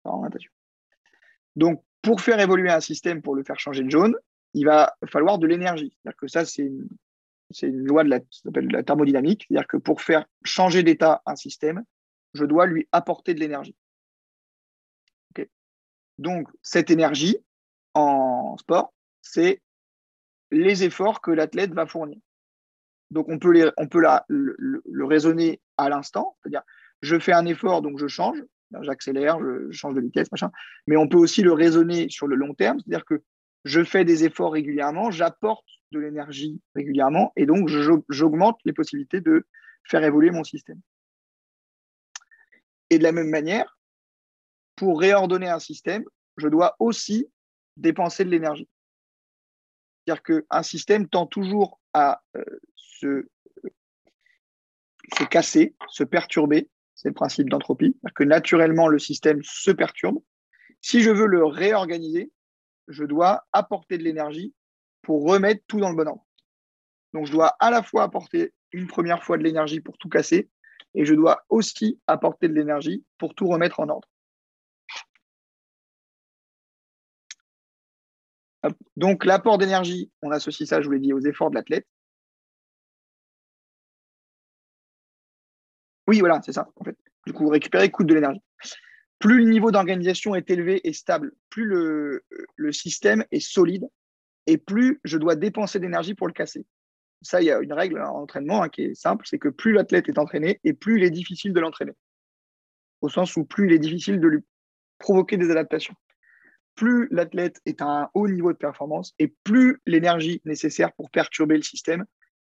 en natation. Donc, pour faire évoluer un système, pour le faire changer de jaune, il va falloir de l'énergie. C'est-à-dire que ça, c'est une, loi de la, thermodynamique. C'est-à-dire que pour faire changer d'état un système, je dois lui apporter de l'énergie. Donc, cette énergie en sport, c'est les efforts que l'athlète va fournir. Donc, on peut, le, raisonner à l'instant, c'est-à-dire, je fais un effort, donc je change, j'accélère, je, change de vitesse, machin. Mais on peut aussi le raisonner sur le long terme, c'est-à-dire que je fais des efforts régulièrement, j'apporte de l'énergie régulièrement, et donc j'augmente les possibilités de faire évoluer mon système. Et de la même manière, pour réordonner un système, je dois aussi dépenser de l'énergie. C'est-à-dire qu'un système tend toujours à euh, se, se casser, se perturber, c'est le principe d'entropie, que naturellement le système se perturbe. Si je veux le réorganiser, je dois apporter de l'énergie pour remettre tout dans le bon ordre. Donc je dois à la fois apporter une première fois de l'énergie pour tout casser et je dois aussi apporter de l'énergie pour tout remettre en ordre. Donc l'apport d'énergie, on associe ça, je vous l'ai dit, aux efforts de l'athlète. Oui, voilà, c'est ça, en fait. Du coup, récupérer coûte de l'énergie. Plus le niveau d'organisation est élevé et stable, plus le, système est solide et plus je dois dépenser d'énergie pour le casser. Ça, il y a une règle en entraînement hein, qui est simple, c'est que plus l'athlète est entraîné et plus il est difficile de l'entraîner. Au sens où plus il est difficile de lui provoquer des adaptations. Plus l'athlète est à un haut niveau de performance et plus l'énergie nécessaire pour perturber le système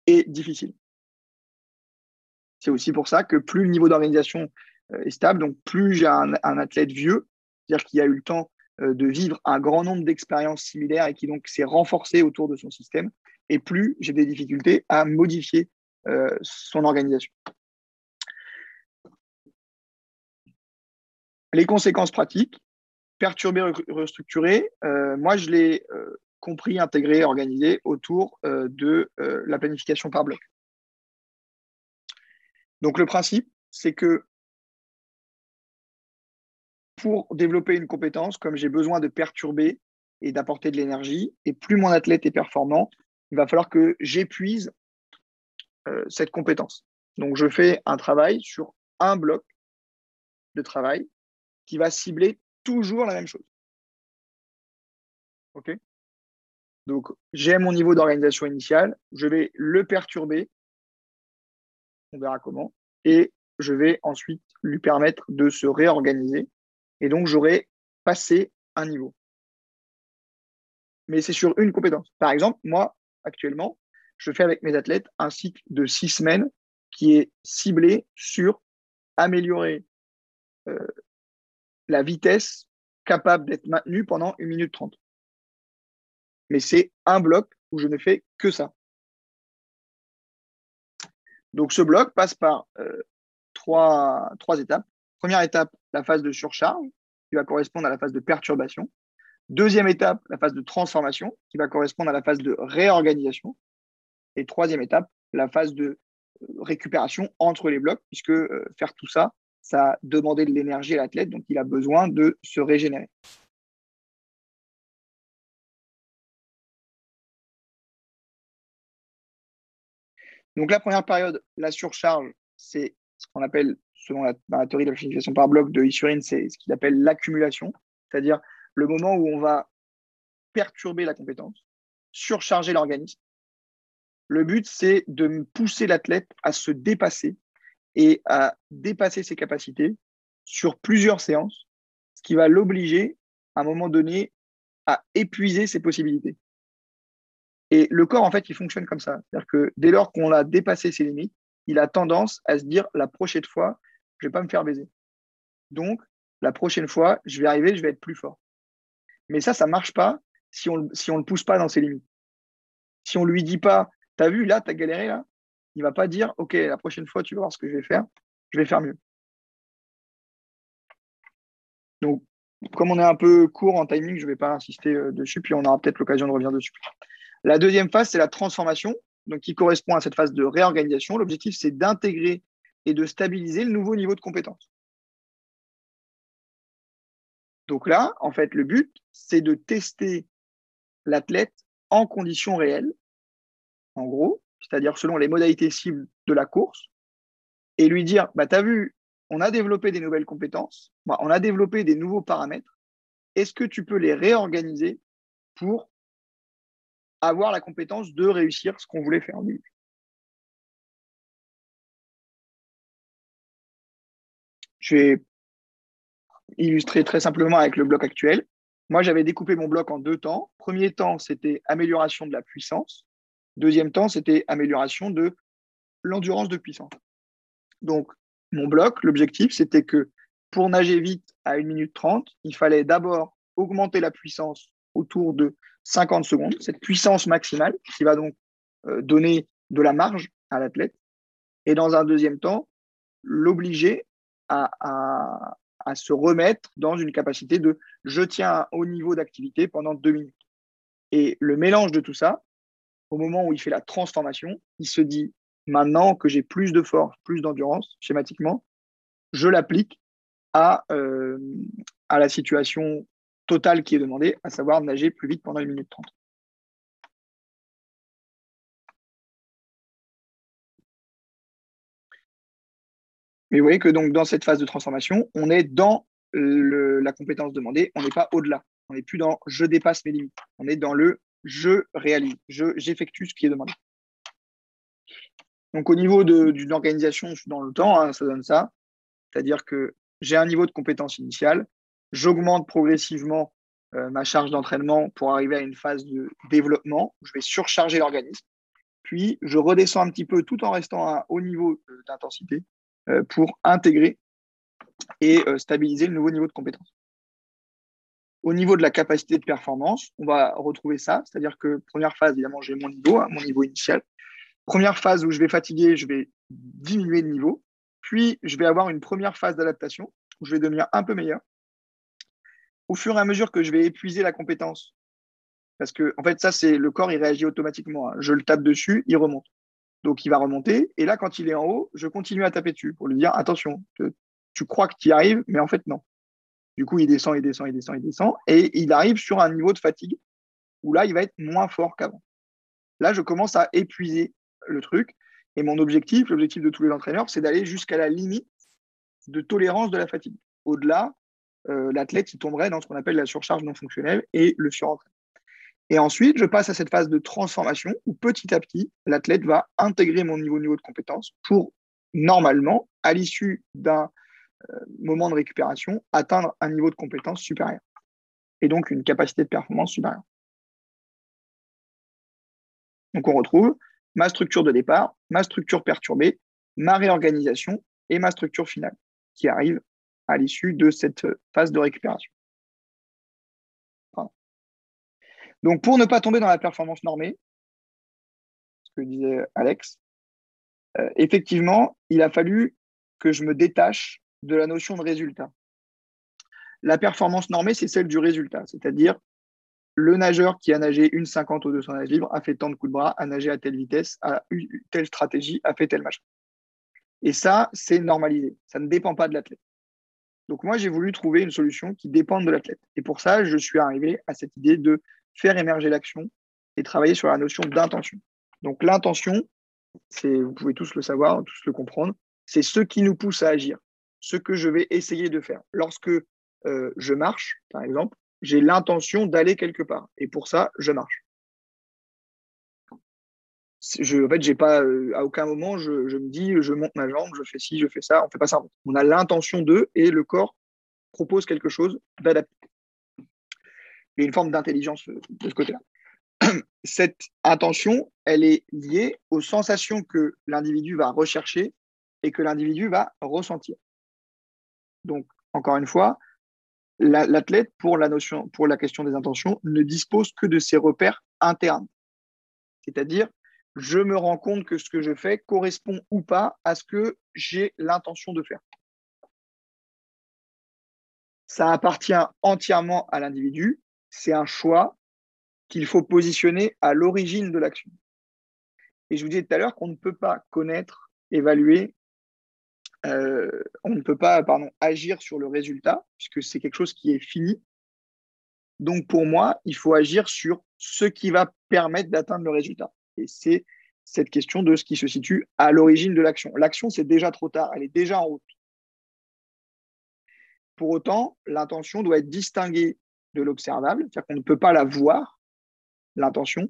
est difficile. C'est aussi pour ça que plus le niveau d'organisation euh, est stable, donc plus j'ai un, athlète vieux, c'est-à-dire qu'il a eu le temps euh, de vivre un grand nombre d'expériences similaires et qui donc s'est renforcé autour de son système, et plus j'ai des difficultés à modifier euh, son organisation. Les conséquences pratiques, perturber, restructurer, moi je l'ai compris, intégré, organisé autour de la planification par bloc. Donc le principe, c'est que pour développer une compétence, comme j'ai besoin de perturber et d'apporter de l'énergie, et plus mon athlète est performant, il va falloir que j'épuise euh, cette compétence. Donc je fais un travail sur un bloc de travail qui va cibler toujours la même chose. OK? Donc j'ai mon niveau d'organisation initiale, je vais le perturber on verra comment, et je vais ensuite lui permettre de se réorganiser, et donc j'aurai passé un niveau. Mais c'est sur une compétence. Par exemple, moi, actuellement, je fais avec mes athlètes un cycle de six semaines qui est ciblé sur améliorer euh, la vitesse capable d'être maintenue pendant une minute trente. Mais c'est un bloc où je ne fais que ça. Donc ce bloc passe par euh, trois, étapes. Première étape, la phase de surcharge, qui va correspondre à la phase de perturbation. Deuxième étape, la phase de transformation, qui va correspondre à la phase de réorganisation. Et troisième étape, la phase de euh, récupération entre les blocs, puisque euh, faire tout ça, ça a demandé de l'énergie à l'athlète, donc il a besoin de se régénérer. Donc la première période, la surcharge, c'est ce qu'on appelle, selon la, théorie de la planification par bloc de Issurin, c'est ce qu'il appelle l'accumulation, c'est-à-dire le moment où on va perturber la compétence, surcharger l'organisme. Le but, c'est de pousser l'athlète à se dépasser et à dépasser ses capacités sur plusieurs séances, ce qui va l'obliger, à un moment donné, à épuiser ses possibilités. Et le corps, en fait, il fonctionne comme ça. C'est-à-dire que dès lors qu'on a dépassé ses limites, il a tendance à se dire la prochaine fois, je ne vais pas me faire baiser. Donc, la prochaine fois, je vais arriver, je vais être plus fort. Mais ça, ça ne marche pas si on ne si on le pousse pas dans ses limites. Si on ne lui dit pas, tu as vu, là, tu as galéré, là, il ne va pas dire, OK, la prochaine fois, tu vas voir ce que je vais faire, je vais faire mieux. Donc, comme on est un peu court en timing, je ne vais pas insister euh, dessus, puis on aura peut-être l'occasion de revenir dessus. La deuxième phase, c'est la transformation, qui correspond à cette phase de réorganisation. L'objectif, c'est d'intégrer et de stabiliser le nouveau niveau de compétence. Donc là, en fait, le but, c'est de tester l'athlète en conditions réelles, en gros, c'est-à-dire selon les modalités cibles de la course, et lui dire, bah, tu as vu, on a développé des nouvelles compétences, on a développé des nouveaux paramètres, est-ce que tu peux les réorganiser pour avoir la compétence de réussir ce qu'on voulait faire. Je vais illustrer très simplement avec le bloc actuel. Moi, j'avais découpé mon bloc en deux temps. Premier temps, c'était amélioration de la puissance. Deuxième temps, c'était amélioration de l'endurance de puissance. Donc, mon bloc, l'objectif, c'était que pour nager vite à 1 minute 30, il fallait d'abord augmenter la puissance autour de 50 secondes, cette puissance maximale qui va donc euh, donner de la marge à l'athlète. Et dans un deuxième temps, l'obliger à, se remettre dans une capacité de je tiens un haut niveau d'activité pendant deux minutes. Et le mélange de tout ça, au moment où il fait la transformation, il se dit maintenant que j'ai plus de force, plus d'endurance, schématiquement, je l'applique à, euh, à la situation total qui est demandé, à savoir nager plus vite pendant une minute 30. Mais vous voyez que donc dans cette phase de transformation, on est dans la compétence demandée, on n'est pas au-delà. On n'est plus dans je dépasse mes limites. On est dans le je réalise, j'effectue ce qui est demandé. Donc au niveau d'une organisation dans le temps, hein, ça donne ça. C'est-à-dire que j'ai un niveau de compétence initiale, j'augmente progressivement euh, ma charge d'entraînement pour arriver à une phase de développement. Je vais surcharger l'organisme. puis je redescends un petit peu tout en restant à un haut niveau d'intensité euh, pour intégrer et euh, stabiliser le nouveau niveau de compétence. Au niveau de la capacité de performance, on va retrouver ça, c'est-à-dire que première phase, évidemment, j'ai mon niveau, hein, mon niveau initial. Première phase où je vais fatiguer, je vais diminuer de niveau, puis je vais avoir une première phase d'adaptation où je vais devenir un peu meilleur. Au fur et à mesure que je vais épuiser la compétence, parce que en fait, ça, c'est le corps, il réagit automatiquement. Hein. Je le tape dessus, il remonte. Donc, il va remonter. Et là, quand il est en haut, je continue à taper dessus pour lui dire attention, tu crois que tu y arrives, mais en fait, non. Du coup, il descend, il descend, il descend, il descend. Et il arrive sur un niveau de fatigue où là, il va être moins fort qu'avant. Là, je commence à épuiser le truc. Et mon objectif, l'objectif de tous les entraîneurs, c'est d'aller jusqu'à la limite de tolérance de la fatigue. Au-delà, euh, l'athlète, tomberait dans ce qu'on appelle la surcharge non fonctionnelle et le surentraînement. Et ensuite, je passe à cette phase de transformation où petit à petit, l'athlète va intégrer mon niveau, niveau de compétence pour, normalement, à l'issue d'un euh, moment de récupération, atteindre un niveau de compétence supérieur. Et donc une capacité de performance supérieure. Donc on retrouve ma structure de départ, ma structure perturbée, ma réorganisation et ma structure finale qui arrive à l'issue de cette phase de récupération. Donc, pour ne pas tomber dans la performance normée, ce que disait Alex, euh, effectivement, il a fallu que je me détache de la notion de résultat. La performance normée, c'est celle du résultat, c'est-à-dire le nageur qui a nagé une 50 au 200 nage libre a fait tant de coups de bras, a nagé à telle vitesse, a eu telle stratégie, a fait tel machin. Et ça, c'est normalisé. Ça ne dépend pas de l'athlète. Donc moi, j'ai voulu trouver une solution qui dépende de l'athlète. Et pour ça, je suis arrivé à cette idée de faire émerger l'action et travailler sur la notion d'intention. Donc l'intention, c'est, vous pouvez tous le savoir, tous le comprendre, c'est ce qui nous pousse à agir, ce que je vais essayer de faire. Lorsque euh, je marche, par exemple, j'ai l'intention d'aller quelque part. Et pour ça, je marche. En fait, j'ai pas, euh, à aucun moment, je, me dis, je monte ma jambe, je fais ci, je fais ça. On fait pas ça. On a l'intention de, et le corps propose quelque chose d'adapté il y a une forme d'intelligence euh, de ce côté-là. Cette attention, elle est liée aux sensations que l'individu va rechercher et que l'individu va ressentir. Donc, encore une fois, l'athlète, pour la pour la question des intentions, ne dispose que de ses repères internes. C'est-à-dire, je me rends compte que ce que je fais correspond ou pas à ce que j'ai l'intention de faire. Ça appartient entièrement à l'individu c'est un choix qu'il faut positionner à l'origine de l'action. Et je vous disais tout à l'heure qu'on ne peut pas connaître, évaluer, euh, on ne peut pas pardon, agir sur le résultat, puisque c'est quelque chose qui est fini. Donc pour moi, il faut agir sur ce qui va permettre d'atteindre le résultat. Et c'est cette question de ce qui se situe à l'origine de l'action. L'action, c'est déjà trop tard, elle est déjà en route. Pour autant, l'intention doit être distinguée de l'observable, c'est-à-dire qu'on ne peut pas la voir, l'intention.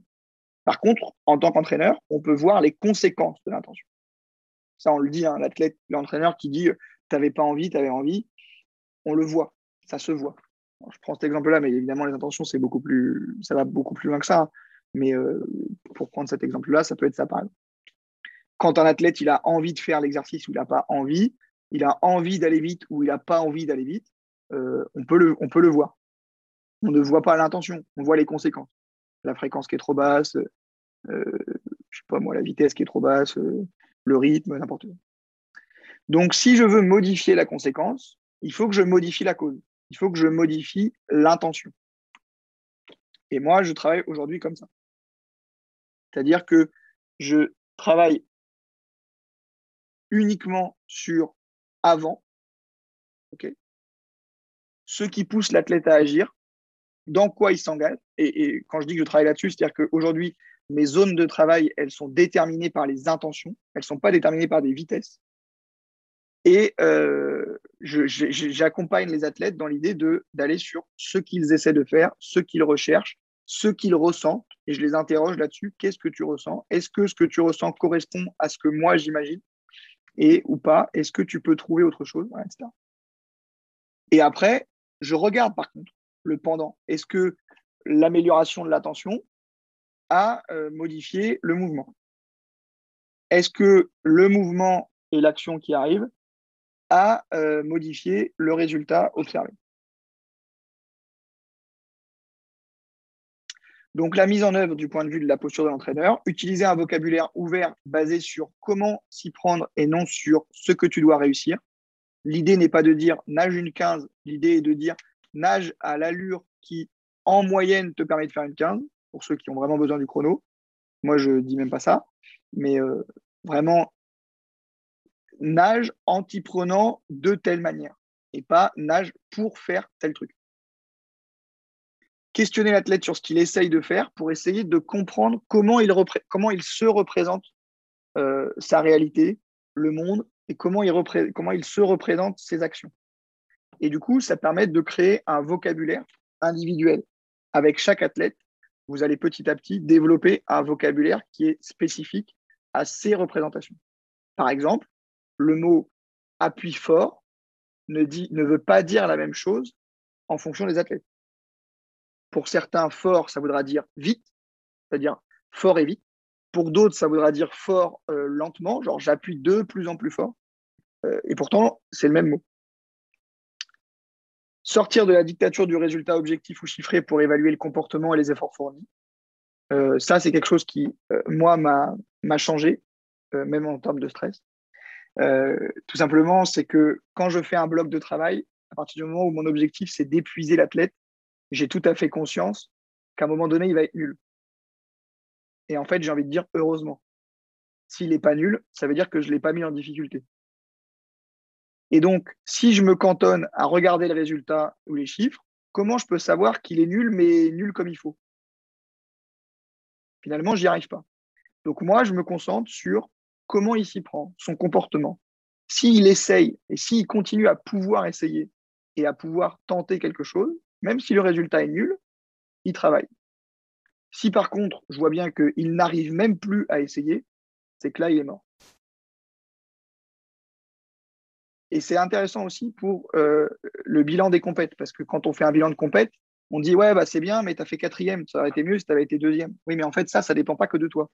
Par contre, en tant qu'entraîneur, on peut voir les conséquences de l'intention. Ça, on le dit, hein, l'athlète, l'entraîneur qui dit tu n'avais pas envie, tu avais envie, on le voit, ça se voit. je prends cet exemple-là, mais évidemment, les intentions, c'est beaucoup plus, ça va beaucoup plus loin que ça. Hein. Mais euh, pour prendre cet exemple-là, ça peut être ça par exemple. Quand un athlète il a envie de faire l'exercice ou il n'a pas envie, il a envie d'aller vite ou il n'a pas envie d'aller vite, euh, on, peut le, on peut le voir on ne voit pas l'intention, on voit les conséquences. La fréquence qui est trop basse, euh, je sais pas moi, la vitesse qui est trop basse, le rythme, n'importe quoi. Donc, si je veux modifier la conséquence, il faut que je modifie la cause. Il faut que je modifie l'intention. Et moi, je travaille aujourd'hui comme ça. C'est-à-dire que je travaille uniquement sur avant, ce qui pousse l'athlète à agir, dans quoi il s'engage. Et, quand je dis que je travaille là-dessus, c'est-à-dire qu'aujourd'hui, mes zones de travail, elles sont déterminées par les intentions, elles ne sont pas déterminées par des vitesses. Et euh, j'accompagne les athlètes dans l'idée d'aller sur ce qu'ils essaient de faire, ce qu'ils recherchent, ce qu'ils ressentent, et je les interroge là-dessus. Qu'est-ce que tu ressens? Est-ce que ce que tu ressens correspond à ce que moi j'imagine? Et ou pas Est-ce que tu peux trouver autre chose? Et après, je regarde par contre le pendant. Est-ce que l'amélioration de l'attention a euh, modifié le mouvement? Est-ce que le mouvement et l'action qui arrive a euh, modifié le résultat observé? Donc la mise en œuvre du point de vue de la posture de l'entraîneur, utiliser un vocabulaire ouvert basé sur comment s'y prendre et non sur ce que tu dois réussir. L'idée n'est pas de dire nage une 15, l'idée est de dire nage à l'allure qui, en moyenne, te permet de faire une 15, pour ceux qui ont vraiment besoin du chrono. Moi, je ne dis même pas ça, mais euh, vraiment nage en t'y prenant de telle manière et pas nage pour faire tel truc questionner l'athlète sur ce qu'il essaye de faire pour essayer de comprendre comment il, se représente euh, sa réalité, le monde, et comment il, se représente ses actions. Et du coup, ça permet de créer un vocabulaire individuel. Avec chaque athlète, vous allez petit à petit développer un vocabulaire qui est spécifique à ses représentations. Par exemple, le mot appui fort ne veut pas dire la même chose en fonction des athlètes. Pour certains, fort, ça voudra dire vite, c'est-à-dire fort et vite. Pour d'autres, ça voudra dire fort euh, lentement, genre j'appuie de plus en plus fort. Euh, et pourtant, c'est le même mot. Sortir de la dictature du résultat objectif ou chiffré pour évaluer le comportement et les efforts fournis. Euh, ça, c'est quelque chose qui, moi, m'a changé, même en termes de stress. tout simplement, c'est que quand je fais un bloc de travail, à partir du moment où mon objectif, c'est d'épuiser l'athlète, j'ai tout à fait conscience qu'à un moment donné, il va être nul. Et en fait, j'ai envie de dire heureusement. S'il n'est pas nul, ça veut dire que je ne l'ai pas mis en difficulté. Et donc, si je me cantonne à regarder le résultat ou les chiffres, comment je peux savoir qu'il est nul, mais nul comme il faut? Finalement, je n'y arrive pas. Donc moi, je me concentre sur comment il s'y prend, son comportement. S'il essaye et s'il continue à pouvoir essayer et à pouvoir tenter quelque chose, même si le résultat est nul, il travaille. Si par contre, je vois bien qu'il n'arrive même plus à essayer, c'est que là, il est mort. Et c'est intéressant aussi pour euh, le bilan des compètes, parce que quand on fait un bilan de compète, on dit ouais, bah, c'est bien, mais tu as fait quatrième, ça aurait été mieux si tu avais été deuxième. Oui, mais en fait, ça, ça ne dépend pas que de toi.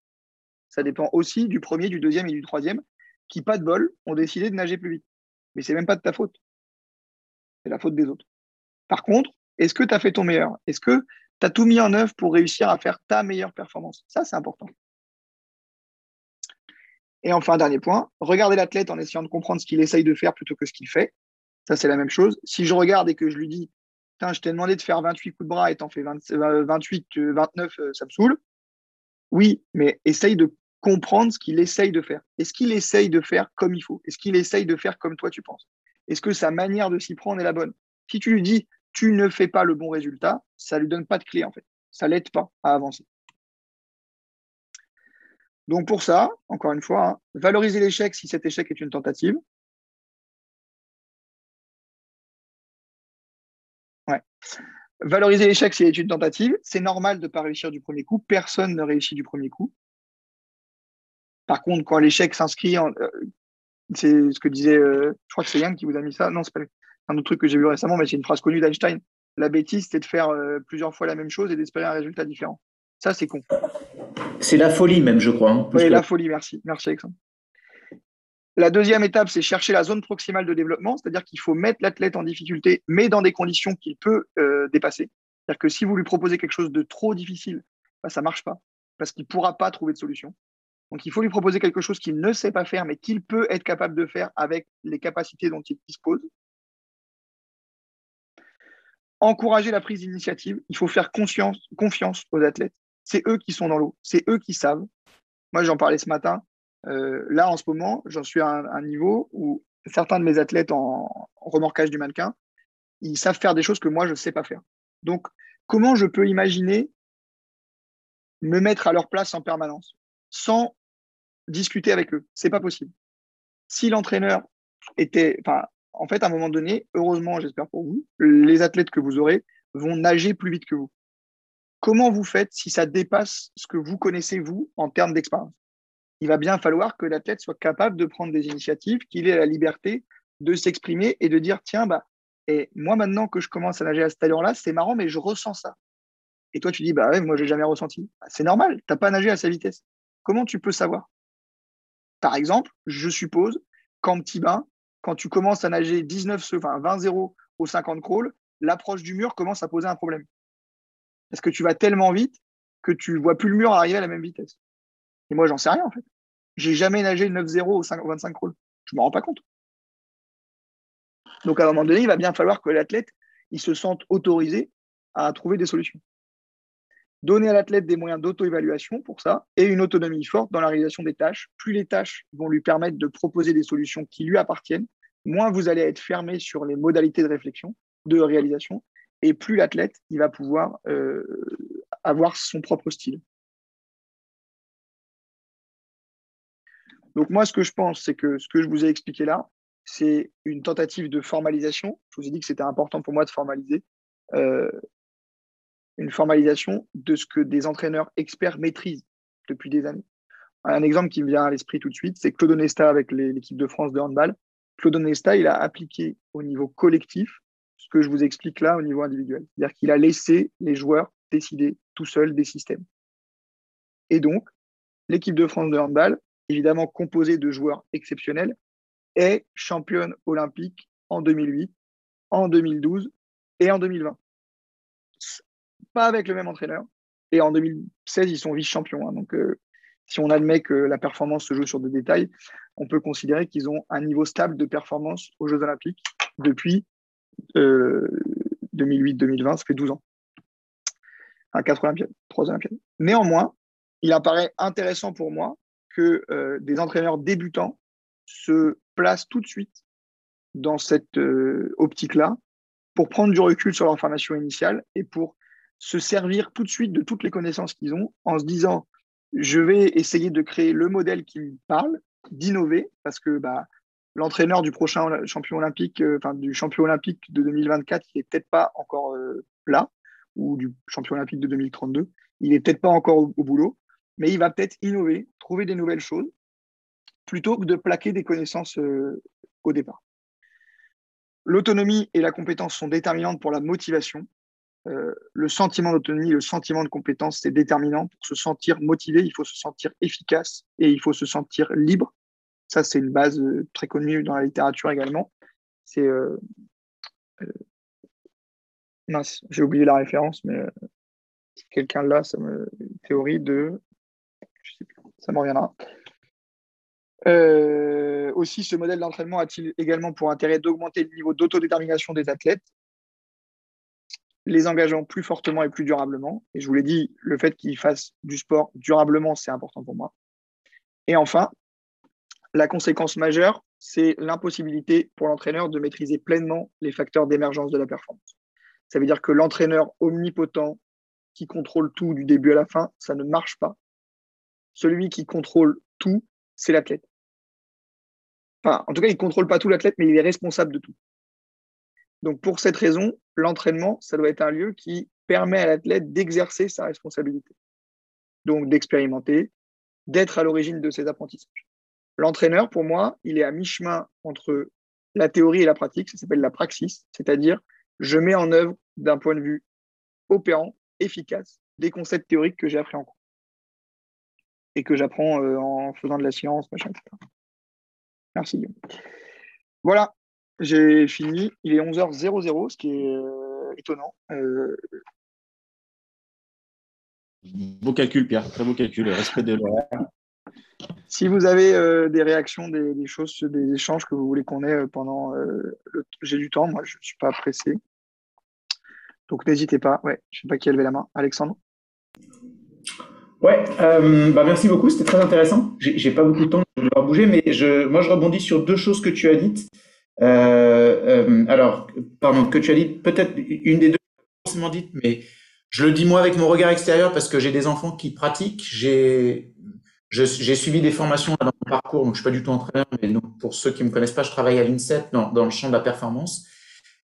Ça dépend aussi du premier, du deuxième et du troisième, qui, pas de bol, ont décidé de nager plus vite. Mais c'est même pas de ta faute. C'est la faute des autres. Par contre, est-ce que tu as fait ton meilleur? Est-ce que tu as tout mis en œuvre pour réussir à faire ta meilleure performance? Ça, c'est important. Et enfin, dernier point, regarder l'athlète en essayant de comprendre ce qu'il essaye de faire plutôt que ce qu'il fait. Ça, c'est la même chose. Si je regarde et que je lui dis, je t'ai demandé de faire 28 coups de bras et t'en fais 28, 29, euh, euh, ça me saoule. Oui, mais essaye de comprendre ce qu'il essaye de faire. Est-ce qu'il essaye de faire comme il faut? Est-ce qu'il essaye de faire comme toi tu penses? Est-ce que sa manière de s'y prendre est la bonne? Si tu lui dis, tu ne fais pas le bon résultat, ça ne lui donne pas de clé en fait. Ça ne l'aide pas à avancer. Donc pour ça, encore une fois, hein, valoriser l'échec si cet échec est une tentative. Ouais. Valoriser l'échec s'il est une tentative, c'est normal de ne pas réussir du premier coup. Personne ne réussit du premier coup. Par contre, quand l'échec s'inscrit en. Euh, c'est ce que disait, euh, je crois que c'est Yann qui vous a mis ça. Non, c'est pas lui un autre truc que j'ai vu récemment, mais c'est une phrase connue d'Einstein. La bêtise, c'est de faire euh, plusieurs fois la même chose et d'espérer un résultat différent. Ça, c'est con. C'est la folie même, je crois. Hein, oui, la folie, merci. Merci, Alexandre. La deuxième étape, c'est chercher la zone proximale de développement, c'est-à-dire qu'il faut mettre l'athlète en difficulté, mais dans des conditions qu'il peut euh, dépasser. C'est-à-dire que si vous lui proposez quelque chose de trop difficile, bah, ça ne marche pas, parce qu'il ne pourra pas trouver de solution. Donc il faut lui proposer quelque chose qu'il ne sait pas faire, mais qu'il peut être capable de faire avec les capacités dont il dispose encourager la prise d'initiative. Il faut faire confiance aux athlètes. C'est eux qui sont dans l'eau. C'est eux qui savent. Moi, j'en parlais ce matin. Euh, là, en ce moment, j'en suis à un, niveau où certains de mes athlètes en, remorquage du mannequin, ils savent faire des choses que moi, je ne sais pas faire. Donc, comment je peux imaginer me mettre à leur place en permanence sans discuter avec eux? C'est pas possible. Si l'entraîneur était, enfin, en fait, à un moment donné, heureusement, j'espère pour vous, les athlètes que vous aurez vont nager plus vite que vous. Comment vous faites si ça dépasse ce que vous connaissez, vous, en termes d'expérience? Il va bien falloir que l'athlète soit capable de prendre des initiatives, qu'il ait la liberté de s'exprimer et de dire, tiens, bah, et moi, maintenant que je commence à nager à cette allure-là, c'est marrant, mais je ressens ça. Et toi, tu dis, bah ouais, moi, j'ai jamais ressenti. Bah, c'est normal, tu n'as pas nagé à sa vitesse. Comment tu peux savoir? Par exemple, je suppose qu'en petit bain, quand tu commences à nager 19, enfin 20-0 au 50 crawl, l'approche du mur commence à poser un problème. Parce que tu vas tellement vite que tu vois plus le mur arriver à la même vitesse. Et moi, j'en sais rien en fait. J'ai jamais nagé 9-0 au 25 crawl. Je me rends pas compte. Donc à un moment donné, il va bien falloir que l'athlète il se sente autorisé à trouver des solutions. Donner à l'athlète des moyens d'auto-évaluation pour ça et une autonomie forte dans la réalisation des tâches. Plus les tâches vont lui permettre de proposer des solutions qui lui appartiennent, moins vous allez être fermé sur les modalités de réflexion, de réalisation, et plus l'athlète va pouvoir euh, avoir son propre style. Donc moi, ce que je pense, c'est que ce que je vous ai expliqué là, c'est une tentative de formalisation. Je vous ai dit que c'était important pour moi de formaliser. Euh, une formalisation de ce que des entraîneurs experts maîtrisent depuis des années. Un exemple qui me vient à l'esprit tout de suite, c'est Claude Onesta avec l'équipe de France de handball. Claude Onesta, il a appliqué au niveau collectif ce que je vous explique là au niveau individuel. C'est-à-dire qu'il a laissé les joueurs décider tout seuls des systèmes. Et donc, l'équipe de France de handball, évidemment composée de joueurs exceptionnels, est championne olympique en 2008, en 2012 et en 2020. Pas avec le même entraîneur. Et en 2016, ils sont vice-champions. Hein. donc, euh, si on admet que la performance se joue sur des détails, on peut considérer qu'ils ont un niveau stable de performance aux Jeux olympiques depuis 2008-2020, euh, ça fait 12 ans. À 4 Olympiades, 3 Olympiades. Néanmoins, il apparaît intéressant pour moi que euh, des entraîneurs débutants se placent tout de suite dans cette optique-là pour prendre du recul sur leur formation initiale et pour se servir tout de suite de toutes les connaissances qu'ils ont en se disant je vais essayer de créer le modèle qui me parle, d'innover, parce que bah, l'entraîneur du prochain champion olympique, euh, du champion olympique de 2024, il n'est peut-être pas encore euh, là, ou du champion olympique de 2032, il n'est peut-être pas encore au, boulot, mais il va peut-être innover, trouver des nouvelles choses, plutôt que de plaquer des connaissances euh, au départ. L'autonomie et la compétence sont déterminantes pour la motivation. Le sentiment d'autonomie, le sentiment de compétence, c'est déterminant. Pour se sentir motivé, il faut se sentir efficace et il faut se sentir libre ça, c'est une base euh, très connue dans la littérature également. C'est. Euh, euh, mince, j'ai oublié la référence, mais quelqu'un là, ça me. Théorie de. Je sais plus, ça me reviendra. aussi, ce modèle d'entraînement a-t-il également pour intérêt d'augmenter le niveau d'autodétermination des athlètes, les engageant plus fortement et plus durablement. Et je vous l'ai dit, le fait qu'ils fassent du sport durablement, c'est important pour moi. Et enfin, la conséquence majeure, c'est l'impossibilité pour l'entraîneur de maîtriser pleinement les facteurs d'émergence de la performance. Ça veut dire que l'entraîneur omnipotent qui contrôle tout du début à la fin, ça ne marche pas. Celui qui contrôle tout, c'est l'athlète. Enfin, en tout cas, il ne contrôle pas tout l'athlète, mais il est responsable de tout. Donc, pour cette raison, l'entraînement, ça doit être un lieu qui permet à l'athlète d'exercer sa responsabilité. Donc, d'expérimenter, d'être à l'origine de ses apprentissages. L'entraîneur, pour moi, il est à mi-chemin entre la théorie et la pratique. Ça s'appelle la praxis, c'est-à-dire je mets en œuvre d'un point de vue opérant, efficace, des concepts théoriques que j'ai appris en cours et que j'apprends euh, en faisant de la science, machin, etc. Merci. Voilà, j'ai fini. Il est 11h00, ce qui est euh, étonnant. Euh, beau calcul, Pierre. Très beau calcul. Respect de l'horaire. Si vous avez euh, des réactions, des, choses, des échanges que vous voulez qu'on ait pendant euh, le j'ai du temps, moi je ne suis pas pressé. Donc n'hésitez pas. Ouais, je ne sais pas qui a levé la main. Alexandre? Ouais, bah merci beaucoup, c'était très intéressant. J'ai pas beaucoup de temps de devoir bouger, mais je, moi je rebondis sur deux choses que tu as dites. Alors, pardon, que tu as dites, peut-être une des deux forcément dites, mais je le dis moi avec mon regard extérieur parce que j'ai des enfants qui pratiquent. J'ai j'ai suivi des formations dans mon parcours, donc je suis pas du tout entraîneur, mais pour ceux qui me connaissent pas, je travaille à l'INSEP dans, dans, le champ de la performance.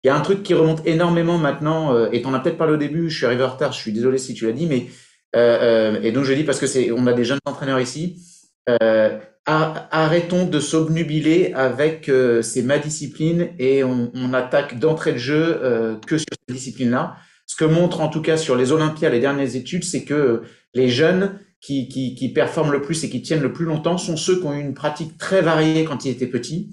Il y a un truc qui remonte énormément maintenant, euh, et tu en as peut-être parlé au début, je suis arrivé en retard, je suis désolé si tu l'as dit, mais euh, euh, et donc je dis parce que c'est, on a des jeunes entraîneurs ici. Euh, arrêtons de s'obnubiler avec euh, c'est ma discipline et on, on attaque d'entrée de jeu euh, que sur cette discipline-là. Ce que montre en tout cas sur les Olympiades les dernières études, c'est que les jeunes qui, qui, qui, performent le plus et qui tiennent le plus longtemps sont ceux qui ont eu une pratique très variée quand ils étaient petits.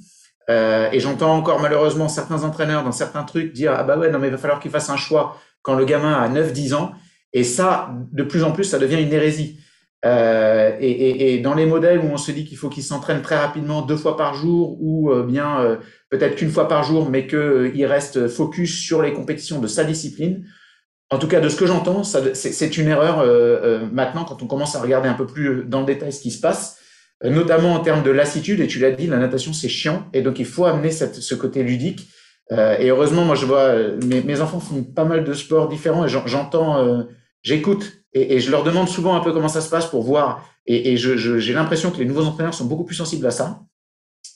Euh, et j'entends encore malheureusement certains entraîneurs dans certains trucs dire ah bah ouais non mais il va falloir qu'il fasse un choix quand le gamin a 9-10 ans. Et ça, de plus en plus, ça devient une hérésie. Euh, et, et, et, dans les modèles où on se dit qu'il faut qu'il s'entraîne très rapidement deux fois par jour ou euh, bien euh, peut-être qu'une fois par jour, mais qu'il reste focus sur les compétitions de sa discipline, en tout cas de ce que j'entends, c'est une erreur maintenant quand on commence à regarder un peu plus dans le détail ce qui se passe, notamment en termes de lassitude. Et tu l'as dit, la natation c'est chiant et donc il faut amener ce côté ludique. et heureusement, moi je vois mes, enfants font pas mal de sports différents et j'entends, j'écoute et, et, je leur demande souvent un peu comment ça se passe pour voir. Et, et j'ai l'impression que les nouveaux entraîneurs sont beaucoup plus sensibles à ça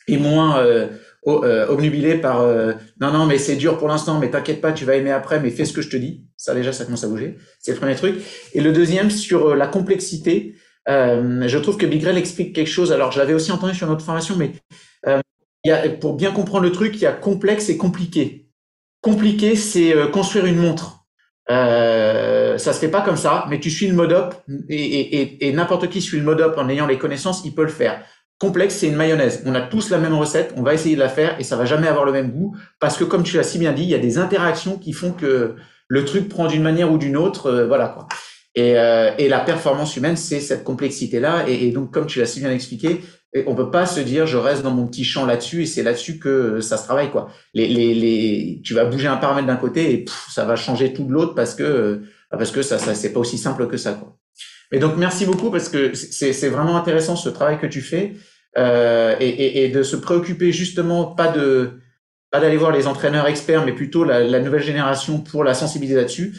et moins euh, euh obnubilés par euh, non non mais c'est dur pour l'instant mais t'inquiète pas tu vas aimer après mais fais ce que je te dis. Ça déjà ça commence à bouger. C'est le premier truc. Et le deuxième sur euh, la complexité je trouve que Bigrel explique quelque chose. Alors je l'avais aussi entendu sur notre formation mais il y a, pour bien comprendre le truc il y a complexe et compliqué. Compliqué c'est construire une montre euh, ça se fait pas comme ça, mais tu suis le mode up et, et, et n'importe qui suit le mode up en ayant les connaissances, il peut le faire. Complexe, c'est une mayonnaise. On a tous la même recette, on va essayer de la faire et ça va jamais avoir le même goût parce que comme tu l'as si bien dit, il y a des interactions qui font que le truc prend d'une manière ou d'une autre, euh, voilà quoi. Et, euh, et, la performance humaine, c'est cette complexité-là. Et, et, donc, comme tu l'as si bien expliqué, on peut pas se dire je reste dans mon petit champ là-dessus et c'est là-dessus que ça se travaille quoi. Les, les, les, tu vas bouger un paramètre d'un côté et ça va changer tout de l'autre parce que parce que ça, ça c'est pas aussi simple que ça quoi. Mais donc merci beaucoup parce que c'est vraiment intéressant ce travail que tu fais euh, et, et, et, de se préoccuper justement pas de pas d'aller voir les entraîneurs experts mais plutôt la, la nouvelle génération pour la sensibiliser là-dessus.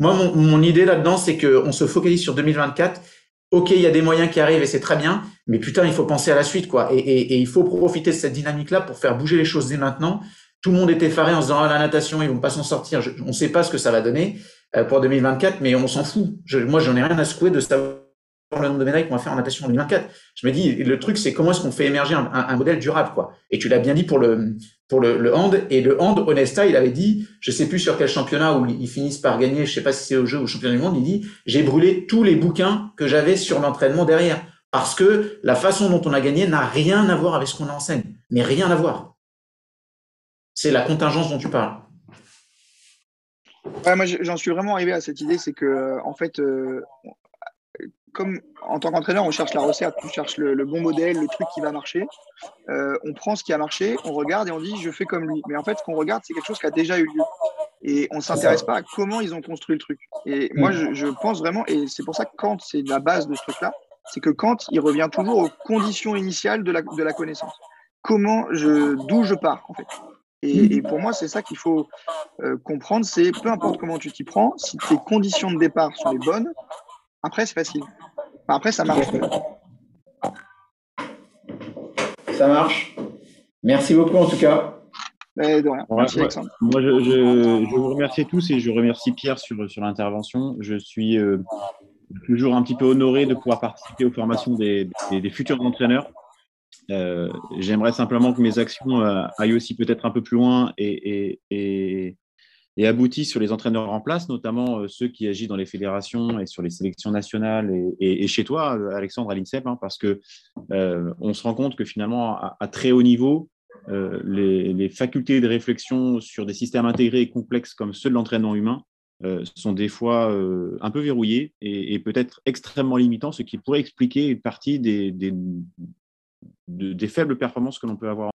Moi mon, mon idée là-dedans c'est que on se focalise sur 2024 ok, il y a des moyens qui arrivent et c'est très bien, mais putain, il faut penser à la suite, quoi. Et, et, et il faut profiter de cette dynamique-là pour faire bouger les choses dès maintenant. Tout le monde est effaré en se disant, ah, la natation, ils vont pas s'en sortir. on ne sait pas ce que ça va donner euh, pour 2024, mais on s'en fout. Je, moi, j'en ai rien à secouer de savoir le nombre de médailles qu'on va faire en natation en 2024. Je me dis, le truc, c'est comment est-ce qu'on fait émerger un, un, modèle durable, quoi. Et tu l'as bien dit pour le, pour le, le, hand. Et le hand, Onesta, il avait dit, je sais plus sur quel championnat où ils finissent par gagner, je sais pas si c'est au jeu ou au championnat du monde, il dit, j'ai brûlé tous les bouquins que j'avais sur l'entraînement derrière. Parce que la façon dont on a gagné n'a rien à voir avec ce qu'on enseigne. Mais rien à voir. C'est la contingence dont tu parles. Ouais, moi, j'en suis vraiment arrivé à cette idée, c'est que, en fait, euh, comme en tant qu'entraîneur, on cherche la recette, on cherche le, bon modèle, le truc qui va marcher. Euh, on prend ce qui a marché, on regarde et on dit je fais comme lui. Mais en fait, ce qu'on regarde, c'est quelque chose qui a déjà eu lieu. Et on ne s'intéresse pas à comment ils ont construit le truc. Et moi, je, je pense vraiment, et c'est pour ça que Kant, c'est la base de ce truc-là, c'est que Kant, il revient toujours aux conditions initiales de la, de la connaissance. Comment je, d'où je pars, en fait. Et, et pour moi, c'est ça qu'il faut euh, comprendre, c'est peu importe comment tu t'y prends, si tes conditions de départ sont les bonnes, après, c'est facile. Enfin, après, ça marche. Ça marche. Merci beaucoup en tout cas. Mais de rien. Merci, moi, moi je, je, je, vous remercie tous et je remercie Pierre sur, sur l'intervention. Je suis euh, toujours un petit peu honoré de pouvoir participer aux formations des, futurs entraîneurs. Euh, J'aimerais simplement que mes actions euh, aillent aussi peut-être un peu plus loin et, aboutit sur les entraîneurs en place, notamment euh, ceux qui agissent dans les fédérations et sur les sélections nationales et, chez toi, Alexandre, à l'INSEP, hein, parce que on se rend compte que finalement, à, très haut niveau, les, facultés de réflexion sur des systèmes intégrés et complexes comme ceux de l'entraînement humain euh, sont des fois euh, un peu verrouillés et, peut-être extrêmement limitants, ce qui pourrait expliquer une partie des, des, de, des faibles performances que l'on peut avoir